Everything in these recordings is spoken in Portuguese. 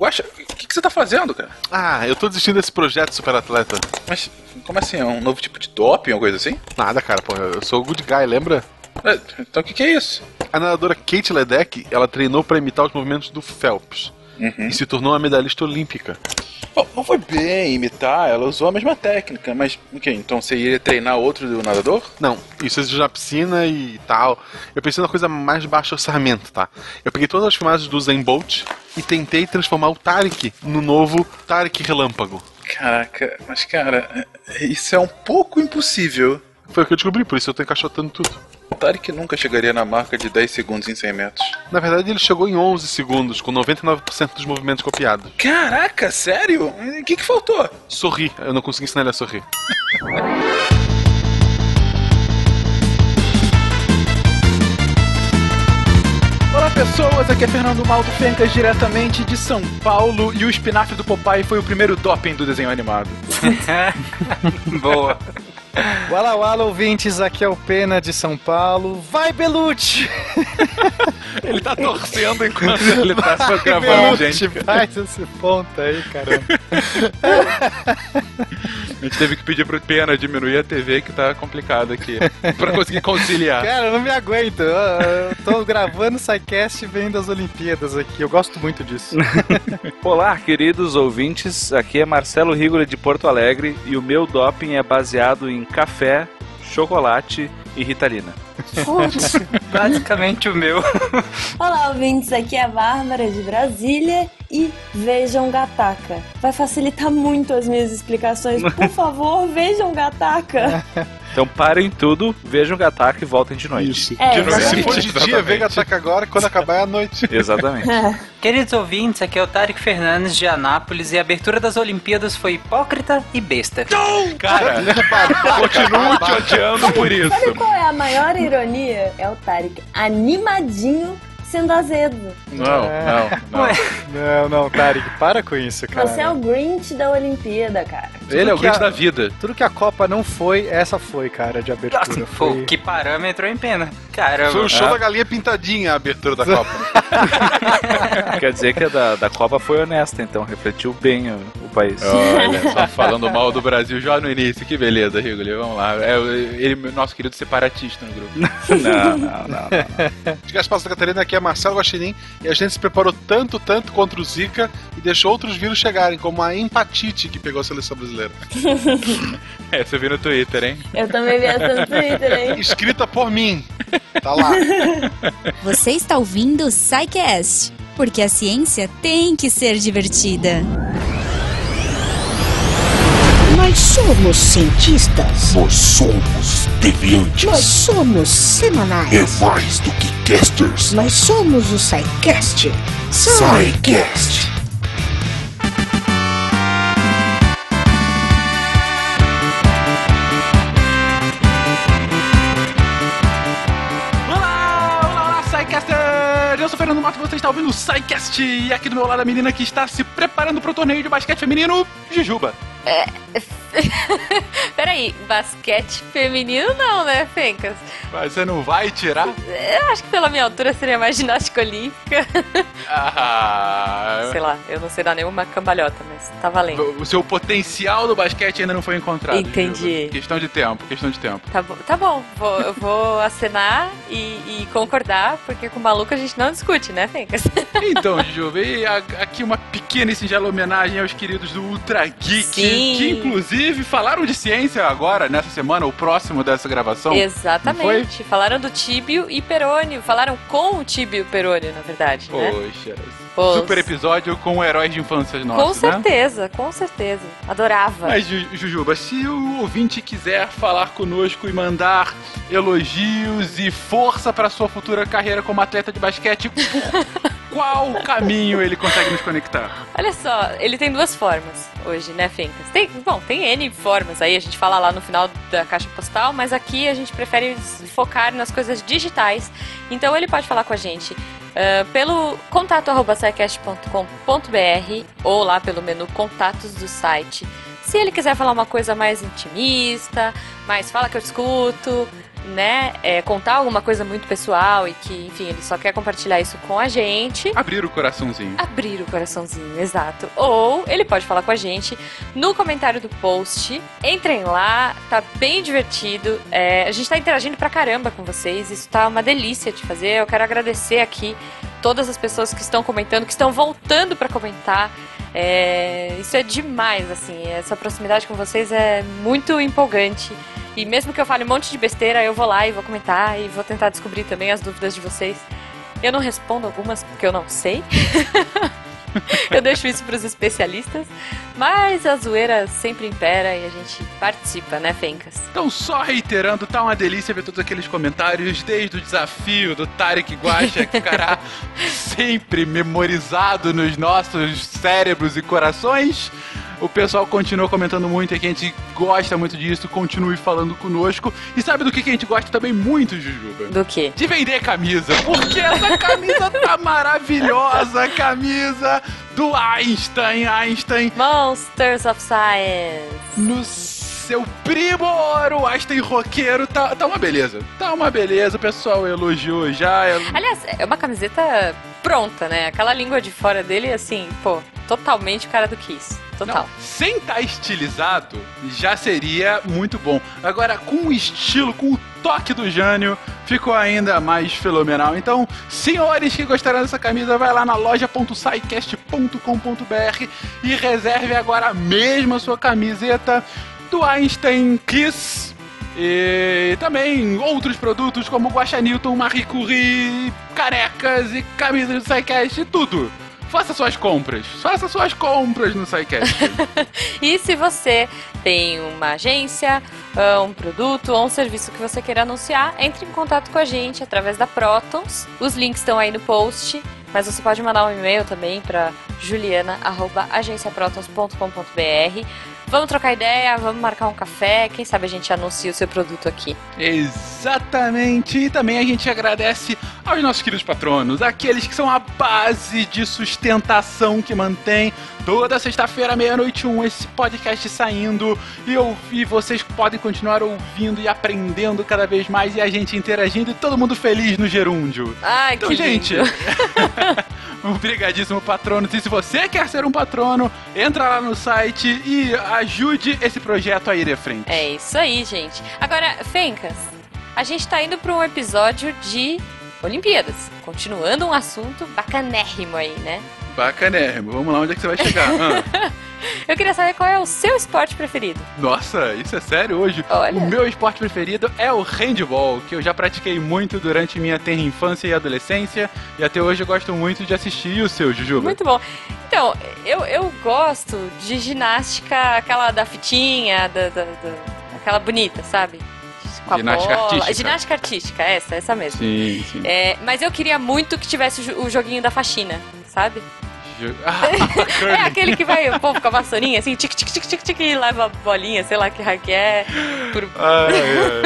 Guaxa, o que, que você tá fazendo, cara? Ah, eu tô desistindo desse projeto super atleta. Mas como assim? É um novo tipo de doping ou coisa assim? Nada, cara, pô, eu sou o good guy, lembra? É, Então o que, que é isso? A nadadora Kate Ledeck, ela treinou pra imitar os movimentos do Phelps. E se tornou uma medalhista olímpica. Bom, não foi bem imitar, ela usou a mesma técnica, mas o que? Então você iria treinar outro do nadador? Não, isso existe na piscina e tal. Eu pensei na coisa mais baixo orçamento, tá? Eu peguei todas as filmagens do Zen Bolt e tentei transformar o Tarek no novo Tarek Relâmpago. Caraca, mas cara, isso é um pouco impossível. Foi o que eu descobri, por isso eu tô encaixotando tudo. O Tarek nunca chegaria na marca de 10 segundos em 100 metros. Na verdade, ele chegou em 11 segundos, com 99% dos movimentos copiados. Caraca, sério? O que, que faltou? Sorri, eu não consegui ensinar ele a sorrir. pessoas, aqui é Fernando Maldo Fencas, diretamente de São Paulo, e o espinafre do Popeye foi o primeiro doping do desenho animado. Boa. Wala Wala ouvintes, aqui é o Pena de São Paulo. Vai Belucci! Ele tá torcendo enquanto ele tá só gravando, Belucci, gente. faz esse ponto aí, caramba. A gente teve que pedir pro Pena diminuir a TV que tá complicado aqui, pra conseguir conciliar. Cara, eu não me aguento. Eu, eu tô gravando o SciCast vendo as Olimpíadas aqui. Eu gosto muito disso. Olá, queridos ouvintes. Aqui é Marcelo Rigoli de Porto Alegre e o meu doping é baseado em café, chocolate e ritalina. Basicamente o meu. Olá, ouvintes, aqui é a Bárbara de Brasília e vejam Gataca. Vai facilitar muito as minhas explicações. Por favor, vejam Gataca. Então parem tudo, vejam Gataca e voltem de noite. É, De noite. Se for de dia, vem ataca agora, quando acabar é a noite. Exatamente. Queridos ouvintes, aqui é o Tarek Fernandes de Anápolis e a abertura das Olimpíadas foi hipócrita e besta. Cara, continuo te odiando por isso. Sabe qual é a maior ironia? É o Tarek animadinho sendo azedo. Não, não, não. Ué, Não, não, Tarek, para com isso, cara. Você é o Grinch da Olimpíada, cara. Ele é o grande a- da vida. Tudo que a Copa não foi, essa foi, cara, de abertura. nossa, Foi... pô, que parâmetro, hein, Pena? Caramba. Foi o show da galinha pintadinha a abertura da Copa. Quer dizer que a da, da Copa foi honesta, então refletiu bem o, o país. Olha, só falando mal do Brasil já no início. Que beleza, Rigoli. Vamos lá. É ele, nosso querido separatista no grupo. Não, não, não. De Gaspar Santa Catarina, aqui é Marcelo Guaxinim e a gente se preparou tanto, tanto contra o Zika e deixou outros vírus chegarem, como a empatite que pegou a seleção brasileira. É, você viu no Twitter, hein? Eu também vi essa no Twitter, hein? Escrita por mim. Tá lá. Você está ouvindo o SciCast, porque a ciência tem que ser divertida. Somos cientistas. Nós somos deviantes. Nós somos semanais. É mais do que casters. Nós somos o SciCast. SciCast. Olá, olá, olá, Psycaster! Eu sou o Fernando Mato, você está ouvindo o Psycast e aqui do meu lado a menina que está se preparando para o torneio de basquete feminino, Jujuba. Peraí, basquete feminino não, né, Fencas? Mas você não vai tirar? Eu acho que pela minha altura seria mais ginástica olímpica. Ah, Sei lá, eu não sei dar nenhuma cambalhota, mas tá valendo. o seu potencial do basquete ainda não foi encontrado. Entendi. Jujuba. Questão de tempo, questão de tempo. Tá bom, tá bom. Vou, eu vou acenar e, e concordar, porque com maluco a gente não discute, né, Fencas? Então, e a- aqui uma pequena e singela homenagem aos queridos do Ultra Geek, Sim. Que inclusive falaram de ciência agora, nessa semana, o próximo dessa gravação. Exatamente. Falaram do Tíbio e Perônio. Falaram com o Tíbio e Perônio, na verdade, né? Poxa, Pô, super episódio com heróis de infância Com nossos, né? certeza, com certeza. Adorava. Mas, Ju- Jujuba, se o ouvinte quiser falar conosco e mandar elogios e força para sua futura carreira como atleta de basquete, por qual caminho ele consegue nos conectar? Olha só, ele tem duas formas hoje, né, Fencas? Tem, bom, tem N formas aí, a gente fala lá no final da caixa postal, mas aqui a gente prefere focar nas coisas digitais. Então ele pode falar com a gente ah, pelo contato scicast.com.br ou lá pelo menu contatos do site Se ele quiser falar uma coisa mais intimista, mais fala que eu escuto, né? É, contar alguma coisa muito pessoal e que, enfim, ele só quer compartilhar isso com a gente. Abrir o coraçãozinho. Abrir o coraçãozinho, exato. Ou ele pode falar com a gente no comentário do post. Entrem lá, tá bem divertido. É, a gente tá interagindo pra caramba com vocês. Isso tá uma delícia de fazer. Eu quero agradecer aqui todas as pessoas que estão comentando, que estão voltando pra comentar. É, isso é demais, assim. Essa proximidade com vocês é muito empolgante. E mesmo que eu fale um monte de besteira, eu vou lá e vou comentar e vou tentar descobrir também as dúvidas de vocês. Eu não respondo algumas porque eu não sei. eu deixo isso para os especialistas. Mas a zoeira sempre impera e a gente participa, né, Fencas? Então, só reiterando, tá uma delícia ver todos aqueles comentários, desde o desafio do Tarek Guacha, que ficará sempre memorizado nos nossos cérebros e corações. O pessoal continua comentando muito aqui, a gente gosta muito disso, continue falando conosco. E sabe do que que a gente gosta também muito, Jujuba? Do quê? De vender camisa. Porque essa camisa tá maravilhosa, camisa do Einstein, Einstein. Monsters of Science. No seu primor, o Einstein roqueiro, tá, tá uma beleza. Tá uma beleza, o pessoal elogiou já. é- Aliás, é uma camiseta pronta, né? Aquela língua de fora dele, assim, pô, totalmente cara do Kiss. Total. Não, sem estar estilizado, já seria muito bom. Agora, com o estilo, com o toque do Jânio, ficou ainda mais fenomenal. Então, senhores que gostaram dessa camisa, vai lá na loja.sicast.com.br e reserve agora mesmo a sua camiseta do Einstein Kiss. E também outros produtos como Guaxa Newton, Marie Curie, canecas e camisas do SciCast, tudo. Faça suas compras. Faça suas compras no SciCast. E se você tem uma agência, ah, um produto ou um serviço que você queira anunciar, entre em contato com a gente através da Protons. Os links estão aí no post, mas você pode mandar um e-mail também para juliana@agenciaprotons.com.br. Vamos trocar ideia, vamos marcar um café, quem sabe a gente anuncia o seu produto aqui. Exatamente. E também a gente agradece aos nossos queridos patronos, aqueles que são a base de sustentação que mantém toda sexta-feira, meia-noite um, esse podcast saindo e, eu, e vocês podem continuar ouvindo e aprendendo cada vez mais e a gente interagindo e todo mundo feliz no gerúndio. Ai, Então, que gente. Obrigadíssimo, patrono. E se você quer ser um patrono, entra lá no site e ajude esse projeto a ir à frente. É isso aí, gente. Agora, Fencas, a gente tá indo para um episódio de Olimpíadas. Continuando um assunto bacanérrimo aí, né? Bacanérrimo. Vamos lá, onde é que você vai chegar? Ah, Eu queria saber qual é o seu esporte preferido. nossa, isso é sério hoje? Olha. O meu esporte preferido é o handball, que eu já pratiquei muito durante minha tenra infância e adolescência, e até hoje eu gosto muito de assistir. E o seu, Jujuba? Muito bom. Então, eu, eu gosto de ginástica, aquela da fitinha, da, da- da- aquela bonita, sabe? Com a Ginástica bola. artística. Ginástica artística, essa, essa mesmo. Sim, sim. É, mas eu queria muito que tivesse o joguinho da faxina, sabe? Ah, É aquele que vai, o povo com a vassourinha, assim, tic, tic, tic, tic, tic, e leva a bolinha, sei lá que que é. Por... Ai,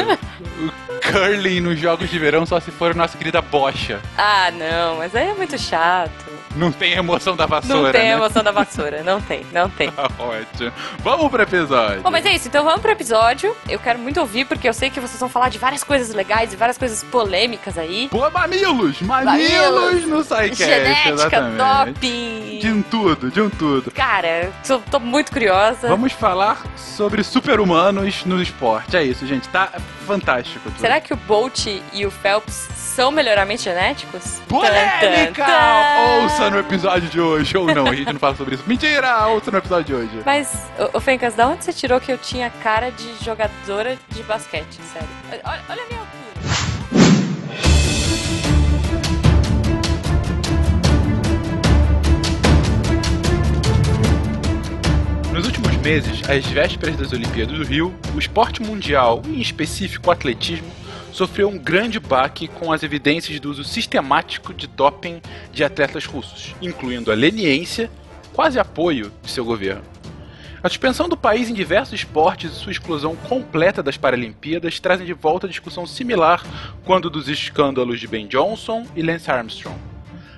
ai. O curling nos jogos de verão só se for a nossa querida bocha. Ah, não, mas aí é muito chato. Não tem emoção da vassoura, não tem né? emoção da vassoura, não tem, não tem. Tá Ótimo. Vamos pro episódio. Bom, mas é isso, então vamos pro episódio. Eu quero muito ouvir, porque eu sei que vocês vão falar de várias coisas legais e várias coisas polêmicas aí. Pô, mamilos! Mamilos, no SciCast, Genética, doping. De um tudo, de um tudo. Cara, tô, tô muito curiosa. Vamos falar sobre super-humanos no esporte. É isso, gente. Tá fantástico. tudo. Será que o Bolt e o Phelps são melhoramente genéticos? Polêmica! Tan, tan, tan. Ouça no episódio de hoje. Ou não, a gente não fala sobre isso. Mentira! Ouça no episódio de hoje. Mas, ô, ô Fencas, da onde você tirou que eu tinha cara de jogadora de basquete? Sério. Olha, olha a minha altura. Nos últimos meses, às vésperas das Olimpíadas do Rio, o esporte mundial, em específico o atletismo, sofreu um grande baque com as evidências do uso sistemático de doping de atletas russos, incluindo a leniência, quase apoio de seu governo. A suspensão do país em diversos esportes e sua exclusão completa das Paralimpíadas trazem de volta a discussão similar quando dos escândalos de Ben Johnson e Lance Armstrong.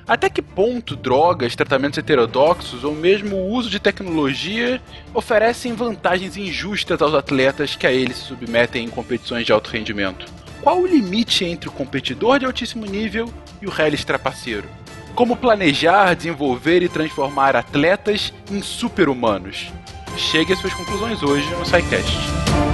Até que ponto drogas, tratamentos heterodoxos ou mesmo o uso de tecnologia oferecem vantagens injustas aos atletas que a eles se submetem em competições de alto rendimento? Qual o limite entre o competidor de altíssimo nível e o reles trapaceiro? Como planejar, desenvolver e transformar atletas em super-humanos? Chegue às suas conclusões hoje no SciCast.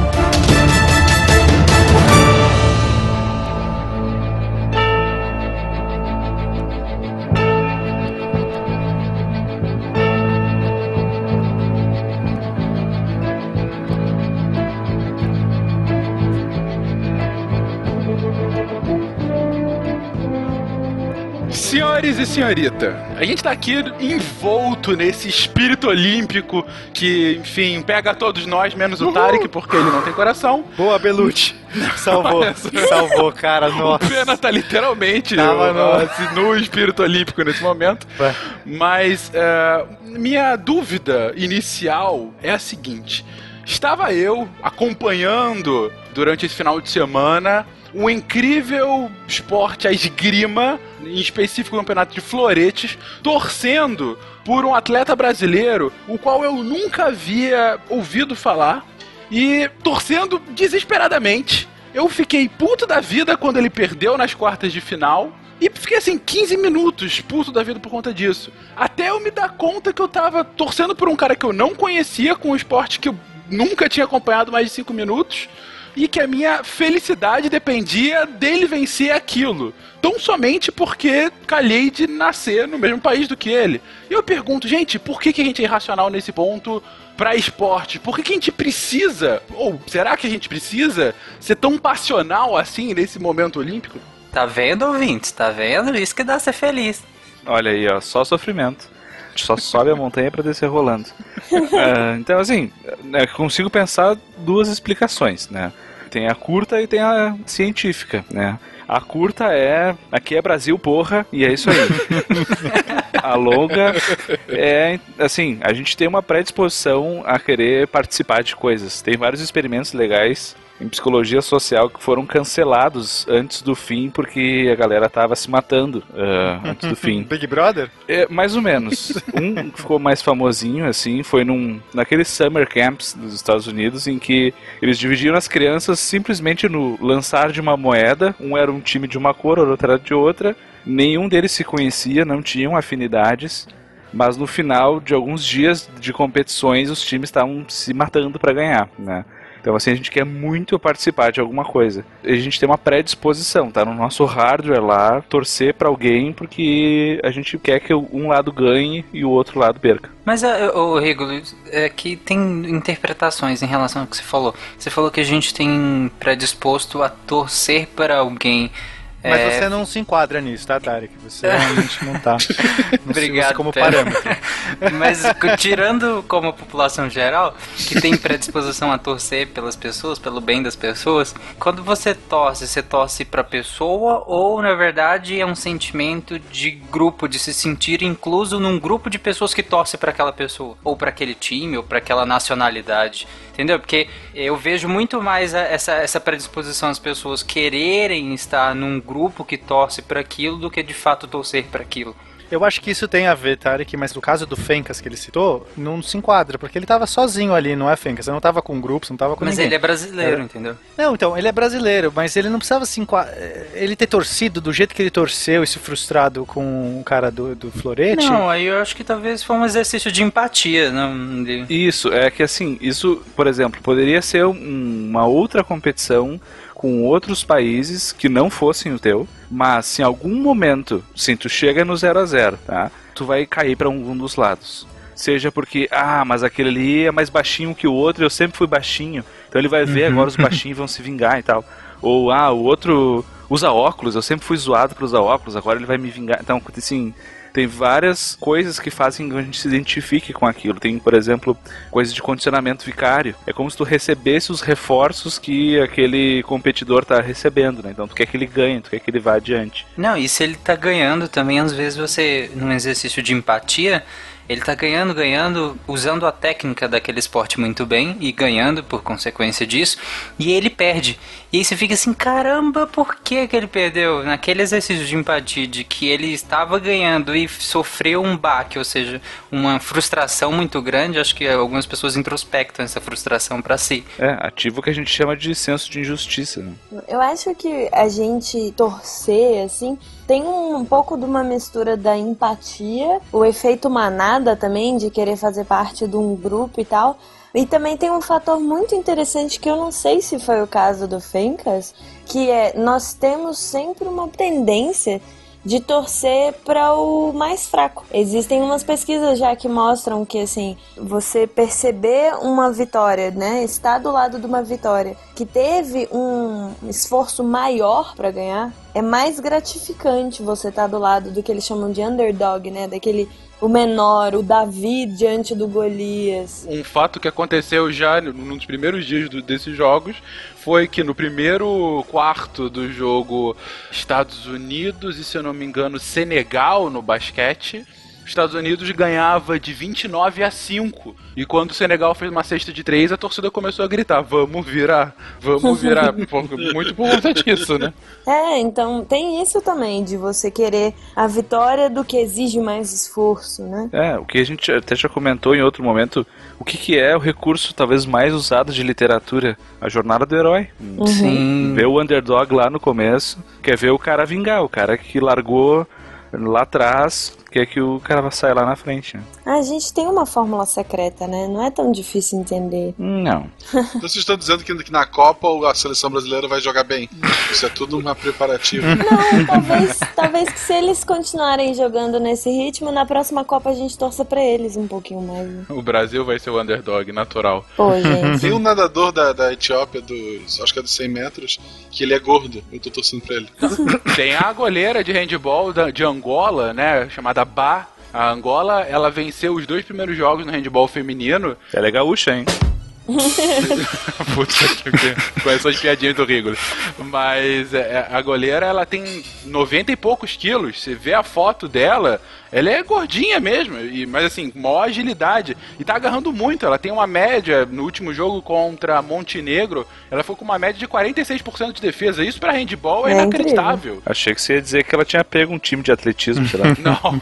Senhores e senhorita, a gente tá aqui envolto nesse espírito olímpico que, enfim, pega todos nós, menos o Tarek, porque ele não tem coração. Boa, Belucci. Salvou. Salvou, cara. Nossa. O Pena tá literalmente Tava no- assim, no espírito olímpico nesse momento. Ué. Mas é, minha dúvida inicial é a seguinte: estava eu acompanhando durante esse final de semana o incrível esporte, a esgrima, em específico o campeonato de floretes, torcendo por um atleta brasileiro, o qual eu nunca havia ouvido falar, e torcendo desesperadamente. Eu fiquei puto da vida quando ele perdeu nas quartas de final. E fiquei assim, 15 minutos puto da vida por conta disso. Até eu me dar conta que eu tava torcendo por um cara que eu não conhecia, com um esporte que eu nunca tinha acompanhado mais de 5 minutos. E que a minha felicidade dependia dele vencer aquilo. Tão somente porque calhei de nascer no mesmo país do que ele. E eu pergunto, gente, por que, que a gente é irracional nesse ponto pra esporte? Por que, que a gente precisa, ou será que a gente precisa ser tão passional assim nesse momento olímpico? Tá vendo, ouvintes? Tá vendo? Isso que dá ser feliz. Olha aí, ó, só sofrimento. A gente só sobe a montanha pra descer rolando. Ah, então, assim, né, consigo pensar duas explicações, né? Tem a curta e tem a científica, né? A curta é aqui é Brasil, porra, e é isso aí. a longa é assim, a gente tem uma predisposição a querer participar de coisas. Tem vários experimentos legais em psicologia social que foram cancelados antes do fim porque a galera tava se matando ah, antes do fim. Big Brother? É, mais ou menos. Um que ficou mais famosinho, assim, foi num, naqueles summer camps dos Estados Unidos, em que eles dividiram as crianças simplesmente no lançar de uma moeda. Um era um time de uma cor, o outro era de outra. Nenhum deles se conhecia, não tinham afinidades. Mas no final de alguns dias de competições, os times estavam se matando para ganhar, né? Então, assim, a gente quer muito participar de alguma coisa. A gente tem uma predisposição, tá no nosso hardware lá, torcer pra alguém porque a gente quer que um lado ganhe e o outro lado perca. Mas, é, ô Regulo, é que tem interpretações em relação ao que você falou. Você falou que a gente tem predisposto a torcer para alguém. Mas é, você não se enquadra nisso, tá, Tarek? Você realmente não tá. Não Obrigado, como parâmetro. Mas tirando como população geral, que tem predisposição a torcer pelas pessoas, pelo bem das pessoas, quando você torce, você torce pra pessoa ou na verdade é um sentimento de grupo, de se sentir incluso num grupo de pessoas que torce pra aquela pessoa, ou pra aquele time, ou pra aquela nacionalidade. Entendeu? Porque eu vejo muito mais essa, essa predisposição às pessoas quererem estar num grupo que torce pra aquilo do que de fato torcer pra aquilo. Eu acho que isso tem a ver, Tarek, mas no caso do Fencas que ele citou, não se enquadra, porque ele tava sozinho ali, não é Fencas? Você não tava com grupo, você não tava com Mas ninguém. ele é brasileiro, É. entendeu? Não, então, ele é brasileiro, mas ele não precisava se enquadrar. Ele ter torcido do jeito que ele torceu e se frustrado com o cara do, do Florete. Não, aí eu acho que talvez foi um exercício de empatia, não de... Isso, é que assim, isso, por exemplo, poderia ser um- uma outra competição com outros países que não fossem o teu, mas se em algum momento, sim, tu chega no 0 a 0 tá? Tu vai cair para um dos lados. Seja porque, ah, mas aquele ali é mais baixinho que o outro, eu sempre fui baixinho, então ele vai ver agora os baixinhos vão se vingar e tal. Ou, ah, o outro usa óculos, eu sempre fui zoado por usar óculos, agora ele vai me vingar. Então, assim, tem várias coisas que fazem que a gente se identifique com aquilo. Tem, por exemplo, coisas de condicionamento vicário. É como se tu recebesse os reforços que aquele competidor tá recebendo, né? Então tu quer que ele ganhe, tu quer que ele vá adiante. Não, e se ele tá ganhando também, às vezes você, num exercício de empatia, Ele tá ganhando, ganhando, usando a técnica daquele esporte muito bem e ganhando por consequência disso, e ele perde. E aí você fica assim, caramba, por que, que ele perdeu? Naquele exercício de empatia de que ele estava ganhando e sofreu um baque, ou seja, uma frustração muito grande, acho que algumas pessoas introspectam essa frustração para si. É, ativa o que a gente chama de senso de injustiça. Né? Eu acho que a gente torcer, assim, tem um pouco de uma mistura da empatia, o efeito manada também, de querer fazer parte de um grupo e tal. E também tem um fator muito interessante que eu não sei se foi o caso do Fencas, que é nós temos sempre uma tendência de torcer para o mais fraco. Existem umas pesquisas já que mostram que assim, você perceber uma vitória, né, estar do lado de uma vitória que teve um esforço maior para ganhar, é mais gratificante você estar do lado do que eles chamam de underdog, né, daquele o menor, o Davi diante do Golias. Um fato que aconteceu já num dos primeiros dias do, desses jogos foi que no primeiro quarto do jogo Estados Unidos e, se eu não me engano, Senegal no basquete os Estados Unidos ganhava de 29 a 5. E quando o Senegal fez uma cesta de 3, a torcida começou a gritar: vamos virar, vamos virar. Muito por conta disso, né? É, então tem isso também, de você querer a vitória do que exige mais esforço, né? É, o que a gente até já comentou em outro momento, o que, que é o recurso talvez mais usado de literatura? A jornada do herói. Uhum. Sim. Ver o underdog lá no começo, quer ver o cara vingar, o cara que largou lá atrás, quer que o cara saia lá na frente. Né? A gente tem uma fórmula secreta, né? Não é tão difícil entender. Não. Então vocês estão dizendo que na Copa a seleção brasileira vai jogar bem. Isso é tudo uma preparativa. Não, talvez, talvez que se eles continuarem jogando nesse ritmo, na próxima Copa a gente torça pra eles um pouquinho mais. Né? O Brasil vai ser o underdog natural. Pô, gente. Tem um nadador da, da Etiópia, dos, acho que é dos 100 metros, que ele é gordo. Eu tô torcendo pra ele. Tem a goleira de handball da, de Angola, né? Chamada Bá. A Angola, ela venceu os dois primeiros jogos no handball feminino. Ela é gaúcha, hein? Puta que Começou as piadinhas do Rigolo. Mas é, a goleira, ela tem 90 e poucos quilos. Você vê a foto dela, ela é gordinha mesmo, e, mas assim, maior agilidade. E tá agarrando muito. Ela tem uma média, no último jogo contra Montenegro, ela foi com uma média de 46% de defesa. Isso pra handball é, É inacreditável. Achei que você ia dizer que ela tinha pego um time de atletismo, sei lá. Não.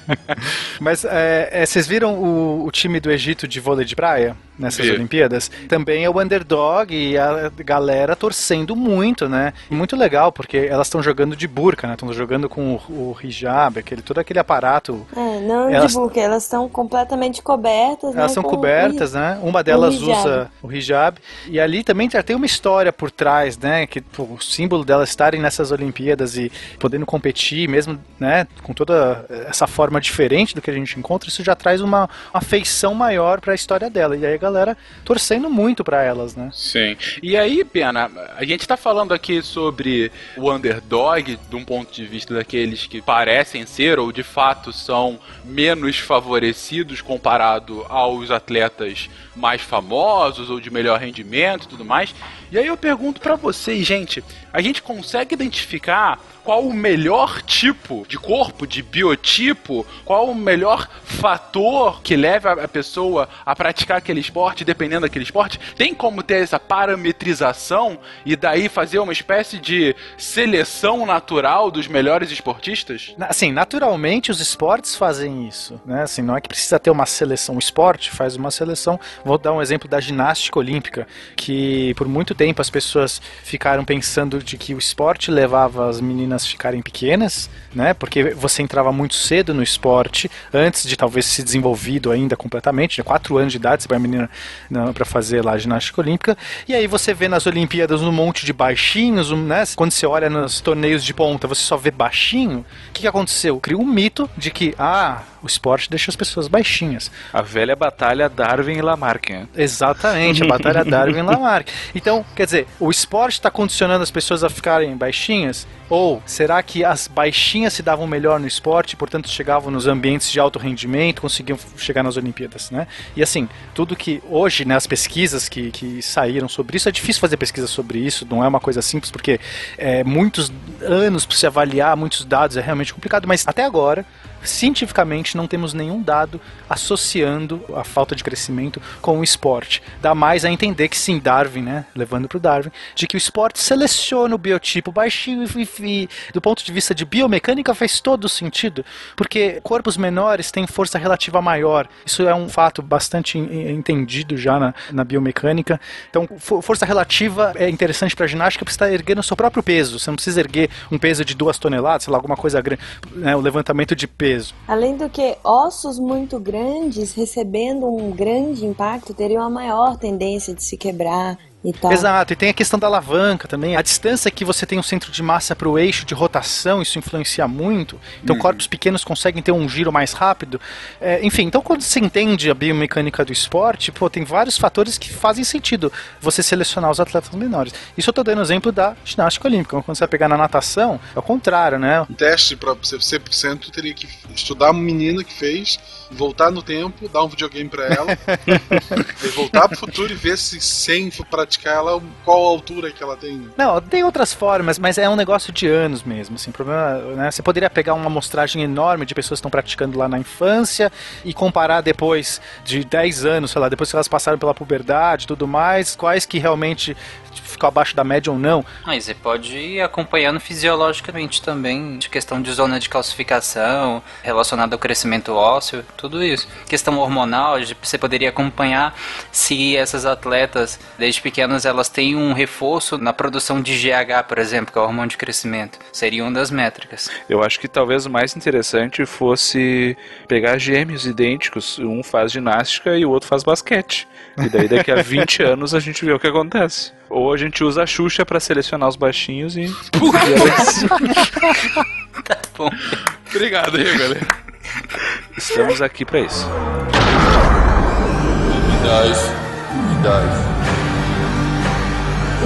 Mas é, é, vocês viram o, o time do Egito de vôlei de praia nessas Vi. Olimpíadas? Também é o underdog e a galera torcendo muito, né? E muito legal, porque elas estão jogando de burca, né? Estão jogando com o, o hijab, aquele, todo aquele aparato. É, não Elas- de burca, elas estão completamente cobertas, né? Elas são com cobertas, né? Uma delas hijab. usa o hijab. E ali também já tem uma história por trás, né? Que pô, o símbolo delas estarem nessas Olimpíadas e podendo competir, mesmo, né? Com toda essa forma diferente do que a gente encontra, isso já traz uma afeição maior para a história dela. E aí a galera torcendo muito para elas, né? Sim. E aí, Pena, a gente tá falando aqui sobre o underdog de um ponto de vista daqueles que parecem ser ou de fato são menos favorecidos comparado aos atletas mais famosos ou de melhor rendimento e tudo mais. E aí eu pergunto pra vocês, gente, a gente consegue identificar qual o melhor tipo de corpo, de biotipo, qual o melhor fator que leva a pessoa a praticar aquele esporte, dependendo daquele esporte? Tem como ter essa parametrização e daí fazer uma espécie de seleção natural dos melhores esportistas? Assim, naturalmente os esportes fazem isso, né? Assim, não é que precisa ter uma seleção. O esporte faz uma seleção. Vou dar um exemplo da ginástica olímpica, que por muito tempo as pessoas ficaram pensando de que o esporte levava as meninas a ficarem pequenas, né? Porque você entrava muito cedo no esporte, antes de talvez se desenvolvido ainda completamente, de 4 anos de idade, você vai a menina para fazer lá a ginástica olímpica. E aí você vê nas Olimpíadas um monte de baixinhos, um, né? Quando você olha nos torneios de ponta, você só vê baixinho. O que, que aconteceu? Criou um mito de que, ah, o esporte deixa as pessoas baixinhas. A velha batalha Darwin e Lamarck. Né? Exatamente, a batalha Darwin e Lamarck. Então, quer dizer, o esporte está condicionando as pessoas a ficarem baixinhas? Ou será que as baixinhas se davam melhor no esporte, e, portanto chegavam nos ambientes de alto rendimento, conseguiam chegar nas Olimpíadas, né? E assim, tudo que hoje, né, as pesquisas que, que saíram sobre isso, é difícil fazer pesquisa sobre isso, não é uma coisa simples, porque é, muitos anos para se avaliar, muitos dados, é realmente complicado, mas até agora cientificamente não temos nenhum dado associando a falta de crescimento com o esporte. Dá mais a entender que sim, Darwin, né, levando para o Darwin, de que o esporte seleciona o biotipo baixinho e, e, do ponto de vista de biomecânica faz todo sentido, porque corpos menores têm força relativa maior. Isso é um fato bastante entendido já na, na biomecânica. Então, for, força relativa é interessante para ginástica porque você está erguendo o seu próprio peso. Você não precisa erguer um peso de duas toneladas, sei lá, alguma coisa grande, né, o levantamento de peso. Além do que, ossos muito grandes recebendo um grande impacto teriam a maior tendência de se quebrar, e tal. Exato, e tem a questão da alavanca também. A distância que você tem um centro de massa para o eixo de rotação, isso influencia muito. Então, uhum. corpos pequenos conseguem ter um giro mais rápido. É, enfim, então quando você entende a biomecânica do esporte, pô, tem vários fatores que fazem sentido você selecionar os atletas menores. Isso eu estou dando exemplo da ginástica olímpica. Quando você vai pegar na natação, é o contrário, né? Um teste para ser 100% teria que estudar uma menina que fez, voltar no tempo, dar um videogame para ela, voltar para o futuro e ver se sem praticar praticar ela, qual a altura que ela tem? Não, tem outras formas, mas é um negócio de anos mesmo. Assim, problema, né? Você poderia pegar uma amostragem enorme de pessoas que estão praticando lá na infância e comparar depois de 10 anos, sei lá, depois que elas passaram pela puberdade e tudo mais, quais que realmente ficou abaixo da média ou não. Mas você pode ir acompanhando fisiologicamente também, de questão de zona de calcificação, relacionada ao crescimento ósseo, tudo isso. Questão hormonal, você poderia acompanhar se essas atletas, desde pequenas, elas têm um reforço na produção de GH, por exemplo, que é o hormônio de crescimento. Seria uma das métricas. Eu acho que talvez o mais interessante fosse pegar gêmeos idênticos, um faz ginástica e o outro faz basquete. E daí daqui a 20 anos a gente vê o que acontece. Ou a gente usa a Xuxa para selecionar os baixinhos e. tá bom. Obrigado aí, galera. Estamos aqui para isso. Unidade. Unidade.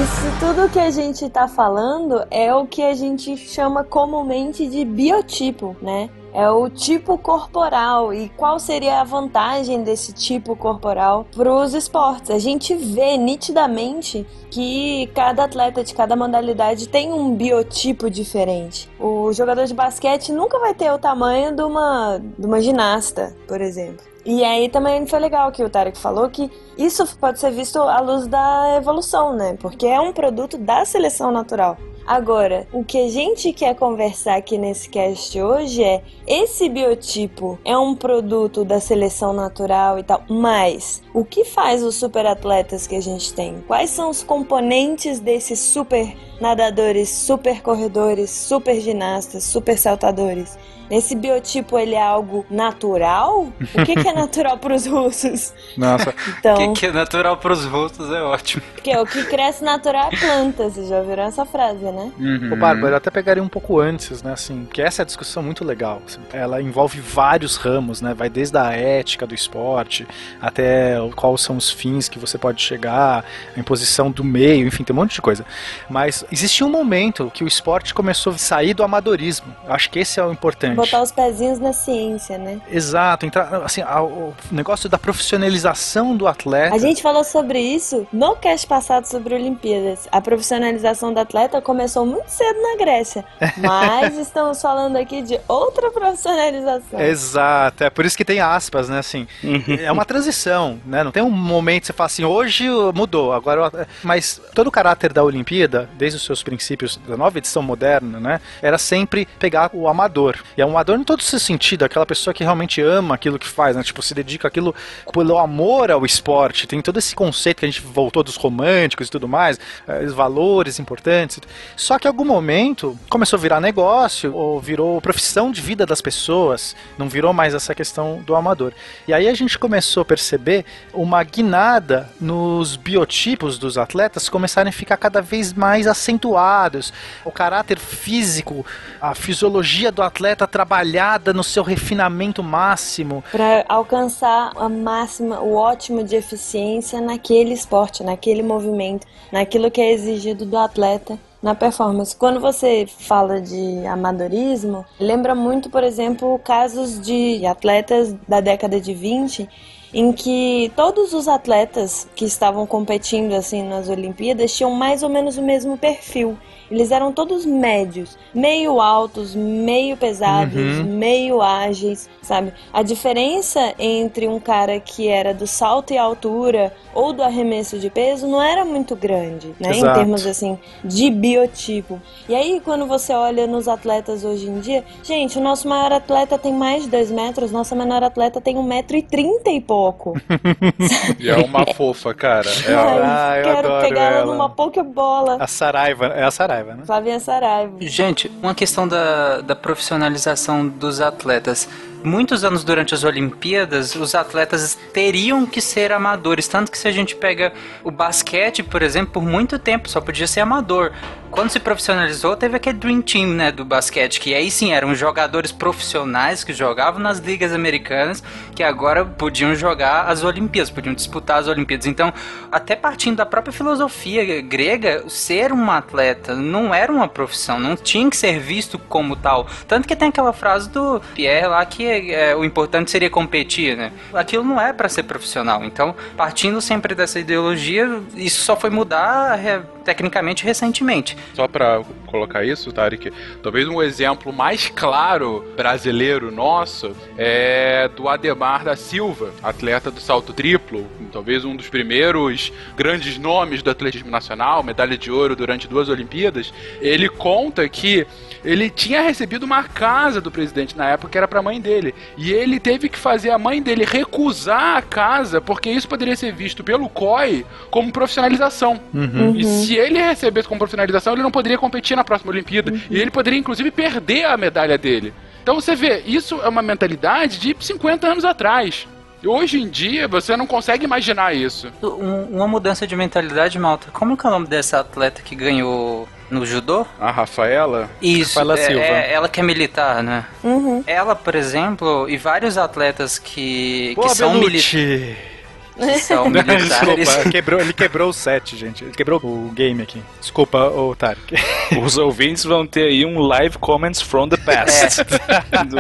Isso tudo que a gente está falando é o que a gente chama comumente de biotipo, né? É o tipo corporal e qual seria a vantagem desse tipo corporal para os esportes. A gente vê nitidamente que cada atleta de cada modalidade tem um biotipo diferente. O jogador de basquete nunca vai ter o tamanho de uma, de uma ginasta, por exemplo. E aí também foi legal que o Tarek falou que isso pode ser visto à luz da evolução, né? Porque é um produto da seleção natural. Agora, o que a gente quer conversar aqui nesse cast hoje é: esse biotipo é um produto da seleção natural e tal, mas o que faz os super atletas que a gente tem? Quais são os componentes desses super nadadores, super corredores, super ginastas, super saltadores? Esse biotipo ele é algo natural? O que, que é natural para os russos? Nossa. Então, o que, que é natural para os russos é ótimo. Porque o que cresce natural é planta, vocês já ouviram essa frase, né? Uhum. Ô, Bárbara, eu até pegaria um pouco antes, né, assim, que essa é a discussão muito legal. Assim, ela envolve vários ramos, né? Vai desde a ética do esporte até quais são os fins que você pode chegar, a imposição do meio, enfim, tem um monte de coisa. Mas existe um momento que o esporte começou a sair do amadorismo. Eu acho que esse é o importante botar os pezinhos na ciência, né? Exato, entrar, assim, o negócio da profissionalização do atleta. A gente falou sobre isso no cast passado sobre Olimpíadas. A profissionalização do atleta começou muito cedo na Grécia, mas estamos falando aqui de outra profissionalização. Exato, é por isso que tem aspas, né, assim. Uhum. é uma transição, né? Não tem um momento que você fala assim, hoje mudou, agora mas todo o caráter da Olimpíada, desde os seus princípios da nova edição moderna, né, era sempre pegar o amador. E é um amador em todo esse sentido, aquela pessoa que realmente ama aquilo que faz, né? Tipo, se dedica aquilo pelo amor ao esporte. Tem todo esse conceito que a gente voltou dos românticos e tudo mais, eh, os valores importantes. Só que em algum momento começou a virar negócio, ou virou profissão de vida das pessoas, não virou mais essa questão do amador. E aí a gente começou a perceber uma guinada nos biotipos dos atletas começarem a ficar cada vez mais acentuados. O caráter físico, a fisiologia do atleta trabalhada no seu refinamento máximo. Para alcançar a máxima, o ótimo de eficiência naquele esporte, naquele movimento, naquilo que é exigido do atleta na performance. Quando você fala de amadorismo, lembra muito, por exemplo, casos de atletas da década de 20 em que todos os atletas que estavam competindo assim nas Olimpíadas tinham mais ou menos o mesmo perfil. Eles eram todos médios, meio altos, meio pesados, Uhum. meio ágeis, sabe? A diferença entre um cara que era do salto e altura ou do arremesso de peso não era muito grande, né? Em Exato. termos assim de biotipo. E aí quando você olha nos atletas hoje em dia, gente, o nosso maior atleta tem mais de 2 metros, nossa menor atleta tem 1,30m e pouco. E é uma fofa, cara. É Ah, eu quero adoro pegar ela ela. numa pokébola. A Saraiva, é a Saraiva, né? Flavinha Saraiva. Gente, uma questão da, da profissionalização dos atletas. Muitos anos durante as Olimpíadas, os atletas teriam que ser amadores. Tanto que se a gente pega o basquete, por exemplo, por muito tempo só podia ser amador. Quando se profissionalizou, teve aquele Dream Team, né, do basquete, que aí sim eram jogadores profissionais que jogavam nas ligas americanas, que agora podiam jogar as Olimpíadas, podiam disputar as Olimpíadas. Então, até partindo da própria filosofia grega, ser um atleta não era uma profissão, não tinha que ser visto como tal. Tanto que tem aquela frase do Pierre lá que é, o importante seria competir, né? Aquilo não é para ser profissional. Então, partindo sempre dessa ideologia, isso só foi mudar tecnicamente recentemente. Só pra colocar isso, Tarek, talvez um exemplo mais claro brasileiro nosso é do Ademar da Silva, atleta do salto triplo, talvez um dos primeiros grandes nomes do atletismo nacional, medalha de ouro durante duas Olimpíadas. Ele conta que ele tinha recebido uma casa do presidente na época que era pra mãe dele, e ele teve que fazer a mãe dele recusar a casa porque isso poderia ser visto pelo COI como profissionalização. Uhum. E se ele recebesse como profissionalização, ele não poderia competir na próxima Olimpíada. E ele poderia, inclusive, perder a medalha dele. Então você vê, isso é uma mentalidade de 50 anos atrás. E hoje em dia, você não consegue imaginar isso. Um- uma mudança de mentalidade, Malta. Como que é o nome dessa atleta que ganhou no judô? A Rafaela. Isso, Rafaela é, Silva. é ela que é militar, né? Uhum. Ela, por exemplo, e vários atletas que, Pô, que são, mili Belucci. Que são militares. Desculpa, quebrou, ele quebrou o set, gente. Ele quebrou o game aqui. Desculpa, ô Tarek. Os ouvintes vão ter aí um live comments from the past.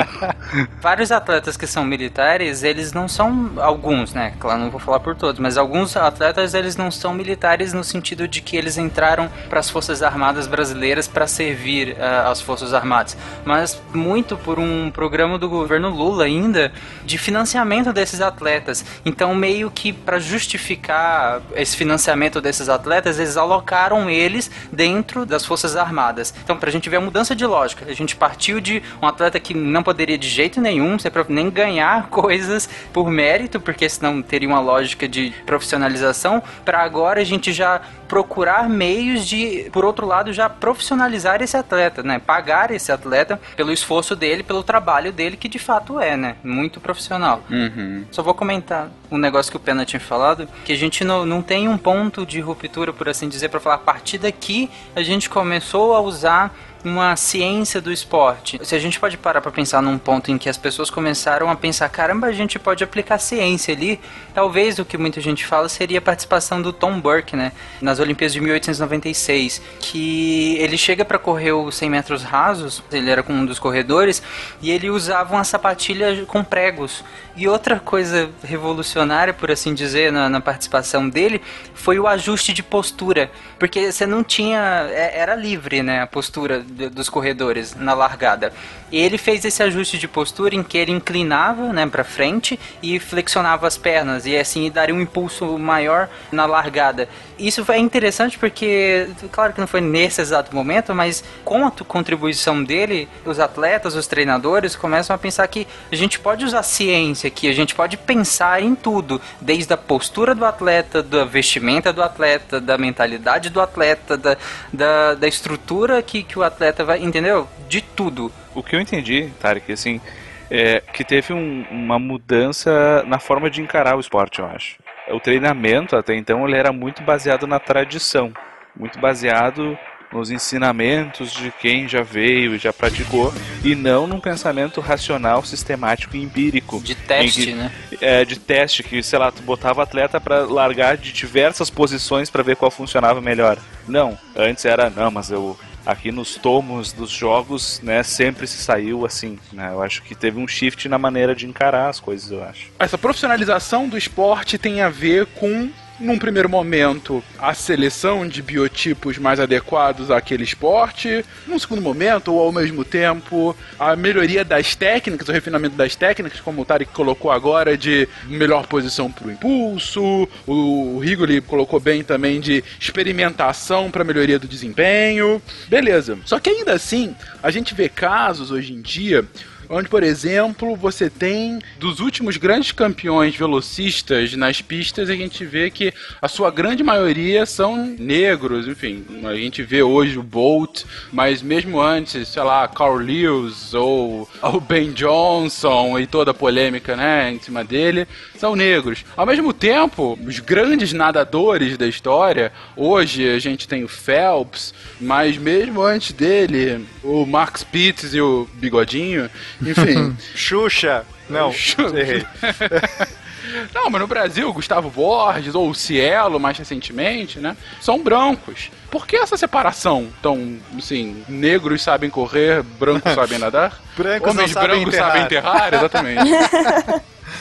Vários atletas que são militares, eles não são alguns, né? Claro, não vou falar por todos, mas alguns atletas eles não são militares no sentido de que eles entraram para as Forças Armadas brasileiras para servir ah, às Forças Armadas, mas muito por um programa do governo Lula ainda de financiamento desses atletas. Então, meio que para justificar esse financiamento desses atletas, eles alocaram eles dentro das Forças Armadas. Então, pra gente ver a mudança de lógica, a gente partiu de um atleta que não poderia de jeito nenhum nem ganhar coisas por mérito, porque senão teria uma lógica de profissionalização, para agora a gente já procurar meios de, por outro lado, já profissionalizar esse atleta, né? Pagar esse atleta pelo esforço dele, pelo trabalho dele, que de fato é, né? Muito profissional. Uhum. Só vou comentar um negócio que o Pena tinha falado, que a gente não, não tem um ponto de ruptura, por assim dizer, para falar, a partir daqui a gente começou a usar uma ciência do esporte. Se a gente pode parar para pensar num ponto em que as pessoas começaram a pensar, caramba, a gente pode aplicar ciência ali, talvez o que muita gente fala seria a participação do Tom Burke, né, nas Olimpíadas de 1896, que ele chega para correr os 100 metros rasos, ele era um dos corredores, e ele usava uma sapatilha com pregos. E outra coisa revolucionária, por assim dizer, na, na participação dele, foi o ajuste de postura, porque você não tinha, é- era livre, né, a postura dos corredores na largada. E ele fez esse ajuste de postura em que ele inclinava, né, para frente e flexionava as pernas e assim daria um impulso maior na largada. Isso é interessante porque, claro que não foi nesse exato momento, mas com a contribuição dele, os atletas, os treinadores começam a pensar que a gente pode usar ciência aqui, a gente pode pensar em tudo, desde a postura do atleta, da vestimenta do atleta, da mentalidade do atleta, da, da, da estrutura que, que o atleta vai, entendeu? De tudo. O que eu entendi, Tarek, assim, é que teve um- uma mudança na forma de encarar o esporte, eu acho. O treinamento, até então, ele era muito baseado na tradição, muito baseado nos ensinamentos de quem já veio e já praticou, e não num pensamento racional, sistemático e empírico. De teste, que- né? É, de teste, que, sei lá, tu botava o atleta pra largar de diversas posições pra ver qual funcionava melhor. Não, antes era, não, mas eu aqui nos tomos dos jogos, né, sempre se saiu assim, né? Eu acho que teve um shift na maneira de encarar as coisas, eu acho. Essa profissionalização do esporte tem a ver com num primeiro momento, a seleção de biotipos mais adequados àquele esporte. Num segundo momento, ou ao mesmo tempo, a melhoria das técnicas, o refinamento das técnicas, como o Tarek colocou agora, de melhor posição para o impulso. O Rigoli colocou bem também de experimentação para melhoria do desempenho. Beleza. Só que ainda assim, a gente vê casos hoje em dia onde, por exemplo, você tem dos últimos grandes campeões velocistas nas pistas, a gente vê que a sua grande maioria são negros, enfim, a gente vê hoje o Bolt, mas mesmo antes, sei lá, Carl Lewis ou o Ben Johnson e toda a polêmica, né, em cima dele, são negros. Ao mesmo tempo, os grandes nadadores da história, hoje a gente tem o Phelps, mas mesmo antes dele, o Mark Spitz e o Bigodinho, enfim. Xuxa! Não, errei. Não, mas no Brasil, Gustavo Borges ou o Cielo, mais recentemente, né? São brancos. Por que essa separação tão, assim, negros sabem correr, brancos sabem nadar? Brancos Homens sabem brancos enterrar. sabem enterrar? Exatamente.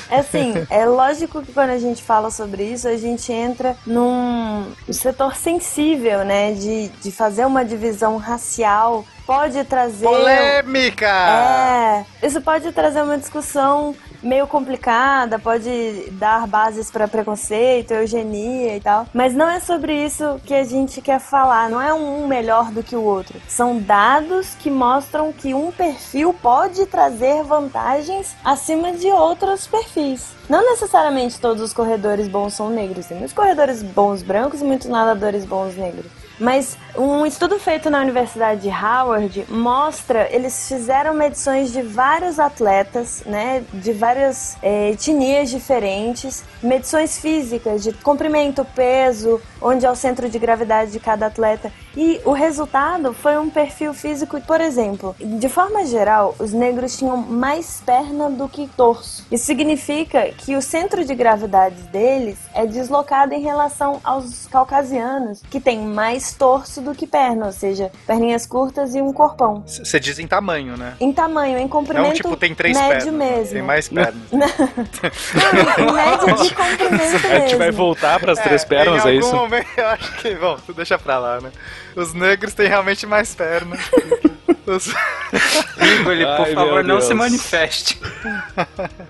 É assim, é lógico que quando a gente fala sobre isso, a gente entra num setor sensível, né? De, de fazer uma divisão racial. Pode trazer. Polêmica! É, isso pode trazer uma discussão meio complicada, pode dar bases para preconceito, eugenia e tal. Mas não é sobre isso que a gente quer falar. Não é um melhor do que o outro. São dados que mostram que um perfil pode trazer vantagens acima de outros perfis. Não necessariamente todos os corredores bons são negros. Tem muitos corredores bons brancos e muitos nadadores bons negros. Mas um estudo feito na Universidade de Howard mostra, eles fizeram medições de vários atletas, né, de várias eh, etnias diferentes, medições físicas de comprimento, peso, onde é o centro de gravidade de cada atleta. E o resultado foi um perfil físico, por exemplo, de forma geral, os negros tinham mais perna do que torso. Isso significa que o centro de gravidade deles é deslocado em relação aos caucasianos, que têm mais torso do que perna, ou seja, perninhas curtas e um corpão. Você diz em tamanho, né? Em tamanho, em comprimento Não, tipo, tem três médio pernas. mesmo. Tem mais pernas. Não, em média de comprimento A gente vai mesmo. voltar para as três pernas, em é isso? Momento, eu acho que, bom, deixa pra lá, né? Os negros têm realmente mais pernas. Os- Rigoli, por Ai, favor, não se Deus. manifeste.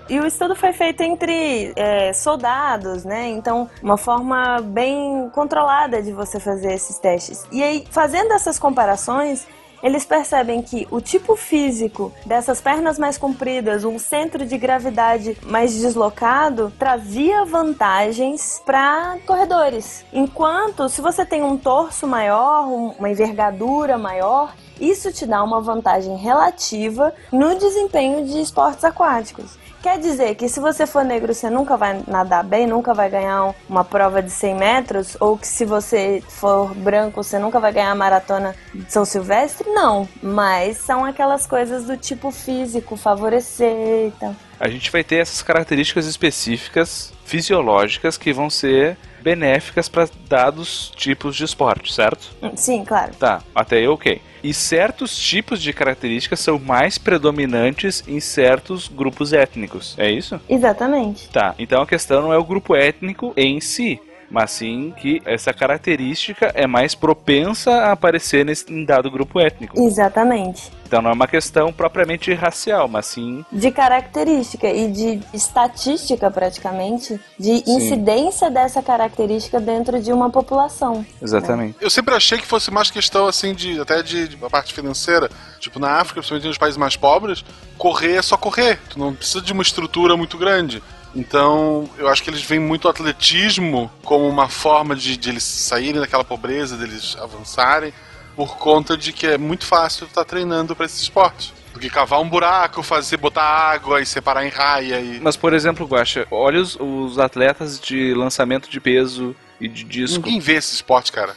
E o estudo foi feito entre é, soldados, né? Então, uma forma bem controlada de você fazer esses testes. E aí, fazendo essas comparações, eles percebem que o tipo físico dessas pernas mais compridas, um centro de gravidade mais deslocado, trazia vantagens para corredores. Enquanto, se você tem um torso maior, um- uma envergadura maior, isso te dá uma vantagem relativa no desempenho de esportes aquáticos. Quer dizer que se você for negro, você nunca vai nadar bem, nunca vai ganhar um- uma prova de 100 metros? Ou que se você for branco, você nunca vai ganhar a maratona de São Silvestre? Não. Mas são aquelas coisas do tipo físico, favorecer e tal. A gente vai ter essas características específicas fisiológicas que vão ser benéficas para dados tipos de esporte, certo? Sim, claro. Tá, até aí ok. E certos tipos de características são mais predominantes em certos grupos étnicos, é isso? Exatamente. Tá, então a questão não é o grupo étnico em si, mas sim que essa característica é mais propensa a aparecer nesse em dado grupo étnico. Exatamente. Então não é uma questão propriamente racial, mas sim De característica e de estatística, praticamente, de Sim. incidência dessa característica dentro de uma população. exatamente. Eu sempre achei que fosse mais questão, assim, de até de, de uma parte financeira. Tipo, na África, principalmente nos países mais pobres, correr é só correr. Tu não precisa de uma estrutura muito grande. Então, eu acho que eles veem muito o atletismo como uma forma de, de eles saírem daquela pobreza, deles avançarem, por conta de que é muito fácil estar treinando para esse esporte. Do que cavar um buraco, fazer, botar água e separar em raia e. Mas por exemplo, Guaxa, olha os, os atletas de lançamento de peso e de disco. Ninguém vê esse esporte, cara.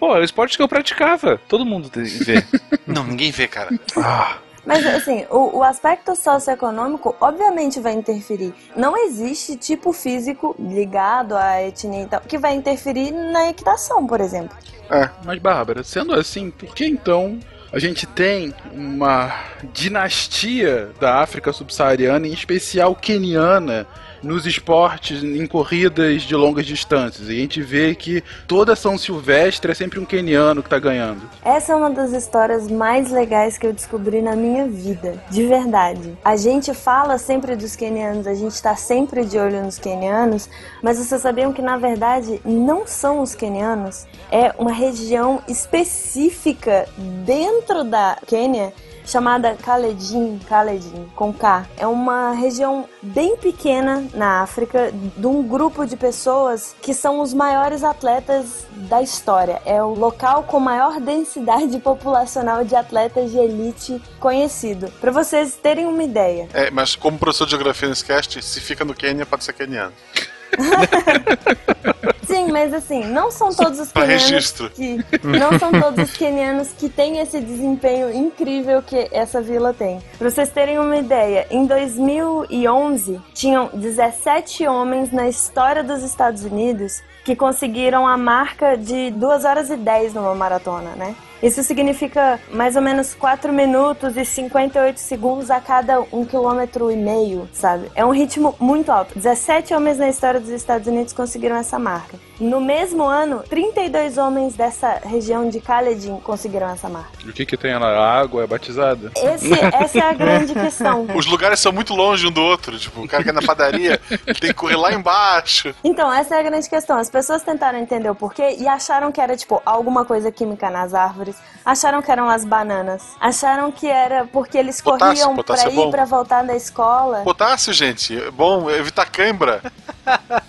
Pô, é o esporte que eu praticava. Todo mundo tem- vê. Não, ninguém vê, cara. Ah, Mas assim, o, o aspecto socioeconômico obviamente vai interferir. Não existe tipo físico ligado à etnia e tal que vai interferir na equitação, por exemplo. É. Mas, Bárbara, sendo assim, por que então a gente tem uma dinastia da África subsaariana, em especial queniana, nos esportes em corridas de longas distâncias. E a gente vê que toda São Silvestre é sempre um queniano que tá ganhando. Essa é uma das histórias mais legais que eu descobri na minha vida, de verdade. A gente fala sempre dos quenianos, a gente tá sempre de olho nos quenianos, mas vocês sabiam que na verdade não são os quenianos? É uma região específica dentro da Quênia chamada Kaledin, Kaledin, com K. É uma região bem pequena na África, de um grupo de pessoas que são os maiores atletas da história. É o local com maior densidade populacional de atletas de elite conhecido. Para vocês terem uma ideia. É, mas como professor de geografia nesse cast, se fica no Quênia, pode ser queniano. Sim, mas assim, não são todos os quenianos que não são todos os quenianos que têm esse desempenho incrível que essa vila tem. Para vocês terem uma ideia, em 2011 tinham 17 homens na história dos Estados Unidos que conseguiram a marca de 2 horas e 10 numa maratona, né? Isso significa mais ou menos 4 minutos e 58 segundos a cada um quilômetro e meio, sabe? É um ritmo muito alto. 17 homens na história dos Estados Unidos conseguiram essa marca. No mesmo ano, 32 homens dessa região de Kaledin conseguiram essa marca. E o que que tem lá? A água é batizada? Esse, essa é a grande questão. Os lugares são muito longe um do outro. Tipo, o cara que é na padaria tem que correr lá embaixo. Então, essa é a grande questão. As pessoas tentaram entender o porquê e acharam que era, tipo, alguma coisa química nas árvores. Acharam que eram as bananas. Acharam que era porque eles Potássio, corriam potássio pra é bom. ir pra voltar da escola. Potássio, gente, é bom evitar cãibra.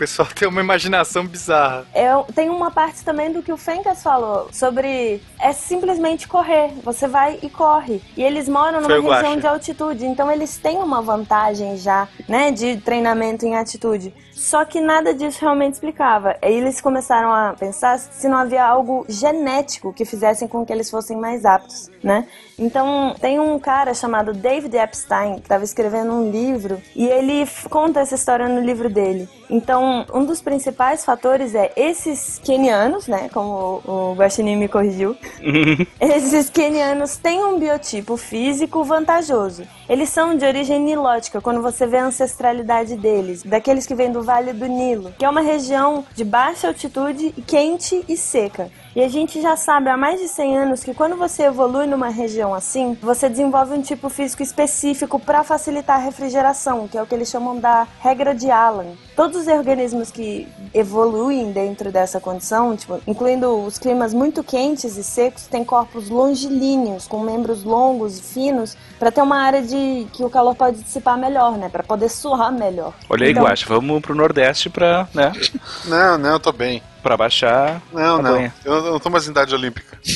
Pessoal tem uma imaginação bizarra. É, tem uma parte também do que o Fencas falou sobre é simplesmente correr. Você vai e corre. E eles moram numa região Guaxa. de altitude, então eles têm uma vantagem já, né, de treinamento em altitude. Só que nada disso realmente explicava. Aí eles começaram a pensar se não havia algo genético que fizessem com que eles fossem mais aptos, né? Então, tem um cara chamado David Epstein que estava escrevendo um livro e ele conta essa história no livro dele. Então, um dos principais fatores é esses quenianos, né, como o Guaxinim me corrigiu, esses quenianos têm um biotipo físico vantajoso. Eles são de origem nilótica, quando você vê a ancestralidade deles, daqueles que vêm do Vale do Nilo, que é uma região de baixa altitude, quente e seca. E a gente já sabe há mais de 100 anos que quando você evolui numa região assim, você desenvolve um tipo físico específico para facilitar a refrigeração, que é o que eles chamam da regra de Allen. Todos os organismos que evoluem dentro dessa condição, tipo, incluindo os climas muito quentes e secos, têm corpos longilíneos, com membros longos e finos, para ter uma área de que o calor pode dissipar melhor, né, para poder suar melhor. Olha aí, Então- Guaxa, vamos pro Nordeste pra, né, Não, não, eu tô bem. Pra baixar Não, a não. banha. Eu eu não tô mais em idade olímpica.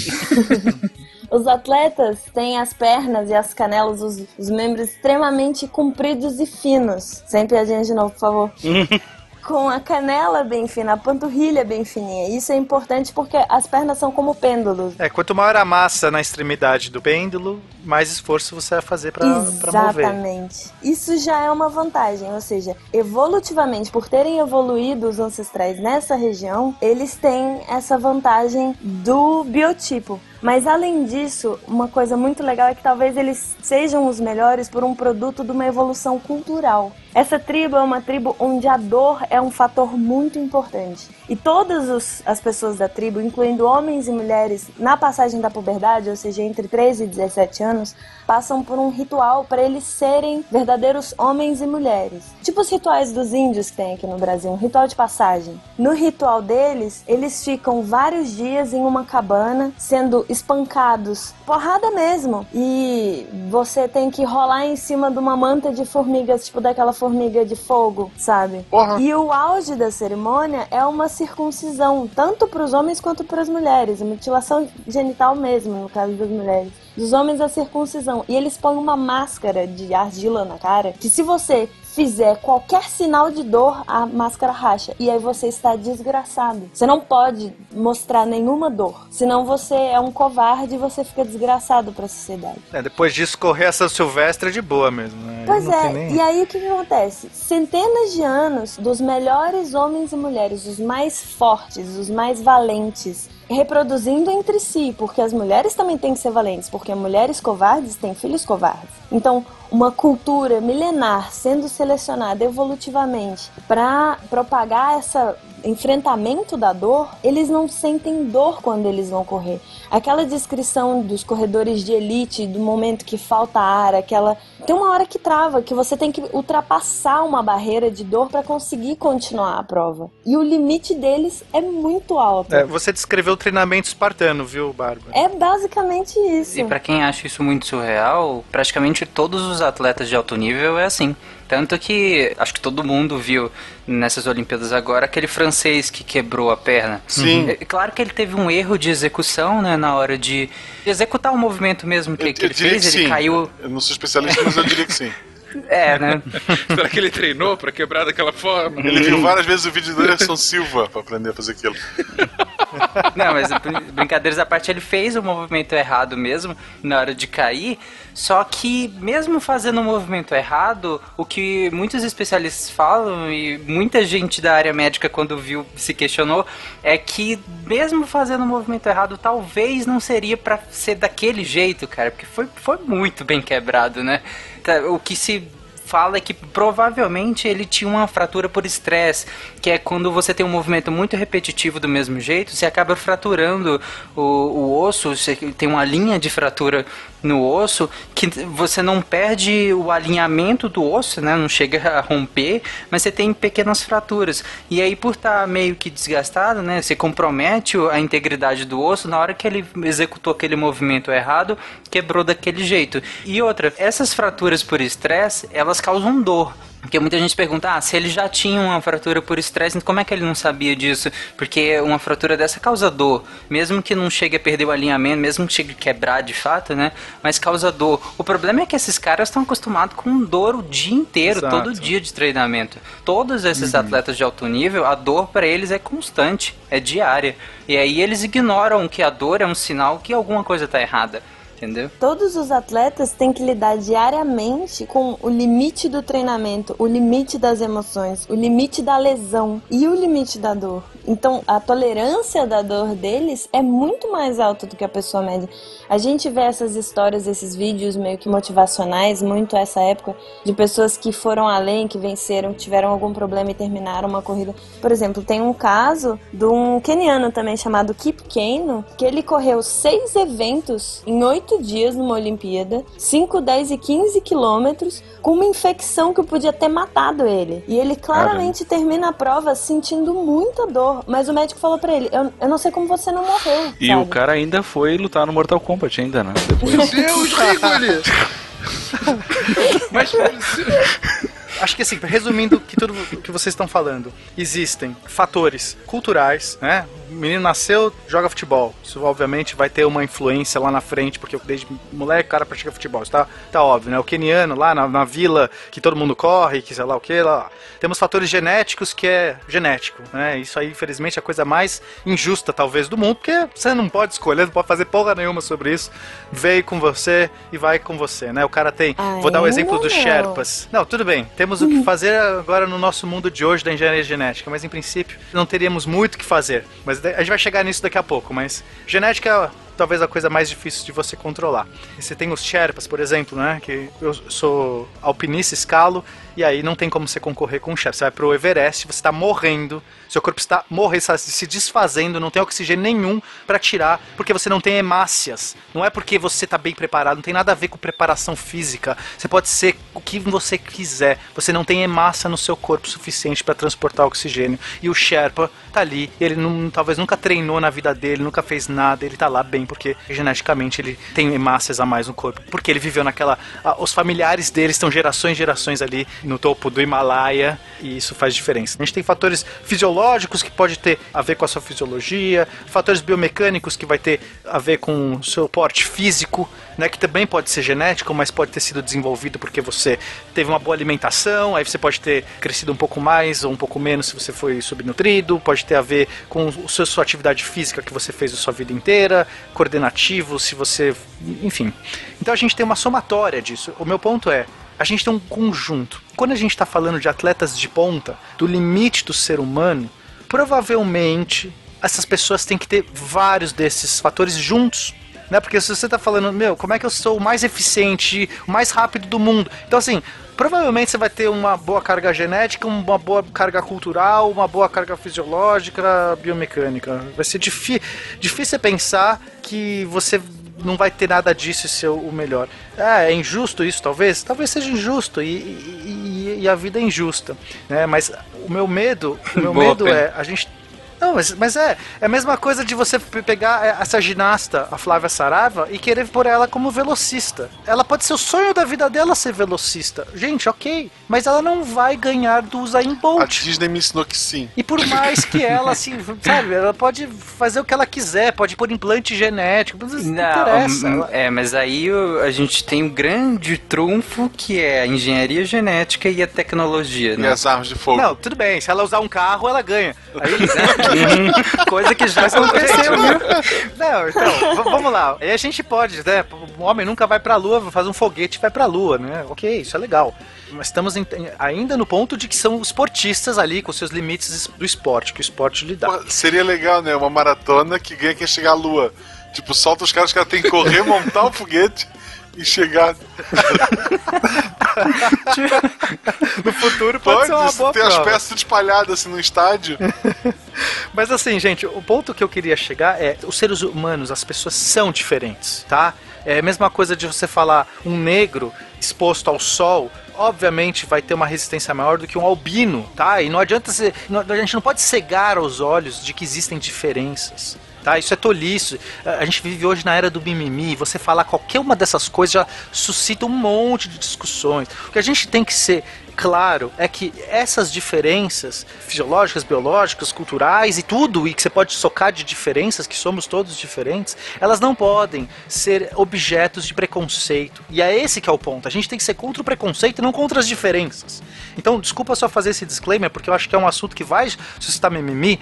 Os atletas têm as pernas e as canelas, os, os membros extremamente compridos e finos. Sempre a gente de novo, por favor. Com a canela bem fina, a panturrilha bem fininha. Isso é importante porque as pernas são como pêndulos. É, quanto maior a massa na extremidade do pêndulo, mais esforço você vai fazer pra, pra mover. Exatamente. Isso já é uma vantagem, ou seja, evolutivamente, por terem evoluído os ancestrais nessa região, eles têm essa vantagem do biotipo. Mas além disso, uma coisa muito legal é que talvez eles sejam os melhores por um produto de uma evolução cultural. Essa tribo é uma tribo onde a dor é um fator muito importante. E todas os- as pessoas da tribo, incluindo homens e mulheres, na passagem da puberdade, ou seja, entre 13 e 17 anos, passam por um ritual para eles serem verdadeiros homens e mulheres. Tipo os rituais dos índios que tem aqui no Brasil, um ritual de passagem. No ritual deles, eles ficam vários dias em uma cabana sendo espancados, porrada mesmo. E você tem que rolar em cima de uma manta de formigas, tipo daquela formiga de fogo, sabe? Porra. E o auge da cerimônia é uma circuncisão, tanto para os homens quanto para as mulheres, a mutilação genital mesmo, no caso das mulheres. dos homens a circuncisão. E eles põem uma máscara de argila na cara, que se você fizer qualquer sinal de dor, a máscara racha. E aí você está desgraçado. Você não pode mostrar nenhuma dor. Senão você é um covarde e você fica desgraçado para a sociedade. É, depois disso, correr essa Silvestre é de boa mesmo. Né? Pois é, nem- e aí o que, que acontece? Centenas de anos dos melhores homens e mulheres, os mais fortes, os mais valentes, reproduzindo entre si, porque as mulheres também têm que ser valentes, porque mulheres covardes têm filhos covardes. Então, uma cultura milenar sendo selecionada evolutivamente para propagar esse enfrentamento da dor, eles não sentem dor quando eles vão correr. Aquela descrição dos corredores de elite, do momento que falta ar, aquela. Tem uma hora que trava, que você tem que ultrapassar uma barreira de dor para conseguir continuar a prova. E o limite deles é muito alto. É, você descreveu o treinamento espartano, viu, Bárbara? É basicamente isso. E pra quem acha isso muito surreal, praticamente todos os atletas de alto nível é assim. Tanto que acho que todo mundo viu nessas Olimpíadas agora aquele francês que quebrou a perna. Sim. É claro que ele teve um erro de execução, né, na hora de executar o movimento mesmo que, Eu, que eu ele diria fez, que ele sim. caiu. Eu não sou especialista, mas eu diria que sim. É, né? Será que ele treinou pra quebrar daquela forma? Ele viu várias vezes o vídeo do Anderson Silva pra aprender a fazer aquilo. Não, mas brin- brincadeiras à parte, ele fez o movimento errado mesmo na hora de cair. Só que, mesmo fazendo o movimento errado, o que muitos especialistas falam e muita gente da área médica, quando viu, se questionou, é que, mesmo fazendo o movimento errado, talvez não seria pra ser daquele jeito, cara, porque foi, foi muito bem quebrado, né? Tá, O que se fala que provavelmente ele tinha uma fratura por estresse, que é quando você tem um movimento muito repetitivo do mesmo jeito, você acaba fraturando o, o osso, você tem uma linha de fratura no osso que você não perde o alinhamento do osso, né? Não chega a romper, mas você tem pequenas fraturas. E aí por estar meio que desgastado, né? Você compromete a integridade do osso na hora que ele executou aquele movimento errado, quebrou daquele jeito. E outra, essas fraturas por estresse, elas causam dor. Porque muita gente pergunta, ah, se ele já tinha uma fratura por estresse, como é que ele não sabia disso? Porque uma fratura dessa causa dor. Mesmo que não chegue a perder o alinhamento, mesmo que chegue a quebrar de fato, né? Mas causa dor. O problema é que esses caras estão acostumados com dor o dia inteiro, Exato. todo dia de treinamento. Todos esses Uhum. atletas de alto nível, a dor para eles é constante, é diária. E aí eles ignoram que a dor é um sinal que alguma coisa tá errada. Entendeu? Todos os atletas têm que lidar diariamente com o limite do treinamento, o limite das emoções, o limite da lesão e o limite da dor. Então, a tolerância da dor deles é muito mais alta do que a pessoa média. A gente vê essas histórias, esses vídeos meio que motivacionais, muito essa época, de pessoas que foram além, que venceram, tiveram algum problema e terminaram uma corrida. Por exemplo, tem um caso de um keniano também chamado Kip Keino, que ele correu seis eventos em oito dias numa Olimpíada, 5, 10 e 15 quilômetros, com uma infecção que podia ter matado ele. E ele claramente termina a prova sentindo muita dor, mas o médico falou pra ele: Eu, eu não sei como você não morreu. E sabe? o cara ainda foi lutar no Mortal Kombat ainda, né? Depois. Meu Deus, Rigoli! Mas Acho que assim, resumindo que tudo o que vocês estão falando, existem fatores culturais, né? O menino nasceu, joga futebol. Isso obviamente vai ter uma influência lá na frente, porque desde moleque o cara pratica futebol. Isso tá, tá óbvio, né? O keniano lá na, na vila que todo mundo corre, que sei lá o que lá. Temos fatores genéticos que é genético, né? Isso aí, infelizmente, é a coisa mais injusta, talvez, do mundo, porque você não pode escolher, não pode fazer porra nenhuma sobre isso. Veio com você e vai com você, né? O cara tem. Vou dar o Ainda exemplo dos. Sherpas. Não, tudo bem. Temos o que fazer agora no nosso mundo de hoje da engenharia genética, mas em princípio não teríamos muito o que fazer. Mas a gente vai chegar nisso daqui a pouco. Mas genética é talvez a coisa mais difícil de você controlar. Você tem os Sherpas, por exemplo, né? Que eu sou alpinista, escalo, e aí não tem como você concorrer com um Sherpa. Você vai pro Everest, você está morrendo, seu corpo está morrendo, está se desfazendo, não tem oxigênio nenhum para tirar, porque você não tem hemácias. Não é porque você está bem preparado, não tem nada a ver com preparação física. Você pode ser o que você quiser. Você não tem hemácia no seu corpo suficiente para transportar oxigênio. E o Sherpa tá ali, ele não, talvez nunca treinou na vida dele, nunca fez nada, ele tá lá bem porque geneticamente ele tem hemácias a mais no corpo, porque ele viveu naquela, ah, os familiares dele estão gerações e gerações ali no topo do Himalaia e isso faz diferença. A gente tem fatores fisiológicos que pode ter a ver com a sua fisiologia, fatores biomecânicos que vai ter a ver com o seu porte físico, né, que também pode ser genético, mas pode ter sido desenvolvido porque você teve uma boa alimentação, aí você pode ter crescido um pouco mais ou um pouco menos se você foi subnutrido, pode ter a ver com o seu, sua atividade física que você fez a sua vida inteira, coordenativo, se você, enfim. Então a gente tem uma somatória disso. O meu ponto é, a gente tem um conjunto. Quando a gente está falando de atletas de ponta, do limite do ser humano, provavelmente essas pessoas têm que ter vários desses fatores juntos. Né? Porque se você está falando, meu, como é que eu sou o mais eficiente, o mais rápido do mundo? Então, assim, provavelmente você vai ter uma boa carga genética, uma boa carga cultural, uma boa carga fisiológica, biomecânica. Vai ser difí difícil pensar que você não vai ter nada disso e ser o melhor. É, é injusto isso, talvez? Talvez seja injusto e, e, e a vida é injusta. Né? Mas o meu medo, o meu Boa, medo é a gente não, mas, mas é, é a mesma coisa de você pe- pegar essa ginasta, a Flávia Saraiva, e querer pôr ela como velocista. Ela pode ser o sonho da vida dela ser velocista. Gente, ok. Mas ela não vai ganhar do Usain A Bolt. Disney me ensinou que sim. E por mais que ela, assim, sabe, ela pode fazer o que ela quiser, pode pôr implante genético, não, interessa. hum, Ela- é, mas aí a gente tem um grande trunfo que é a engenharia genética e a tecnologia, E né? as armas de fogo. Não, tudo bem, se ela usar um carro, ela ganha. Aí, Coisa que já aconteceu, viu? Não, então, vamos lá. Aí a gente pode, né? O homem nunca vai pra lua, faz um foguete e vai pra lua, né? Ok, isso é legal. Mas estamos em- ainda no ponto de que são esportistas ali com seus limites es- do esporte, que o esporte lhe dá. Pô, seria legal, né? Uma maratona que ganha quem chegar à lua. Tipo, solta os caras, os caras têm que correr, montar o foguete e chegar. No futuro pode, Pode, ser uma boa ter as prova. peças espalhadas assim no estádio. Mas assim, gente, o ponto que eu queria chegar é: os seres humanos, as pessoas são diferentes, tá? É a mesma coisa de você falar um negro exposto ao sol. Obviamente vai ter uma resistência maior do que um albino, tá? E não adianta ser. a gente não pode cegar os olhos de que existem diferenças. Tá, isso é tolice. A gente vive hoje na era do mimimi. Você falar qualquer uma dessas coisas já suscita um monte de discussões. O que a gente tem que ser claro é que essas diferenças fisiológicas, biológicas, culturais e tudo, e que você pode socar de diferenças, que somos todos diferentes, elas não podem ser objetos de preconceito. E é esse que é o ponto. A gente tem que ser contra o preconceito e não contra as diferenças. Então, desculpa só fazer esse disclaimer, porque eu acho que é um assunto que vai suscitar mimimi.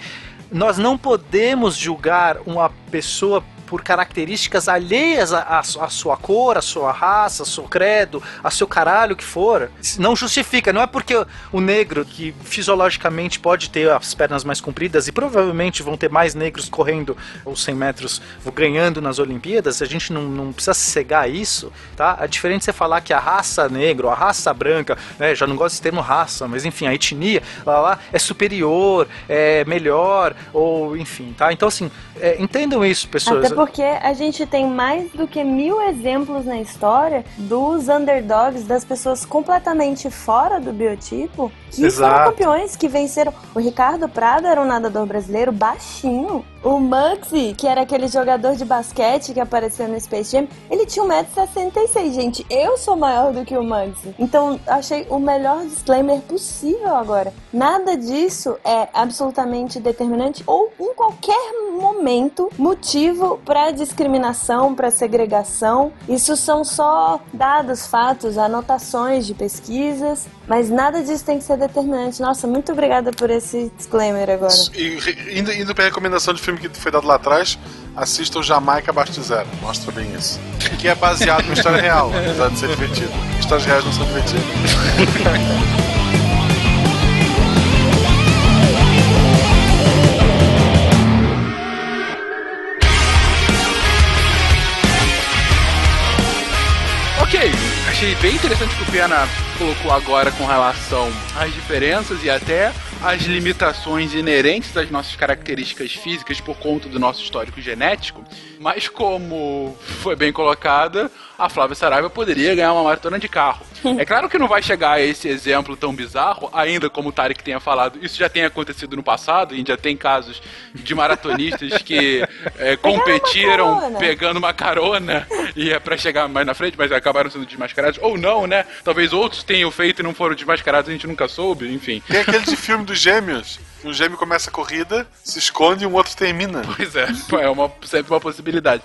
Nós não podemos julgar uma pessoa por características alheias à, sua cor, à sua raça, ao seu credo, a seu caralho que for. Não justifica, não é porque o negro, que fisiologicamente pode ter as pernas mais compridas e provavelmente vão ter mais negros correndo os 100 metros ganhando nas Olimpíadas, a gente não, não precisa cegar isso, tá? É diferente você falar que a raça negra, a raça branca, né, já não gosto desse termo raça, mas enfim, a etnia lá, lá é superior, é melhor, ou enfim, tá? Então assim, é, entendam isso, pessoas. Até porque a gente tem mais do que mil exemplos na história dos underdogs, das pessoas completamente fora do biotipo, que Exato. foram campeões, que venceram. O Ricardo Prado era um nadador brasileiro baixinho. O Muggsy, que era aquele jogador de basquete que apareceu no Space Jam, ele tinha 1,66m, gente. Eu sou maior do que o Muggsy. Então, achei o melhor disclaimer possível agora. Nada disso é absolutamente determinante ou, em qualquer momento, motivo para discriminação, para segregação. Isso são só dados, fatos, anotações de pesquisas, mas nada disso tem que ser determinante. Nossa, muito obrigada por esse disclaimer agora. E indo, indo pra recomendação de filme que foi dado lá atrás, assista o Jamaica Abaixo de Zero. Mostra bem isso. Que é baseado numa história real, apesar de ser divertido. Histórias reais não são divertidas. Ok, achei bem interessante o que o Pena colocou agora com relação às diferenças e até às limitações inerentes às nossas características físicas por conta do nosso histórico genético. Mas como foi bem colocada, a Flávia Saraiva poderia ganhar uma maratona de carro. É claro que não vai chegar a esse exemplo tão bizarro, ainda como o Tarek tenha falado, isso já tem acontecido no passado, a gente já tem casos de maratonistas que é, competiram carona. pegando uma carona e é pra chegar mais na frente, mas acabaram sendo desmascarados, ou não, né? Talvez outros tenham feito e não foram desmascarados, a gente nunca soube, enfim. Tem aquele de filme dos gêmeos. Um gêmeo começa a corrida, se esconde e um outro termina. Pois é, é uma, sempre uma possibilidade.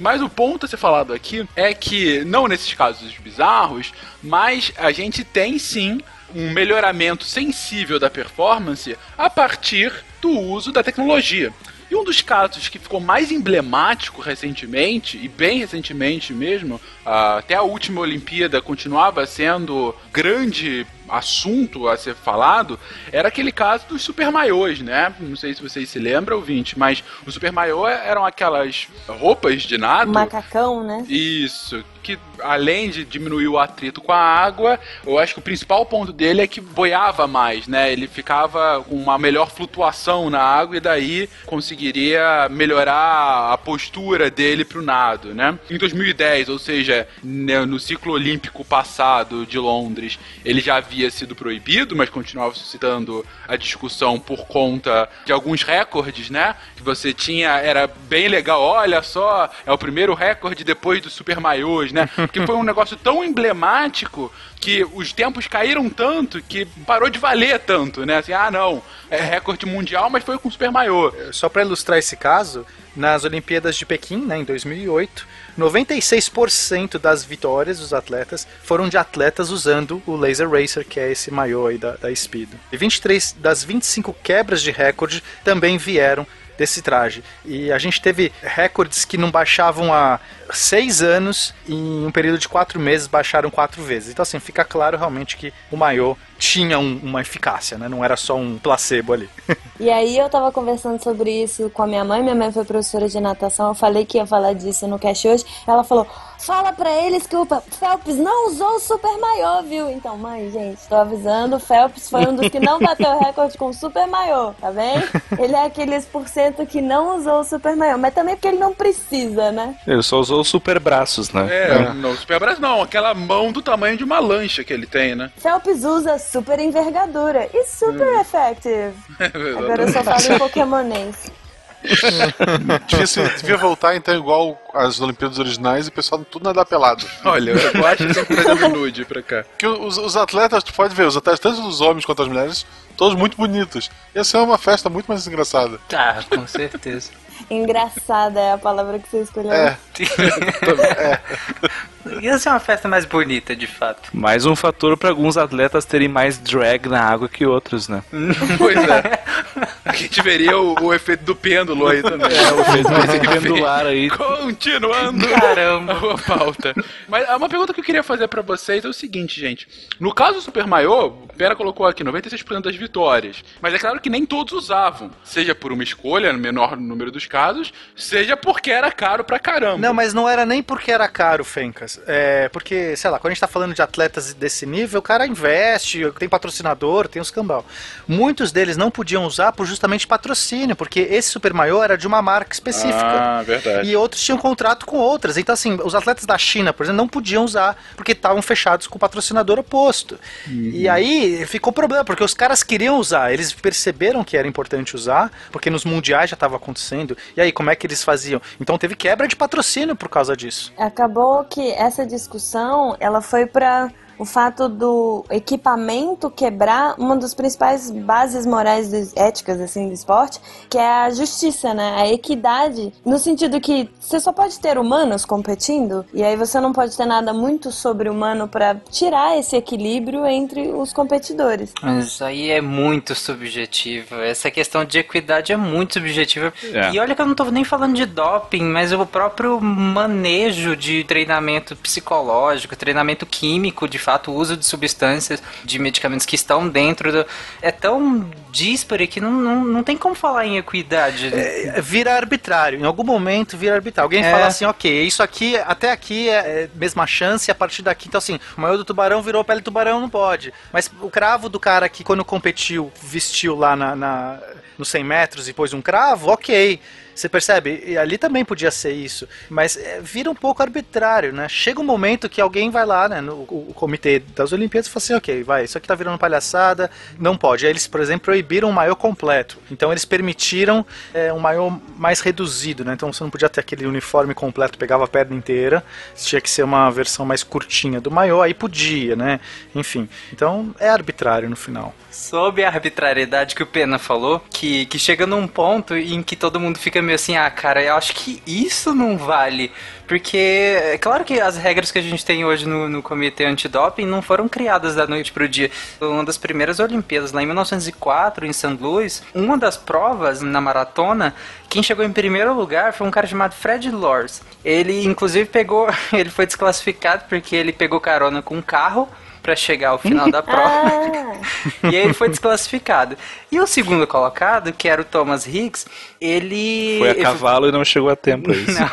Mas o ponto a ser falado aqui é que, não nesses casos bizarros, mas a gente tem sim um melhoramento sensível da performance a partir do uso da tecnologia. E um dos casos que ficou mais emblemático recentemente, e bem recentemente mesmo, ah, até a última Olimpíada continuava sendo grande assunto a ser falado, era aquele caso dos super maiôs, né? Não sei se vocês se lembram, ouvinte, mas os super maiô eram aquelas roupas de nado. Macacão, né? Isso, que além de diminuir o atrito com a água, eu acho que o principal ponto dele é que boiava mais, né? Ele ficava com uma melhor flutuação na água e daí conseguiria melhorar a postura dele pro nado, né? Em 2010, ou seja, né, no ciclo olímpico passado de Londres, ele já havia sido proibido, mas continuava suscitando a discussão por conta de alguns recordes, né? Que você tinha, era bem legal, olha só, é o primeiro recorde depois do Super Maiôs, né? Porque foi um negócio tão emblemático que os tempos caíram tanto que parou de valer tanto, né? Assim, ah, não, é recorde mundial, mas foi com Super Maiô. Só para ilustrar esse caso, nas Olimpíadas de Pequim, né, em 2008, 96% das vitórias dos atletas foram de atletas usando o Laser Racer, que é esse maiô aí da, da Speedo. E 23 das 25 quebras de recorde também vieram desse traje. E a gente teve recordes que não baixavam há seis anos em um período de quatro meses baixaram quatro vezes. Então assim, fica claro realmente que o maiô tinha um- uma eficácia, né? Não era só um placebo ali. E aí eu tava conversando sobre isso com a minha mãe, minha mãe foi professora de natação, eu falei que ia falar disso no cast hoje, ela falou, fala pra eles que o Phelps não usou o super maiô, viu? Então, mãe, gente, tô avisando, o Phelps foi um dos que não bateu o recorde com o super maiô, tá bem? Ele é aqueles por cento que não usou o super maiô, mas também porque ele não precisa, né? Ele só usou os super braços, né? É, não, Super Braço não, aquela mão do tamanho de uma lancha que ele tem, né? Phelps usa super envergadura e super effective. Agora eu só falo em pokémonês. devia, ser- devia voltar então igual às Olimpíadas originais e o pessoal tudo nadar pelado. Olha, eu acho que que trazer um nude pra cá. Porque os, os atletas, tu pode ver, os atletas, tanto os homens quanto as mulheres, todos muito bonitos. Ia ser uma festa muito mais engraçada. Tá, com certeza. Engraçada é a palavra que você escolheu. É. Ia ser uma festa mais bonita, de fato. Mais um fator para alguns atletas terem mais drag na água que outros, né? Pois é. A gente veria o, o efeito do pêndulo aí também. É, o efeito Enfim, pendular aí. Continuando Caramba. a pauta. Mas uma pergunta que eu queria fazer pra vocês é o seguinte, gente. No caso do Super Maiô, o Pera colocou aqui 96% das vitórias. Mas é claro que nem todos usavam. Seja por uma escolha, no menor número dos casos, seja porque era caro pra caramba. Não, mas não era nem porque era caro, Fencas. É porque, sei lá, quando a gente tá falando de atletas desse nível, o cara investe, tem patrocinador, tem os cambal. Muitos deles não podiam usar por justamente patrocínio, porque esse super maior era de uma marca específica. Ah, verdade. E outros tinham contrato com outras. Então, assim, os atletas da China, por exemplo, não podiam usar porque estavam fechados com o patrocinador oposto. E aí ficou problema, porque os caras queriam usar, eles perceberam que era importante usar, porque nos mundiais já estava acontecendo. E aí, como é que eles faziam? Então teve quebra de patrocínio por causa disso. Acabou que essa discussão, ela foi para o fato do equipamento quebrar uma das principais bases morais dos- éticas assim do esporte, que é a justiça, né? A equidade, no sentido que você só pode ter humanos competindo e aí você não pode ter nada muito sobre humano para tirar esse equilíbrio entre os competidores. Mas isso aí é muito subjetivo. Essa questão de equidade é muito subjetiva. É. E olha que eu não tô nem falando de doping, mas o próprio manejo de treinamento psicológico, treinamento químico, de fato, o uso de substâncias, de medicamentos que estão dentro do. É tão díspare que não, não, não tem como falar em equidade. É, vira arbitrário. Em algum momento vira arbitrário. Alguém É. fala assim, ok, isso aqui, até aqui é é mesma chance, a partir daqui, então assim, o maior do tubarão virou pele do tubarão, não pode. Mas o cravo do cara que quando competiu, vestiu lá na, na- nos 100 metros e pôs um cravo, ok. Você percebe? E ali também podia ser isso, mas é, vira um pouco arbitrário, né? Chega um momento que alguém vai lá, né, no o, o comitê das Olimpíadas e fala assim, ok, vai, isso aqui tá virando palhaçada, não pode. Aí eles, por exemplo, proibiram o maiô completo. Então eles permitiram é, um maiô mais reduzido, né? Então você não podia ter aquele uniforme completo, pegava a perna inteira, tinha que ser uma versão mais curtinha do maiô, aí podia, né? Enfim, então é arbitrário no final. Sobre a arbitrariedade que o Pena falou, que, que chega num ponto em que todo mundo fica meio assim, ah, cara, eu acho que isso não vale. Porque é claro que as regras que a gente tem hoje no, no comitê antidoping não foram criadas da noite pro dia. Uma das primeiras Olimpíadas, lá em 1904, em St. Louis, uma das provas na maratona, quem chegou em primeiro lugar foi um cara chamado Fred Lors. Ele, inclusive, pegou. Ele foi desclassificado porque ele pegou carona com um carro para chegar ao final da prova. e aí ele foi desclassificado. E o segundo colocado, que era o Thomas Higgs, ele. Foi a cavalo e não chegou a tempo, é isso.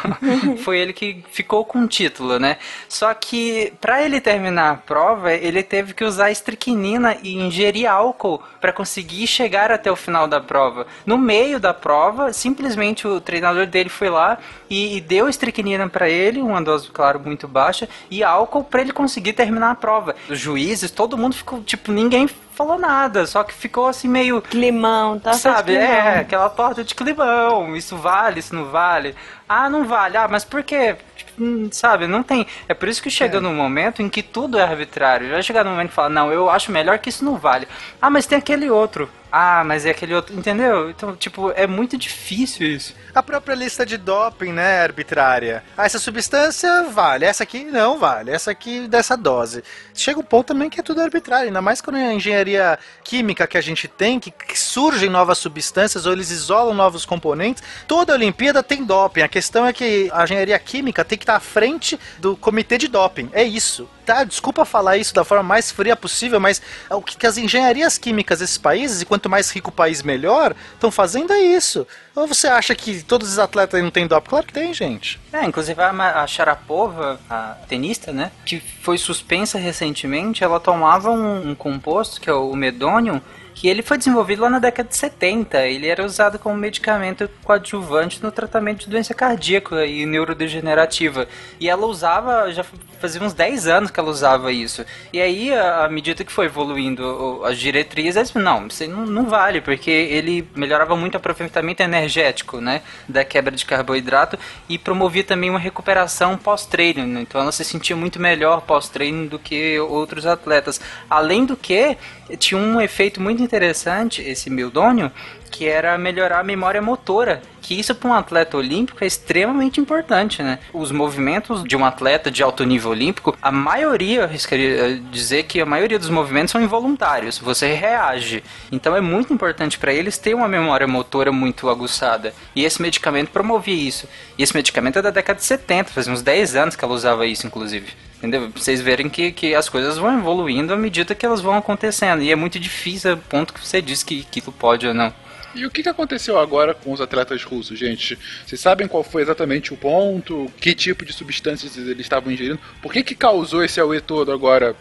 Não, foi ele que ficou com o título, né? Só que para ele terminar a prova, ele teve que usar estricnina e ingerir álcool para conseguir chegar até o final da prova. No meio da prova, simplesmente o treinador dele foi lá e, e deu estricnina para ele, uma dose, claro, muito baixa, e álcool para ele conseguir terminar a prova. Juízes, todo mundo ficou, tipo, ninguém falou nada, só que ficou assim meio. Climão, tá? Sabe, climão. é, aquela torta de climão. Isso vale, isso não vale. Ah, não vale. Ah, mas por quê? Tipo, hum, sabe, não tem. É por isso que chega é. num momento em que tudo é arbitrário. Vai chegar num momento e falar, não, eu acho melhor que isso não vale. Ah, mas tem aquele outro. Ah, mas é aquele outro. Entendeu? Então, tipo, é muito difícil isso. A própria lista de doping, né, arbitrária. Ah, essa substância vale, essa aqui não vale, essa aqui dessa dose. Chega um ponto também que é tudo arbitrário, ainda mais quando é a engenharia química que a gente tem, que surgem novas substâncias ou eles isolam novos componentes. Toda Olimpíada tem doping. A questão é que a engenharia química tem que estar à frente do comitê de doping. É isso tá, desculpa falar isso da forma mais fria possível, mas o que as engenharias químicas desses países, e quanto mais rico o país melhor, estão fazendo é isso. Ou você acha que todos os atletas não têm doping? Claro que tem, gente. É, inclusive a, a Sharapova, a tenista, né, que foi suspensa recentemente, ela tomava um, um composto, que é o medônio, que ele foi desenvolvido lá na década de 70. Ele era usado como medicamento coadjuvante no tratamento de doença cardíaca e neurodegenerativa. E ela usava, já fazia uns 10 anos que ela usava isso. E aí, à medida que foi evoluindo as diretrizes, não, isso não, não vale, porque ele melhorava muito o aproveitamento energético, né, da quebra de carboidrato e promovia também uma recuperação pós-treino. Né? Então ela se sentia muito melhor pós-treino do que outros atletas. Além do que, tinha um efeito muito interessante, esse mildônio, que era melhorar a memória motora, que isso para um atleta olímpico é extremamente importante, né? Os movimentos de um atleta de alto nível olímpico, a maioria, eu arriscaria dizer que a maioria dos movimentos são involuntários, você reage. Então é muito importante para eles ter uma memória motora muito aguçada. E esse medicamento promovia isso. E esse medicamento é da década de 70, faz uns 10 anos que ela usava isso, inclusive. Entendeu? Pra vocês verem que, que as coisas vão evoluindo à medida que elas vão acontecendo. E é muito difícil, o ponto que você diz que aquilo pode ou não. E o que, que aconteceu agora com os atletas russos, gente? Vocês sabem qual foi exatamente o ponto? Que tipo de substâncias eles estavam ingerindo? Por que, que causou esse auê todo agora,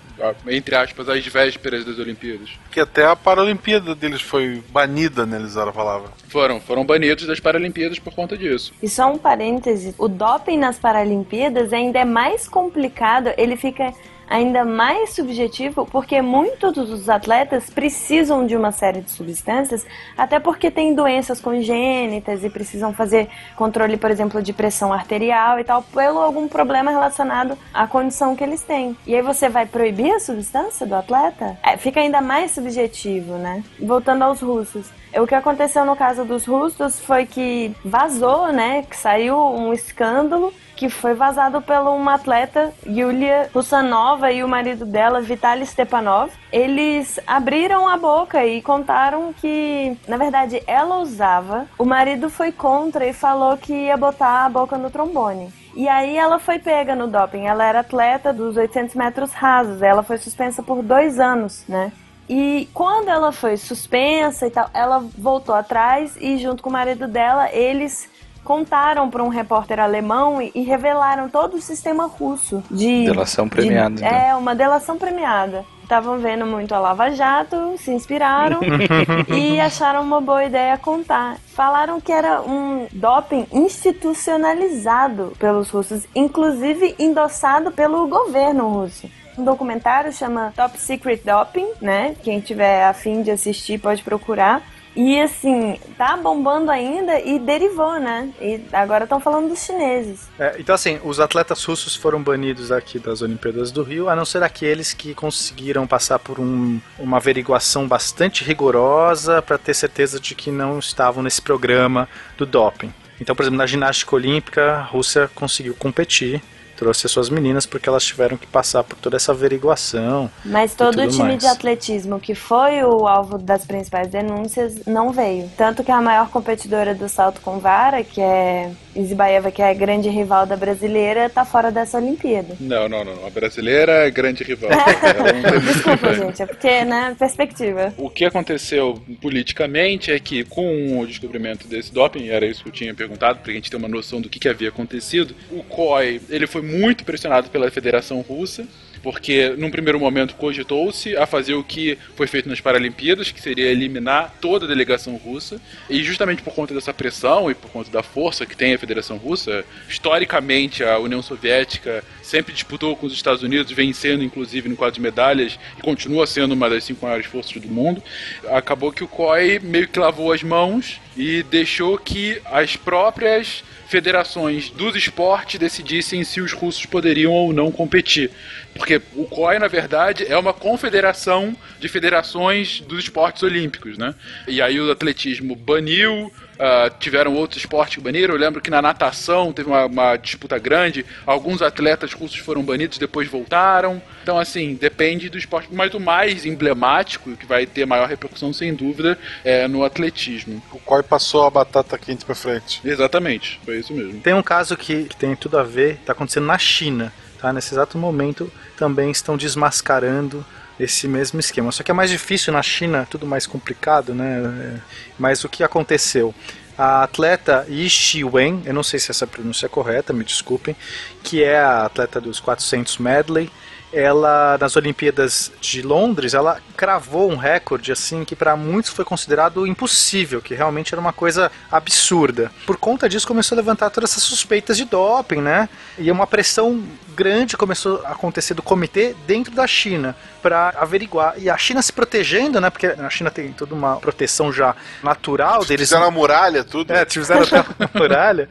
entre aspas, às vésperas das Olimpíadas? Que até a Paralimpíada deles foi banida, né? Eles usaram a palavra. Foram, foram banidos das Paralimpíadas por conta disso. E só um parêntese, o doping nas Paralimpíadas ainda é mais complicado, ele fica ainda mais subjetivo, porque muitos dos atletas precisam de uma série de substâncias, até porque têm doenças congênitas e precisam fazer controle, por exemplo, de pressão arterial e tal, pelo algum problema relacionado à condição que eles têm. E aí você vai proibir a substância do atleta? É, fica ainda mais subjetivo, né? Voltando aos russos. O que aconteceu no caso dos russos foi que vazou, né? Que saiu um escândalo que foi vazado pela uma atleta, Yulia Russanova, e o marido dela, Vitaly Stepanov. Eles abriram a boca e contaram que, na verdade, ela usava. O marido foi contra e falou que ia botar a boca no trombone. E aí ela foi pega no doping. Ela era atleta dos 800 metros rasos. Ela foi suspensa por dois anos, né? E quando ela foi suspensa e tal, ela voltou atrás e junto com o marido dela, eles contaram para um repórter alemão e, e, revelaram todo o sistema russo de delação premiada. De, então. É uma delação premiada estavam vendo muito a Lava Jato, se inspiraram e acharam uma boa ideia contar. Falaram que era um doping institucionalizado pelos russos, inclusive endossado pelo governo russo. Um documentário chama Top Secret Doping, né? Quem tiver afim de assistir pode procurar. E assim, tá bombando ainda e derivou, né? E agora estão falando dos chineses. É, então, assim, os atletas russos foram banidos aqui das Olimpíadas do Rio, a não ser aqueles que conseguiram passar por um, uma averiguação bastante rigorosa para ter certeza de que não estavam nesse programa do doping. Então, por exemplo, na ginástica olímpica, a Rússia conseguiu competir trouxe as suas meninas porque elas tiveram que passar por toda essa averiguação. Mas todo o time mais. de atletismo que foi o alvo das principais denúncias não veio. Tanto que a maior competidora do salto com vara, que é Isibaeva, que é a grande rival da brasileira, tá fora dessa Olimpíada. Não, não, não. A brasileira é grande rival. Desculpa, gente, é porque, né, perspectiva. O que aconteceu politicamente é que, com o descobrimento desse doping, era isso que eu tinha perguntado, pra gente ter uma noção do que, que havia acontecido, o COI ele foi muito pressionado pela Federação Russa, porque num primeiro momento cogitou-se a fazer o que foi feito nas Paralimpíadas, que seria eliminar toda a delegação russa, e justamente por conta dessa pressão e por conta da força que tem a Federação Russa, historicamente a União Soviética sempre disputou com os Estados Unidos, vencendo inclusive no quadro de medalhas, e continua sendo uma das cinco maiores forças do mundo. Acabou que o COI meio que lavou as mãos e deixou que as próprias federações dos esportes decidissem se os russos poderiam ou não competir. Porque o COI, na verdade, é uma confederação de federações dos esportes olímpicos, né? E aí o atletismo baniu, ah, tiveram outros esportes que baniram. Eu lembro que na natação teve uma, uma disputa grande, alguns atletas russos foram banidos, depois voltaram. Então, assim, depende do esporte. Mas o mais emblemático, e que vai ter maior repercussão, sem dúvida, é no atletismo. O COI passou a batata quente pra frente. Exatamente, foi isso mesmo. Tem um caso que, que tem tudo a ver, está acontecendo na China. Tá? Nesse exato momento também estão desmascarando esse mesmo esquema. Só que é mais difícil na China, tudo mais complicado, né? É, Mas o que aconteceu? A atleta Yi Wen, eu não sei se essa pronúncia é correta, me desculpem, que é a atleta dos 400 medley, ela nas Olimpíadas de Londres, ela cravou um recorde assim que para muitos foi considerado impossível, que realmente era uma coisa absurda. Por conta disso começou a levantar todas essas suspeitas de doping, né? E uma pressão grande começou a acontecer do comitê dentro da China para averiguar. E a China se protegendo, né? Porque a China tem toda uma proteção já natural deles. Fizeram a muralha, tudo. É, fizeram até uma muralha.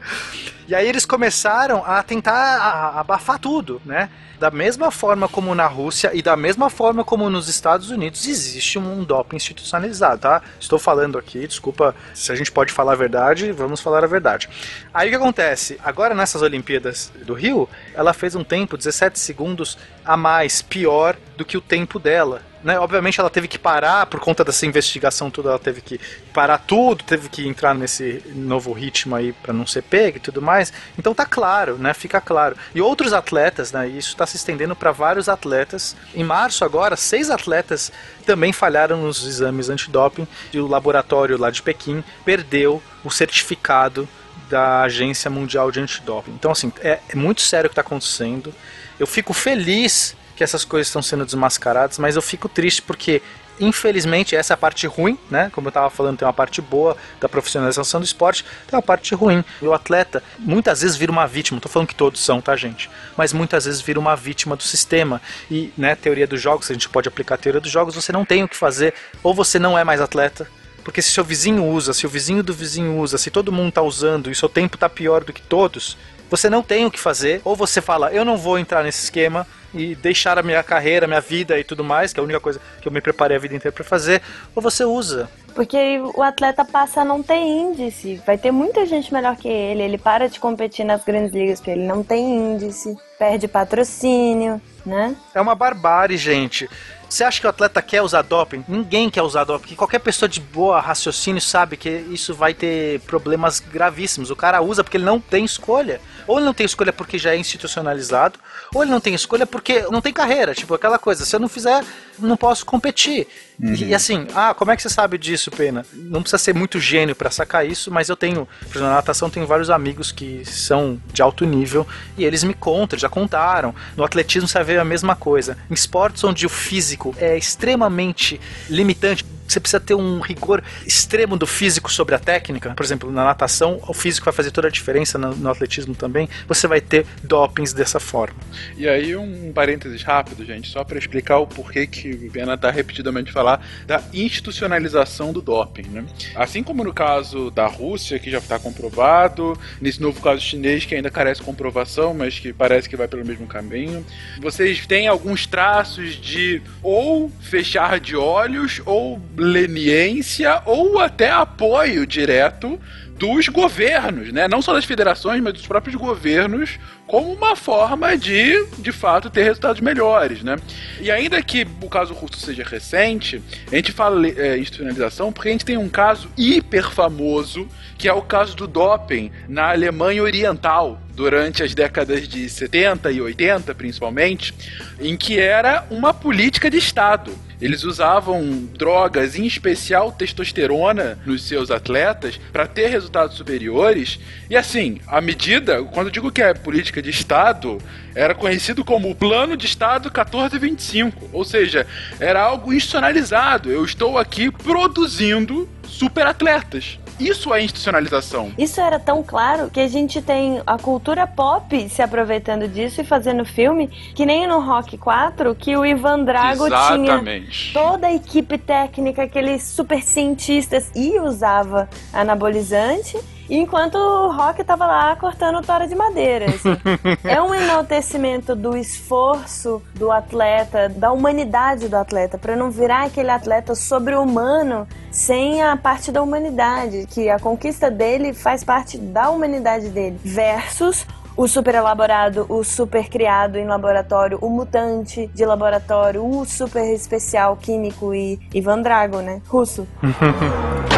E aí eles começaram a tentar abafar tudo, né? Da mesma forma como na Rússia e da mesma forma como nos Estados Unidos existe um doping institucionalizado, tá? Estou falando aqui, desculpa se a gente pode falar a verdade, vamos falar a verdade. Aí o que acontece? Agora nessas Olimpíadas do Rio, ela fez um tempo 17 segundos a mais, pior do que o tempo dela. Né? Obviamente ela teve que parar por conta dessa investigação toda, ela teve que parar tudo, teve que entrar nesse novo ritmo aí para não ser pega e tudo mais. Então tá claro, né? Fica claro. E outros atletas, né? Isso está se estendendo para vários atletas. Em março agora, seis atletas também falharam nos exames antidoping e o laboratório lá de Pequim perdeu o certificado da Agência Mundial de Antidoping. Então assim, é, é muito sério o que está acontecendo. Eu fico feliz que essas coisas estão sendo desmascaradas, mas eu fico triste porque infelizmente essa é a parte ruim, né? Como eu estava falando, tem uma parte boa da profissionalização do esporte, tem uma parte ruim. E o atleta muitas vezes vira uma vítima. Não tô falando que todos são, tá, gente? Mas muitas vezes vira uma vítima do sistema. E, né, teoria dos jogos, a gente pode aplicar a teoria dos jogos, você não tem o que fazer, ou você não é mais atleta, porque se seu vizinho usa, se o vizinho do vizinho usa, se todo mundo tá usando e seu tempo tá pior do que todos, você não tem o que fazer, ou você fala, eu não vou entrar nesse esquema e deixar a minha carreira, minha vida e tudo mais, que é a única coisa que eu me preparei a vida inteira pra fazer, ou você usa. Porque o atleta passa a não ter índice. Vai ter muita gente melhor que ele. Ele para de competir nas grandes ligas porque ele não tem índice, perde patrocínio, né? É uma barbárie, gente. Você acha que o atleta quer usar doping? Ninguém quer usar doping. Porque qualquer pessoa de boa raciocínio sabe que isso vai ter problemas gravíssimos. O cara usa porque ele não tem escolha. Ou ele não tem escolha porque já é institucionalizado, ou ele não tem escolha porque não tem carreira. Tipo, aquela coisa, se eu não fizer, não posso competir. E, e assim, ah, como é que você sabe disso, Pena? Não precisa ser muito gênio pra sacar isso, mas eu tenho, por exemplo, na natação tenho vários amigos que são de alto nível e eles me contam, já contaram. No atletismo você ver a mesma coisa. Em esportes onde o físico é extremamente limitante, você precisa ter um rigor extremo do físico sobre a técnica. Por exemplo, na natação, o físico vai fazer toda a diferença, no, no atletismo também. Você vai ter dopings dessa forma. E aí um parênteses rápido, gente, só para explicar o porquê que o Pena tá repetidamente falar da institucionalização do doping, né? Assim como no caso da Rússia, que já está comprovado, nesse novo caso chinês que ainda carece de comprovação, mas que parece que vai pelo mesmo caminho, vocês têm alguns traços de ou fechar de olhos ou leniência ou até apoio direto dos governos, né? Não só das federações, mas dos próprios governos, como uma forma de, de fato, ter resultados melhores, né? E ainda que o caso russo seja recente, a gente fala é, institucionalização porque a gente tem um caso hiper famoso, que é o caso do doping na Alemanha Oriental, durante as décadas de 70 e 80, principalmente, em que era uma política de Estado. Eles usavam drogas, em especial testosterona, nos seus atletas para ter resultados superiores. E assim, a medida, quando eu digo que é política de Estado, era conhecido como o Plano de Estado 1425. Ou seja, era algo institucionalizado. Eu estou aqui produzindo superatletas. Isso é institucionalização. Isso era tão claro que a gente tem a cultura pop se aproveitando disso e fazendo filme, que nem no Rock 4, que o Ivan Drago Exatamente. tinha toda a equipe técnica, aqueles super cientistas, e usava anabolizante. Enquanto o Rock tava lá cortando tora de madeira. assim. é um enaltecimento do esforço do atleta, da humanidade do atleta, para não virar aquele atleta sobre-humano sem a parte da humanidade, que a conquista dele faz parte da humanidade dele, versus o super elaborado, o super criado em laboratório, o mutante de laboratório, o super especial químico e Ivan Drago, né? Russo.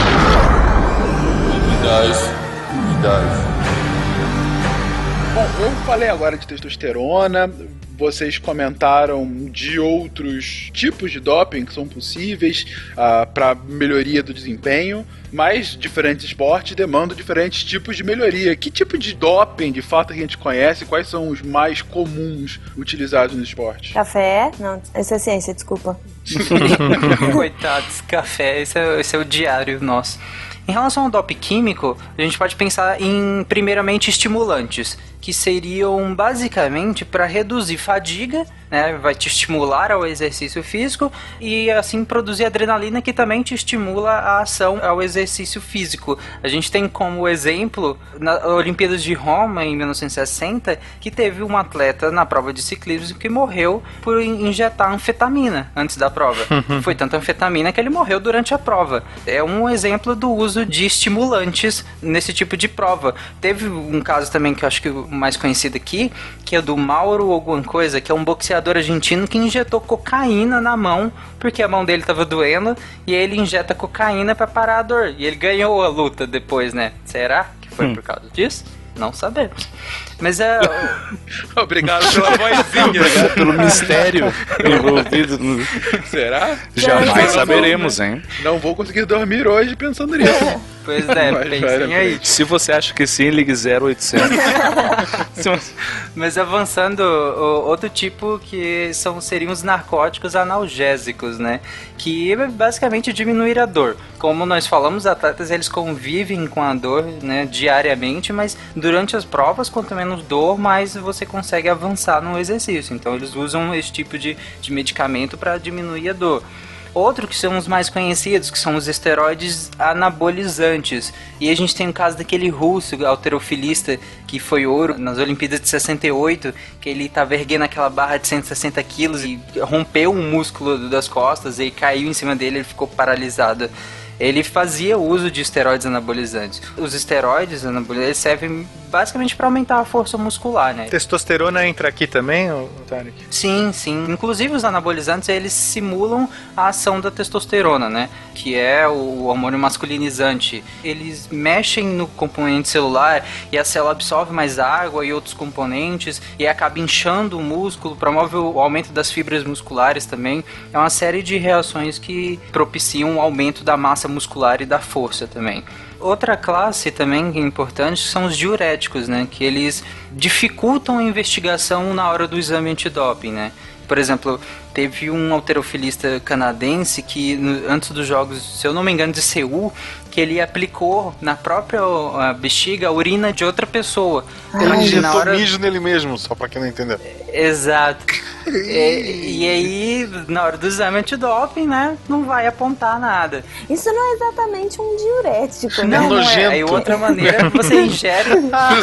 Unidades. Unidades. Bom, eu falei agora de testosterona, vocês comentaram de outros tipos de doping que são possíveis para melhoria do desempenho, mas diferentes esportes demandam diferentes tipos de melhoria. Que tipo de doping, de fato, a gente conhece? Quais são os mais comuns utilizados no esporte? Café? Não, essa é ciência, desculpa. Coitados, café, esse é, esse é o diário nosso. Em relação ao doping químico, a gente pode pensar em, primeiramente, estimulantes, que seriam basicamente para reduzir fadiga, né, vai te estimular ao exercício físico e assim produzir adrenalina que também te estimula a ação ao exercício físico. A gente tem como exemplo na Olimpíadas de Roma em 1960 que teve um atleta na prova de ciclismo que morreu por in- injetar anfetamina antes da prova. Foi tanta anfetamina que ele morreu durante a prova. É um exemplo do uso de estimulantes nesse tipo de prova. Teve um caso também que eu acho que mais conhecido aqui, que é do Mauro alguma coisa, que é um boxeador argentino que injetou cocaína na mão porque a mão dele tava doendo e aí ele injeta cocaína pra parar a dor. E ele ganhou a luta depois, né? Será que foi por causa disso? Não sabemos. Mas é. Obrigado pela vozinha. Obrigado pelo mistério envolvido. No... Será? Jamais saberemos, hein? Não vou conseguir dormir hoje pensando nisso. Pois é, Vai, pensem aí. Se você acha que sim, ligue 0800. Se você- Mas avançando, outro tipo que são seriam os narcóticos analgésicos, né? Que é basicamente diminuir a dor. Como nós falamos, os atletas eles convivem com a dor, né, diariamente, mas durante as provas, quanto menos dor, mais você consegue avançar no exercício. Então eles usam esse tipo de, de medicamento para diminuir a dor. Outro que são os mais conhecidos, que são os esteroides anabolizantes. E a gente tem o caso daquele russo, alterofilista, que foi ouro nas Olimpíadas de 68, que ele estava erguendo aquela barra de 160 quilos e rompeu um músculo das costas e caiu em cima dele, ele ficou paralisado. Ele fazia uso de esteroides anabolizantes. Os esteroides anabolizantes servem basicamente para aumentar a força muscular, né? Testosterona entra aqui também, Tarek? Sim, sim. Inclusive os anabolizantes eles simulam a ação da testosterona, né? Que é o hormônio masculinizante. Eles mexem no componente celular e a célula absorve mais água e outros componentes e acaba inchando o músculo, promove o aumento das fibras musculares também. É uma série de reações que propiciam o aumento da massa muscular e da força também. Outra classe também importante são os diuréticos, né? Que eles dificultam a investigação na hora do exame antidoping, né? Por exemplo, teve um alterofilista canadense que no- antes dos jogos, se eu não me engano, de Seul, que ele aplicou na própria ah, bexiga a urina de outra pessoa. Ele na injetou hora- mijo nele mesmo, só pra quem não entendeu. Exato. e, e aí, na hora do exame antidoping, né, não vai apontar nada. Isso não é exatamente um diurético, né? Não, não é. Aí outra maneira que você ingere.